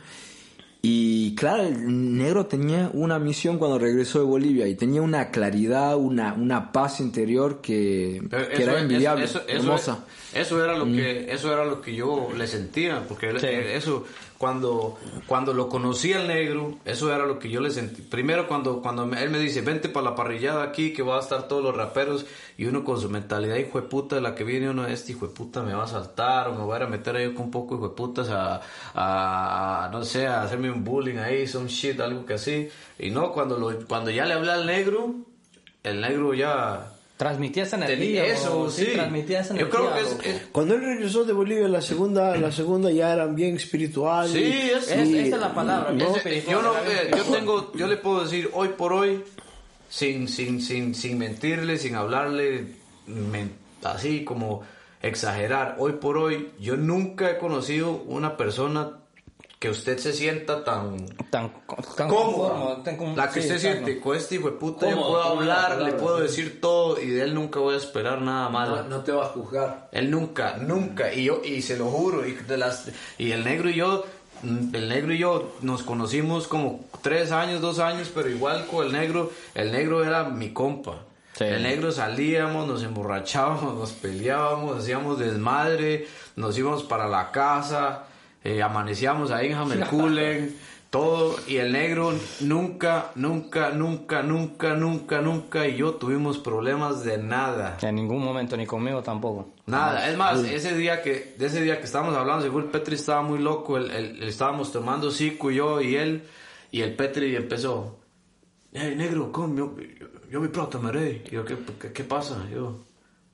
Y claro, el negro tenía una misión cuando regresó de Bolivia y tenía una claridad, una, una paz interior que, era envidiable, eso- eso- hermosa. Eso era lo que eso era lo que yo le sentía, porque eso cuando cuando lo conocí al negro, eso era lo que yo le sentí. Primero cuando cuando él me dice, "Vente para la parrillada aquí que va a estar todos los raperos" y uno con su mentalidad hijo de puta de la que viene uno este hijo de puta me va a saltar o me voy a ir a meter ahí con un poco hijo de putas a, a, no sé, a hacerme un bullying ahí, some shit, algo que así. Y no, cuando lo cuando ya le hablé al negro, el negro ya Transmitía esa energía. eso, sí. Transmitía esa Yo energía. creo que es, loco. es- Cuando él regresó de Bolivia, la segunda, la segunda ya eran bien espiritual. Sí, y- es- y- esa es la palabra. no, yo no, eh, yo tengo, yo le puedo decir hoy por hoy, sin, sin, sin, sin mentirle, sin hablarle, así como exagerar, hoy por hoy, yo nunca he conocido una persona que usted se sienta tan Tan, tan cómoda, conforme, tan como- la que sí, usted exacto. siente, con este hijo de puta, yo Cómodo, puedo cómodo la hablar, le puedo sí. decir todo y de él nunca voy a esperar nada malo. No, no te va a juzgar. Él nunca, nunca, y yo, y se lo juro, y, de las, y el negro y yo, mm, el negro y yo nos conocimos como tres años, dos años, pero igual con el negro, el negro era mi compa. Sí. El negro salíamos, nos emborrachábamos, nos peleábamos, hacíamos desmadre, nos íbamos para la casa, eh, amanecíamos ahí en Hammerkulen, *laughs* todo, y el negro nunca, nunca, nunca, nunca, nunca, nunca, y yo tuvimos problemas de nada. En ningún momento, ni conmigo tampoco. Nada, es más, ese día que, de ese día que estábamos hablando, seguro el Petri estaba muy loco, el, el- estábamos tomando Zico, yo y él, y el Petri empezó, hey negro, ¿cómo? Yo, yo, yo mi pronto me reí. Y yo, ¿qué, qué, qué pasa? Yo,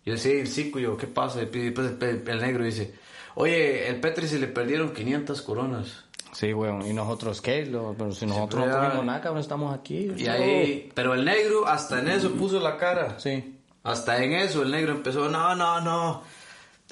yo sí, el Zico, yo, ¿qué pasa? Y después el, el negro dice, oye, el Petri se le perdieron 500 coronas. Sí, weón. ¿Y nosotros qué? Lo- pero si nosotros Siempre no hay- tuvimos nada, cabrón, estamos aquí. Y ahí, pero el negro hasta en eso puso la cara. Sí. Hasta en eso el negro empezó, no, no, no.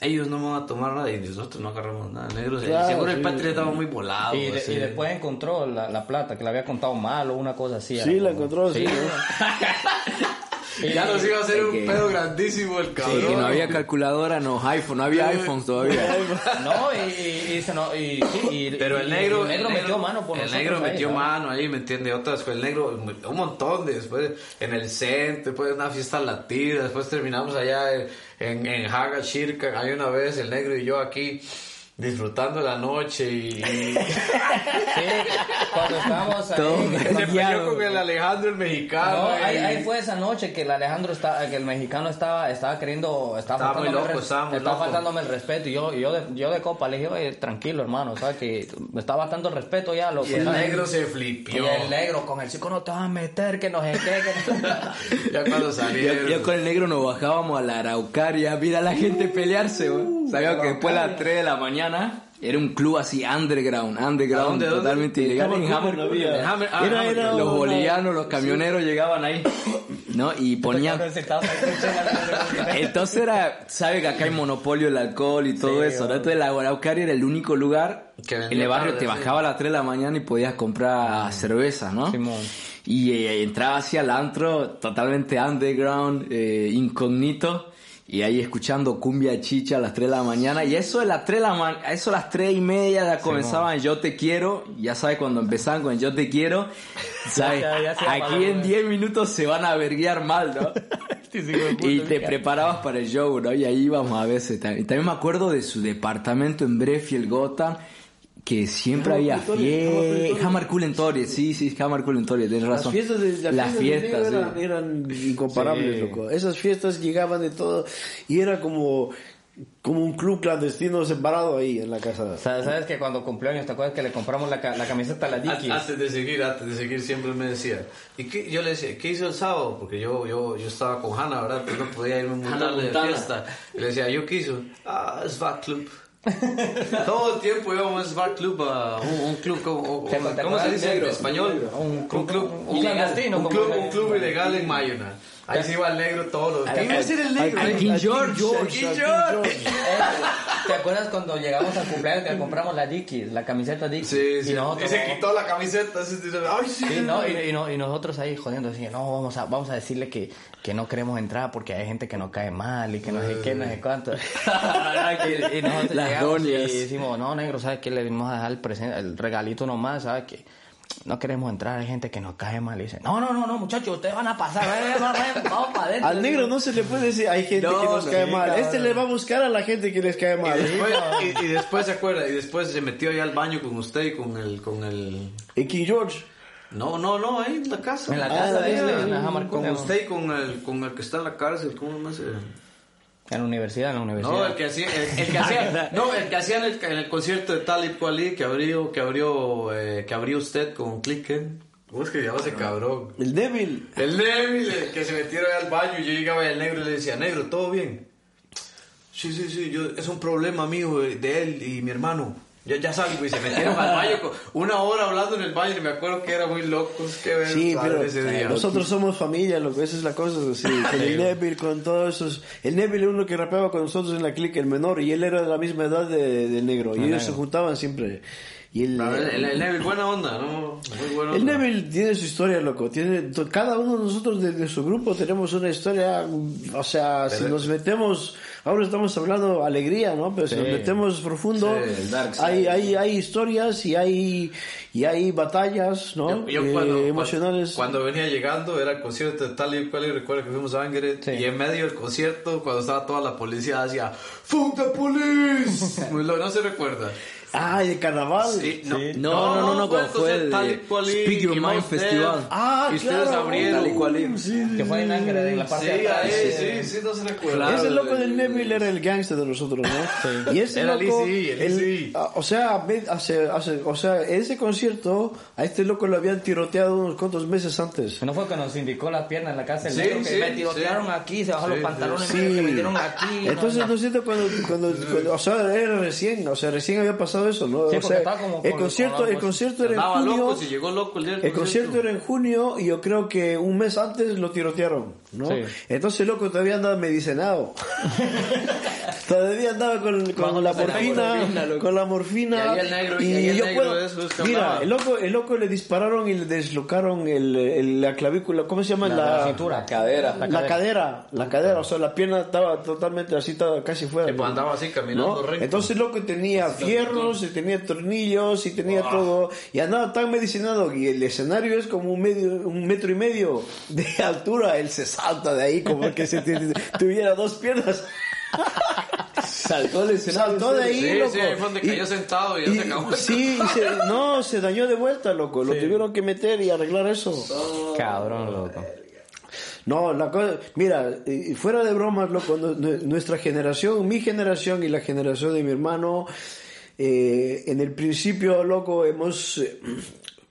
Ellos no van a tomar nada y nosotros no agarramos nada. El negro, Claro, seguro el sí. Patria estaba muy volado. Y, de- y después encontró la, la plata, que le había contado mal o una cosa así. Sí, la como- encontró, sí. *laughs* Ya nos iba a hacer un que- pedo grandísimo el Sí, cabrón. que no había calculadora, no iPhone, no había iPhones todavía. *laughs* No, y, y, y se no- y- sí, y- Pero el y- negro, el negro metió mano por el negro metió ¿no? mano ahí, ¿me entiende? Otras, el negro, un montón de, después en el centro, después de una fiesta latina, después terminamos allá en, en, en Haga Shirka, hay una vez el negro y yo aquí, disfrutando la noche y, *laughs* Sí, cuando estábamos ahí, se peleó con el Alejandro el mexicano. No, ahí, y- ahí fue esa noche que el Alejandro está, que el mexicano estaba, estaba queriendo, estaba, Estaba muy faltándome el loco, estaba muy estaba loco. faltándome el respeto y yo, yo de, yo de copa le dije, oye, tranquilo hermano, sabes que me está faltando el respeto ya, lo y el negro se flipió. y el negro con el chico no te vas a meter, que no sé qué, que *laughs* ya cuando Yo, *laughs* salieron. yo con el negro nos bajábamos a la Araucaria, mira a la gente pelearse, güey. Sabía que después de las 3 de la mañana era un club así underground, underground, ¿A dónde, dónde? totalmente ilegal. En Hammer Hammer, no había. En Hammer- ah, Era- Hammer- era los bolivianos, los camioneros llegaban ahí, ¿no? Y ponían... Entonces era, sabe que acá hay monopolio del alcohol y todo eso, ¿no? Entonces la Araucaria era el único lugar Que en el barrio tarde, te sí. bajaba a las 3 de la mañana y podías comprar cerveza, ¿no? Simón. Y eh, entraba hacia el antro totalmente underground, eh, incógnito. Y ahí escuchando cumbia chicha a las 3 de la mañana. Y eso de las 3 de la ma- eso a las 3 y media ya comenzaban Yo Te Quiero. Ya sabes, cuando empezaban con Yo Te Quiero, *laughs* ¿sabes? Ya, ya se Aquí en ¿no? 10 minutos se van a verguiar mal, ¿no? *laughs* y te preparabas para el show, ¿no? Y ahí íbamos a veces. también. También me acuerdo de su departamento en Brefield, Gotham, que siempre había fiestas. Torres. Hammer Cool en Torres, sí, sí, Hammer Cool en Torres, Las razón. fiestas de, las Las fiestas fiestas, negro sí. eran, eran incomparables, Sí. loco. Esas fiestas llegaban de todo y era como, como un club clandestino separado ahí en la casa. ¿Sabes, sabes que cuando cumplió años, ¿te acuerdas que le compramos la, la camiseta a la Dickies? Antes de seguir, antes de seguir, siempre me decía, ¿y qué? Yo le decía, ¿qué hizo el sábado? Porque yo, yo, yo estaba con Hanna, ¿verdad? Pues no podía irme muy tarde de fiesta. Y le decía, ¿yo qué hizo? Ah, es Club. *laughs* Todo el tiempo íbamos a Club, a un, un club, como, ¿Te ¿cómo se dice en español? Un club- un club, un club ilegal en Mayona. Ahí se iba el negro todos los días. Iba a ser el negro. al. King Al George, King al al George. Eh, ¿Te acuerdas cuando llegamos al cumpleaños que le compramos la Dickies, la camiseta Dickies? Sí, sí. Y nosotros, Y se quitó la camiseta. así, Ay, sí. Sí, no, y, y no- y nosotros ahí jodiendo, decía, no, vamos a, vamos a decirle que, que no queremos entrar porque hay gente que nos cae mal y que no sé qué, no sé cuánto. *laughs* *laughs* y, nosotros Las llegamos donias. y decimos, no, negro, ¿sabes qué? Le venimos a dejar el, presente, el regalito nomás, ¿sabes qué? No queremos entrar, hay gente que nos cae mal. Y dice, no, no, no, no, muchachos, ustedes van a pasar, ven, ven, ven, vamos para adentro. Al negro no se le puede decir, hay gente No, que nos no, cae sí, mal. cabrón. Este le va a buscar a la gente que les cae mal. Y después, y, y después se acuerda, y después se metió ahí al baño con usted y con el, con el... Y King George. No, no, no, ahí en la casa. En la Ah, casa de ahí, él, ahí, en la Hammer Con usted y con el, con el que está en la cárcel, ¿cómo más? En la universidad, en la universidad. No, el que hacía, el, el que hacía, *laughs* no, el que hacía en el, en el concierto de Talib Kweli que abrió, que abrió, eh, que abrió usted con. ¿Cómo es que se llama ese cabrón? El débil. El Neville, el que se metieron al baño y yo llegaba y el negro y le decía, negro, ¿todo bien? Sí, sí, sí, yo, es un problema mío de él y mi hermano. Ya, ya salgo y se metieron al baño con una hora hablando en el baño y me acuerdo que era muy locos que ver Sí, pero ese día. nosotros somos familia, lo que esa es la cosa. Sí, con el Neville, con todos esos. El Neville era uno que rapeaba con nosotros en la clique, el menor, y él era de la misma edad de, negro. Y ellos se juntaban siempre. Y el, ver, el, el Neville, buena onda, ¿no? Muy buena El onda. Neville tiene su historia, loco. Tiene, cada uno de nosotros de, de su grupo tenemos una historia. O sea, si nos metemos, ahora estamos hablando alegría, ¿no? Pero si nos metemos profundo, Sí, hay, hay, hay historias y hay, y hay batallas, ¿no? Yo, yo Eh, cuando, emocionales. Cuando venía llegando era el concierto de tal y cual y recuerdo que fuimos a Angeret y en medio del concierto cuando estaba toda la policía hacía ¡Fuck the police! *laughs* No se recuerda. Ah, el carnaval. Sí, no, No, no, no, no, cuando fue el tal de y cual y Speak Your Mind Festival. Ah, y ustedes claro. abrieron. Tal y cual y- Que fue en Angre, en la Sí, parte de atrás. ahí, sí, sí, no se recuerda. Claro. Ese loco del Neville era el gangster de nosotros, ¿no? Y ese Era loco, el el- o sea, hace, hace, o sea, ese concierto a este loco lo habían tiroteado unos cuantos meses antes. ¿No fue que nos indicó las piernas en la casa del Sí, negro? Que sí, me tirotearon sí. aquí, se bajó Sí, los pantalones, Sí. que metieron aquí. Entonces, no. Cuando, cuando, cuando- o sea, era recién, o sea, recién había pasado eso, ¿no? Sí, o sea, el con- concierto, con el concierto era en junio. loco, si llegó loco el día del El concierto era en junio y yo creo que un mes antes lo tirotearon, ¿no? Sí. Entonces loco todavía andaba medicinado. *laughs* todavía andaba con, con la morfina, con la morfina. Y negro- y yo puedo- Mira, el loco, el loco le dispararon y le deslocaron el, el- la clavícula, ¿cómo se llama? La, la cintura. La cadera. La, cadera, la cadera, o sea, la pierna estaba totalmente así, estaba casi fuera. Sí, pues andaba así caminando ¿no? recto. Entonces loco tenía fierros, y tenía tornillos y tenía todo y andaba tan medicinado y el escenario es como un medio, un metro y medio de *laughs* altura, él se salta de ahí como que si *laughs* tuviera dos piernas. Saltó el escenario. Saltó de ahí, Sí, loco. sí, ahí fue donde cayó sentado y ya se acabó. Sí, y *laughs* se- no, se dañó de vuelta, loco. Lo tuvieron que meter y arreglar eso. Cabrón, loco. No, la cosa, mira, fuera de bromas, loco, nu- nu- nuestra generación, mi generación y la generación de mi hermano, eh, en el principio, loco, hemos, eh,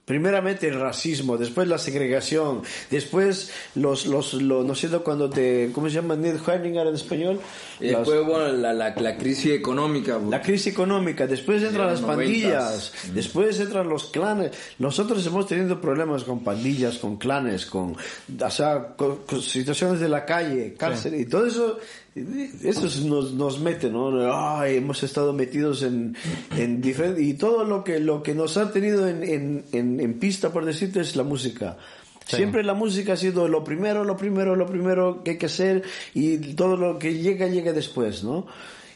primeramente el racismo, después la segregación, después los, los, los no sé cuando te, ¿cómo se llama? Ned Heininger en español. Y Las- después, bueno, la, la, la crisis económica. la crisis económica, después entran las 90s. pandillas, después entran los clanes. Nosotros hemos tenido problemas con pandillas, con clanes, con, o sea, con, con situaciones de la calle, cárcel, y todo eso, eso es- nos, nos mete, ¿no? Ay, hemos estado metidos en, en diferentes, y todo lo que, lo que nos ha tenido en, en, en, en pista, por decirte, es la música. Siempre la música ha sido lo primero, lo primero, lo primero que hay que hacer y todo lo que llega, llega después, ¿no?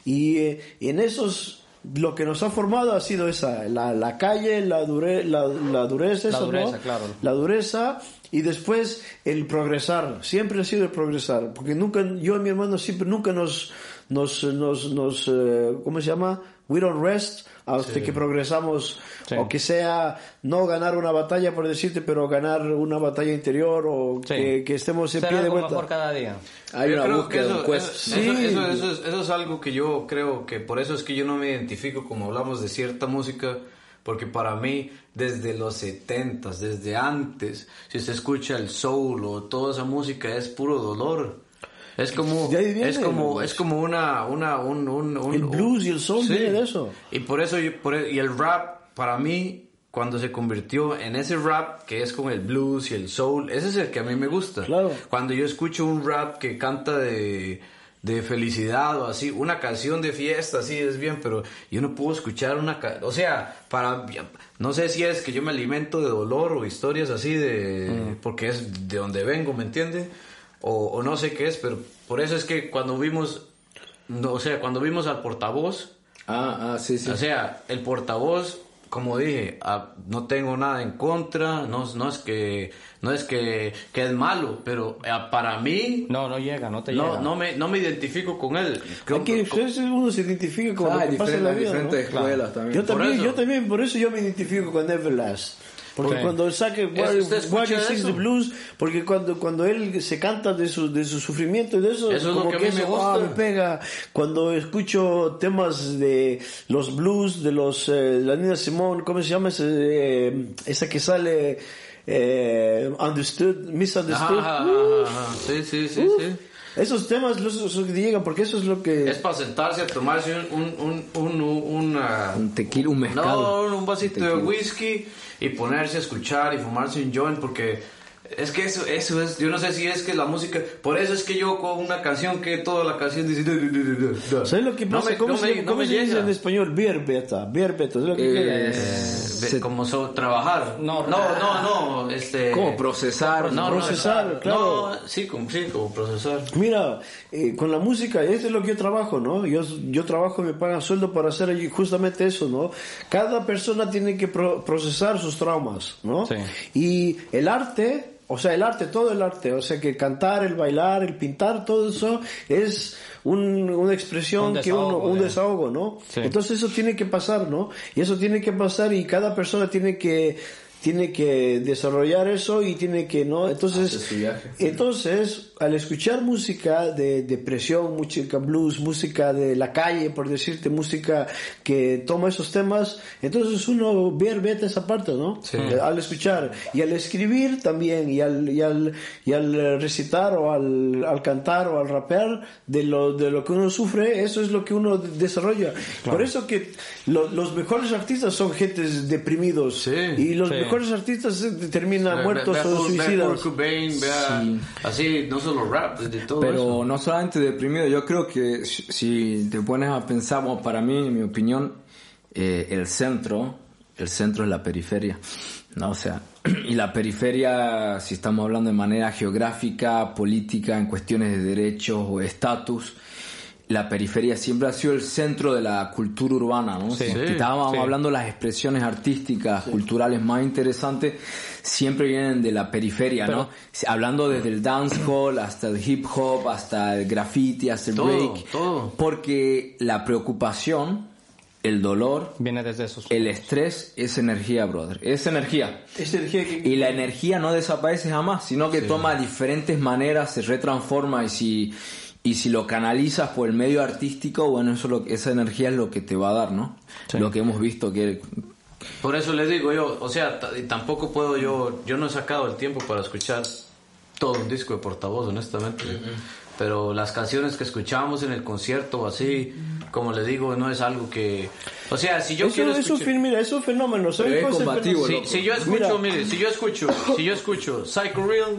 Y, eh, en esos, lo que nos ha formado ha sido esa, la, la calle, la, dure, la, la dureza, eso, ¿no? dureza, claro. La dureza y después el progresar, siempre ha sido el progresar, porque nunca, yo y mi hermano siempre, nunca nos, nos, nos, nos eh, ¿cómo se llama? We don't rest hasta que progresamos, Sí. o que sea no ganar una batalla por decirte, pero ganar una batalla interior o Sí. que, que estemos en Ser pie de algo vuelta. mejor cada día. Hay Yo una búsqueda, eso, eso- Sí. eso- eso es, eso es algo que yo creo que por eso es que yo no me identifico como hablamos de cierta música, porque para mí desde los 70 desde antes, si se escucha el soul o toda esa música es puro dolor. Es como, es como, pues. es como una, una, un, un- un- El blues y el soul Sí. viene de eso. Y por eso, yo- por e- y el rap, para mí, cuando se convirtió en ese rap que es con el blues y el soul, ese es el que a mí me gusta. Claro. Cuando yo escucho un rap que canta de, de felicidad o así, una canción de fiesta, así es bien, pero yo no puedo escuchar una... O sea, para... No sé si es que yo me alimento de dolor o historias así de... Porque es de donde vengo, ¿me entiende? O, o no sé qué es, pero por eso es que cuando vimos... No, o sea, cuando vimos al portavoz... Ah, ah, sí, sí. O sea, el portavoz, como dije, ah, no tengo nada en contra, no, no es que no es que, que es malo, pero ah, para mí No, no llega, no te no, llega. no me no me identifico con él. Hay que, uno se identifica con Ah, lo que pasa en la diferentes, vida, ¿no? diferentes escuelas también. Yo también, eso. yo también, por eso yo me identifico con Everlast. Porque Ok. cuando él saque Why, ¿usted escucha Why You Sing eso? the Blues, porque cuando, cuando él se canta de su, de su sufrimiento y de eso, Eso es lo como que a mí me eso, gusta. ah, me pega. Cuando escucho temas de los blues, de los, eh, la Nina Simone, ¿cómo se llama ese, eh, esa que sale, eh, Understood, Misunderstood? Ajá, ajá, ajá, ajá. Sí, sí, sí, uh, sí. Esos temas los, los llegan, porque eso es lo que... Es para sentarse a tomarse un un un, un, una- Un tequila, un mezcal. No, un vasito de whisky y ponerse a escuchar y fumarse un joint porque es que eso, eso es, yo no sé si es que la música, por eso es que yo con una canción que toda la canción dice... ¿Sabes lo que No pasa? me- ¿Cómo, no se, me- cómo no me se dice en español? Bierbeta, bierbeta, ¿sabes lo que? Eh, Se- como so- trabajar. No, no, no, no, *laughs* este... ¿Cómo procesar? No, Procesar, no, claro. No, sí, como, sí, como procesar. Mira, eh, con la música, esto es lo que yo trabajo, ¿no? Yo, yo trabajo y me pagan sueldo para hacer justamente eso, ¿no? Cada persona tiene que pro- procesar sus traumas, ¿no? Sí. Y el arte, o sea, el arte, todo el arte, o sea, que el cantar, el bailar, el pintar, todo eso es un- una expresión Un que uno, un desahogo, ¿no? Sí. Entonces eso tiene que pasar, ¿no? Y eso tiene que pasar y cada persona tiene que tiene que desarrollar eso y tiene que no entonces entonces al escuchar música de depresión música blues música de la calle por decirte música que toma esos temas entonces uno ve vete esa parte no Eh, al escuchar y al escribir también y al y al y al recitar o al, al cantar o al rapear de lo de lo que uno sufre eso es lo que uno de- desarrolla. Por eso que lo- los mejores artistas son gentes deprimidos Sí, y los sí. mejores artistas eh, terminan muertos o suicidas. Cobain, vea, así, no solo rap, de todo Pero eso. no solamente deprimido, yo creo que si si te pones a pensar, bueno, para mí, en mi opinión, eh, el centro, el centro es la periferia, ¿no? O sea, *clears throat* y la periferia, si estamos hablando de manera geográfica, política, en cuestiones de derechos o estatus, la periferia siempre ha sido el centro de la cultura urbana, ¿no? Sí. Sí, estábamos sí. hablando de las expresiones artísticas, culturales más interesantes, siempre vienen de la periferia, ¿no? Hablando desde el dancehall hasta el hip hop, hasta el graffiti, hasta el Todo, break. todo. Porque la preocupación, el dolor, Viene desde esos. el estrés es energía, brother. Es energía. Esta energía que- Y la energía no desaparece jamás, sino que toma diferentes maneras, se retransforma y si, y si lo canalizas por el medio artístico, bueno, eso lo- esa energía es lo que te va a dar, ¿no? Lo que hemos visto que... Por eso les digo yo, o sea, tampoco puedo yo, yo no he sacado el tiempo para escuchar todo un disco de portavoz, honestamente. Pero las canciones que escuchamos en el concierto o así, como les digo, no es algo que... O sea, si yo Eso quiero es un escuchar... fin, mira, es un fenómeno. ¿sabes Pero es combativo, fenómeno? Si, si yo escucho, Mira. mire, si yo escucho, si yo escucho Psycho Real,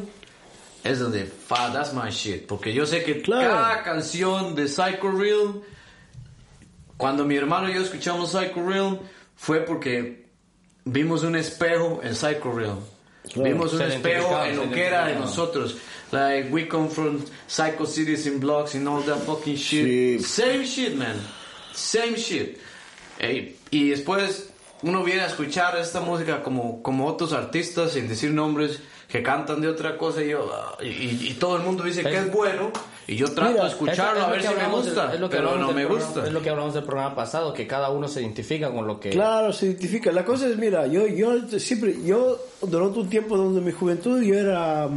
es donde, fa, that's my shit. Porque yo sé que Claro. cada canción de Psycho Real, cuando mi hermano y yo escuchamos Psycho Real, fue porque vimos un espejo en Psycho Real. Vimos un Se espejo en lo que era de nosotros. Like, we come from Psycho Cities in blocks and all that fucking shit. Sí. Same shit, man. Same shit. Ey, y después uno viene a escuchar esta música como, como otros artistas, sin decir nombres, que cantan de otra cosa y, yo, ah, y, y todo el mundo dice que es bueno. Y yo trato Mira, de escucharlo a ver si me gusta. es lo que pero hablamos no del me programa- gusta. Es lo que hablamos del programa pasado, que cada uno se identifica con lo que... Claro, se identifica. La cosa es, mira, yo, yo siempre, yo durante un tiempo donde mi juventud yo era,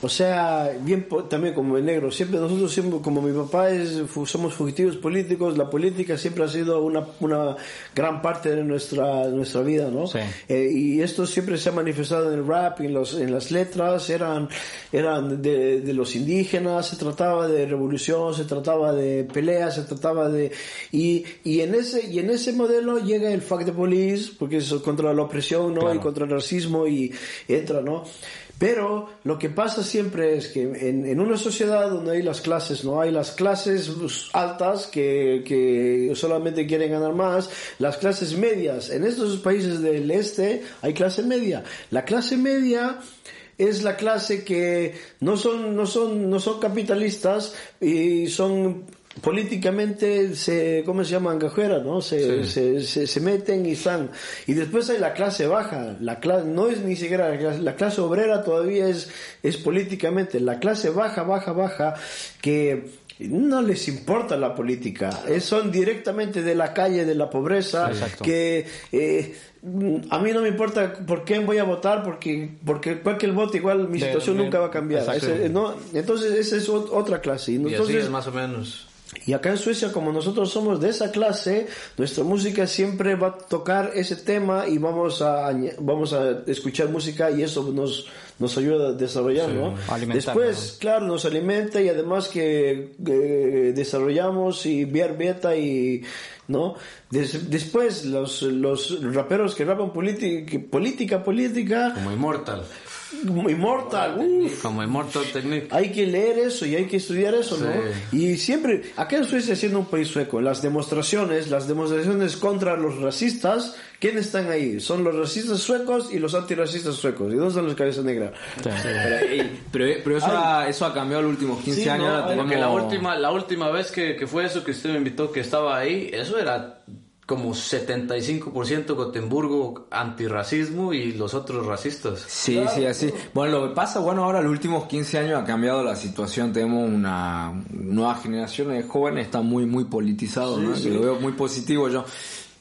o sea, bien también como el negro. Siempre nosotros siempre, como mi papá es, somos fugitivos políticos. La política siempre ha sido una, una gran parte de nuestra nuestra vida, ¿no? Sí. Eh, y esto siempre se ha manifestado en el rap, en los en las letras. Eran eran de, de los indígenas. Se trataba de revolución, se trataba de peleas, se trataba de y, y en ese y en ese modelo llega el fact de police porque es contra la opresión, ¿no? Y contra el racismo y entra, ¿no? Pero lo que pasa siempre es que en, en una sociedad donde hay las clases, no hay las clases pues, altas que, que solamente quieren ganar más, las clases medias. En estos países del este hay clase media. La clase media es la clase que no son, no son, no son capitalistas y son políticamente se cómo se llaman cajuera no se, se, se, se meten y están y después hay la clase baja la clase no es ni siquiera la clase, la clase obrera todavía es es políticamente la clase baja baja baja que no les importa la política, son directamente de la calle, de la pobreza, Exacto. que eh, a mí no me importa por quién voy a votar, porque porque cualquier voto igual mi situación de- nunca va a cambiar. Exacto. Ese- no, entonces esa es ot- otra clase. Y Y así entonces, es más o menos. Y acá en Suecia, como nosotros somos de esa clase, nuestra música siempre va a tocar ese tema y vamos a, vamos a escuchar música y eso nos, nos ayuda a desarrollar, ¿no? alimentar, Después, claro, nos alimenta y además que eh, desarrollamos y ver beta y, ¿no? Des- después, los, los raperos que rapan política, política, política, Como Immortal. Immortal, uff. Como Immortal Technique. Hay que leer eso y hay que estudiar eso, ¿no? Y siempre, acá en Suecia siendo un país sueco, las demostraciones, las demostraciones contra los racistas, ¿quiénes están ahí? Son los racistas suecos y los antirracistas suecos. ¿Y dónde están los cabezas negras? Pero, pero- pero eso, ha, eso ha cambiado los últimos 15 Sí, años. no, ahora tenemos- Porque la última, la última vez que, que fue eso que usted me invitó, que estaba ahí, eso era como 75% Gotemburgo antirracismo y los otros racistas. Sí, sí, así. Bueno, lo que pasa, bueno, ahora los últimos 15 años ha cambiado la situación. Tenemos una nueva generación de jóvenes, está muy, muy politizado, ¿no? Que lo veo muy positivo yo.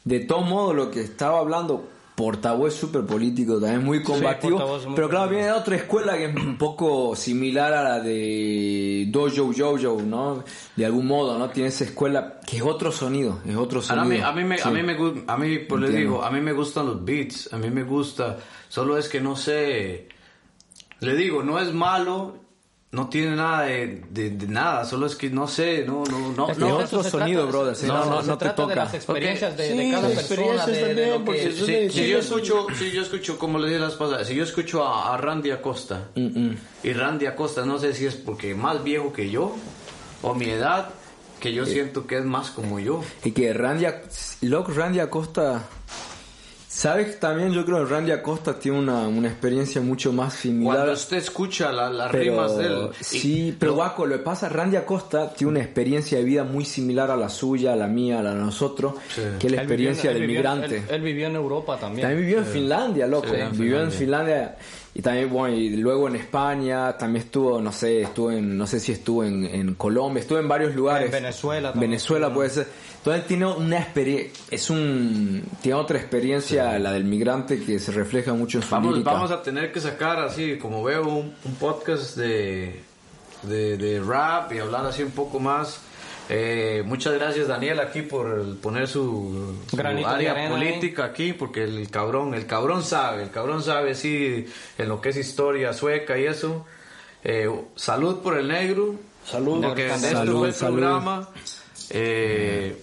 De todo modo, lo que estaba hablando, portavoz es súper político, también muy combativo. muy pero claro, viene de otra escuela que es un poco similar a la de Dojo Jojo, ¿no? De algún modo, ¿no? Tiene esa escuela que es otro sonido, es otro sonido. a mí, a mí me, a Sí. mí me gu- a mí, pues digo, a mí me gustan los beats, a mí me gusta, solo es que no sé, le digo, no es malo, no tiene nada de, de- de nada, solo es que no sé, no, no, no, Es que no. otro sonido, trata, brother, sí, no, no, no, no se te trata de toca. las experiencias de, Sí, de cada persona, experiencias de, de también, porque Si, Sí, si sí, yo escucho, si yo escucho, como le dije las pasadas, si yo escucho a, a Randy Acosta, y Randy Acosta, no sé si es porque más viejo que yo, o mi edad, que yo siento que es más como yo. Y que Randy, loco, Randy Acosta Sabes, también yo creo que Randy Acosta tiene una, una experiencia mucho más similar. Cuando usted escucha la- las pero, rimas de él. y- Sí, pero Guaco, lo que pasa, Randy Acosta tiene una experiencia de vida muy similar a la suya, a la mía, a la de nosotros, Sí. que es la Él vivió experiencia él del vivió migrante. Él, él vivió en Europa también. También vivió en Finlandia, loco. Sí, en vivió en Finlandia. Y también, bueno, y luego en España, también estuvo, no sé, estuvo en, no sé si estuvo en, en Colombia, estuvo en varios lugares. En Venezuela también Venezuela puede ser. Entonces tiene una experiencia, es un, tiene otra experiencia, la del migrante, que se refleja mucho en su Vamos, lírica. vamos a tener que sacar así, como veo, un, un podcast de, de, de rap y hablar así un poco más. Eh, muchas gracias Daniel aquí por el- poner su, área arena, política aquí porque el cabrón el cabrón sabe el cabrón sabe sí en lo que es historia sueca y eso Eh, salud por el negro Salud. porque de esto Salud, fue el salud. programa Eh,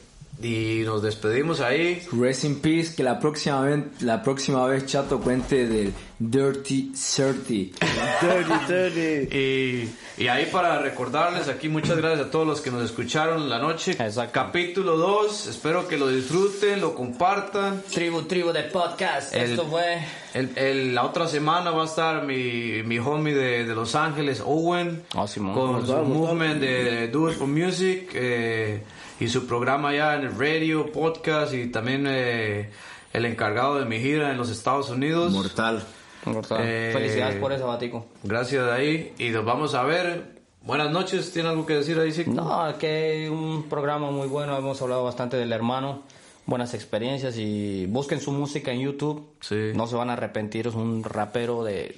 y nos despedimos ahí Rest in peace, que la próxima vez, la próxima vez Chato cuente del Dirty Thirty. Dirty, dirty. Y, y ahí para recordarles aquí muchas gracias a todos los que nos escucharon en la noche. Exacto. Capítulo 2, espero que lo disfruten, lo compartan. Tribu, tribu de podcast. El- Esto fue. El, el- la otra semana va a estar mi, mi homie de, de Los Ángeles, Owen, Ah, Simón. con su movement de Do It for Music eh, y su programa ya en el radio, podcast y también eh, el encargado de mi gira en los Estados Unidos. Mortal. Mortal. Eh, Felicidades por eso, Batico. Gracias de ahí y nos vamos a ver. Buenas noches, ¿tiene algo que decir ahí? Sí? No, que un programa muy bueno. Hemos hablado bastante del hermano. Buenas experiencias y busquen su música en YouTube. Sí. No se van a arrepentir. Es un rapero de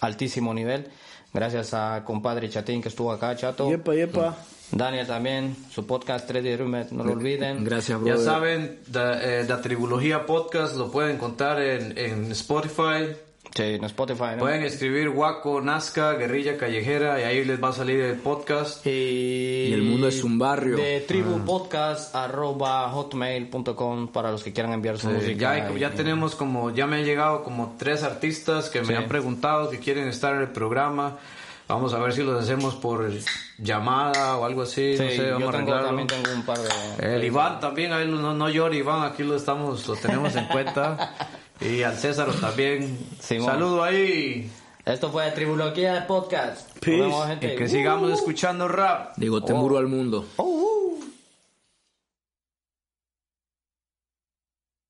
altísimo nivel. Gracias a compadre Chatín que estuvo acá, Chato. Yepa, yepa. Daniel también, su podcast 3D Roommate, no lo olviden. Gracias, Ya brother. saben, da- eh, la Tribulogía Podcast lo pueden encontrar en, en Spotify. Sí, en Spotify, ¿no? Pueden escribir Waco, Nazca, Guerrilla Callejera y ahí les va a salir el podcast. Y, Y el mundo es un barrio. De tribupodcast arroba hotmail.com para los que quieran enviar su Eh, música. ya, hay- y- ya tenemos como, ya me han llegado como tres artistas que me Sí. han preguntado que quieren estar en el programa. Vamos a ver si los hacemos por llamada o algo así. Sí, no sé, yo vamos a tengo, arreglarlo. también tengo un par de... El Iván también, ahí no, no llore Iván, aquí lo estamos, lo tenemos en cuenta. *laughs* Y al César también. Simón. Saludo ahí. Esto fue Tribulogía de Podcast. Peace. Nos vemos, gente. Y que sigamos escuchando rap. Digo, te muro al mundo. Oh.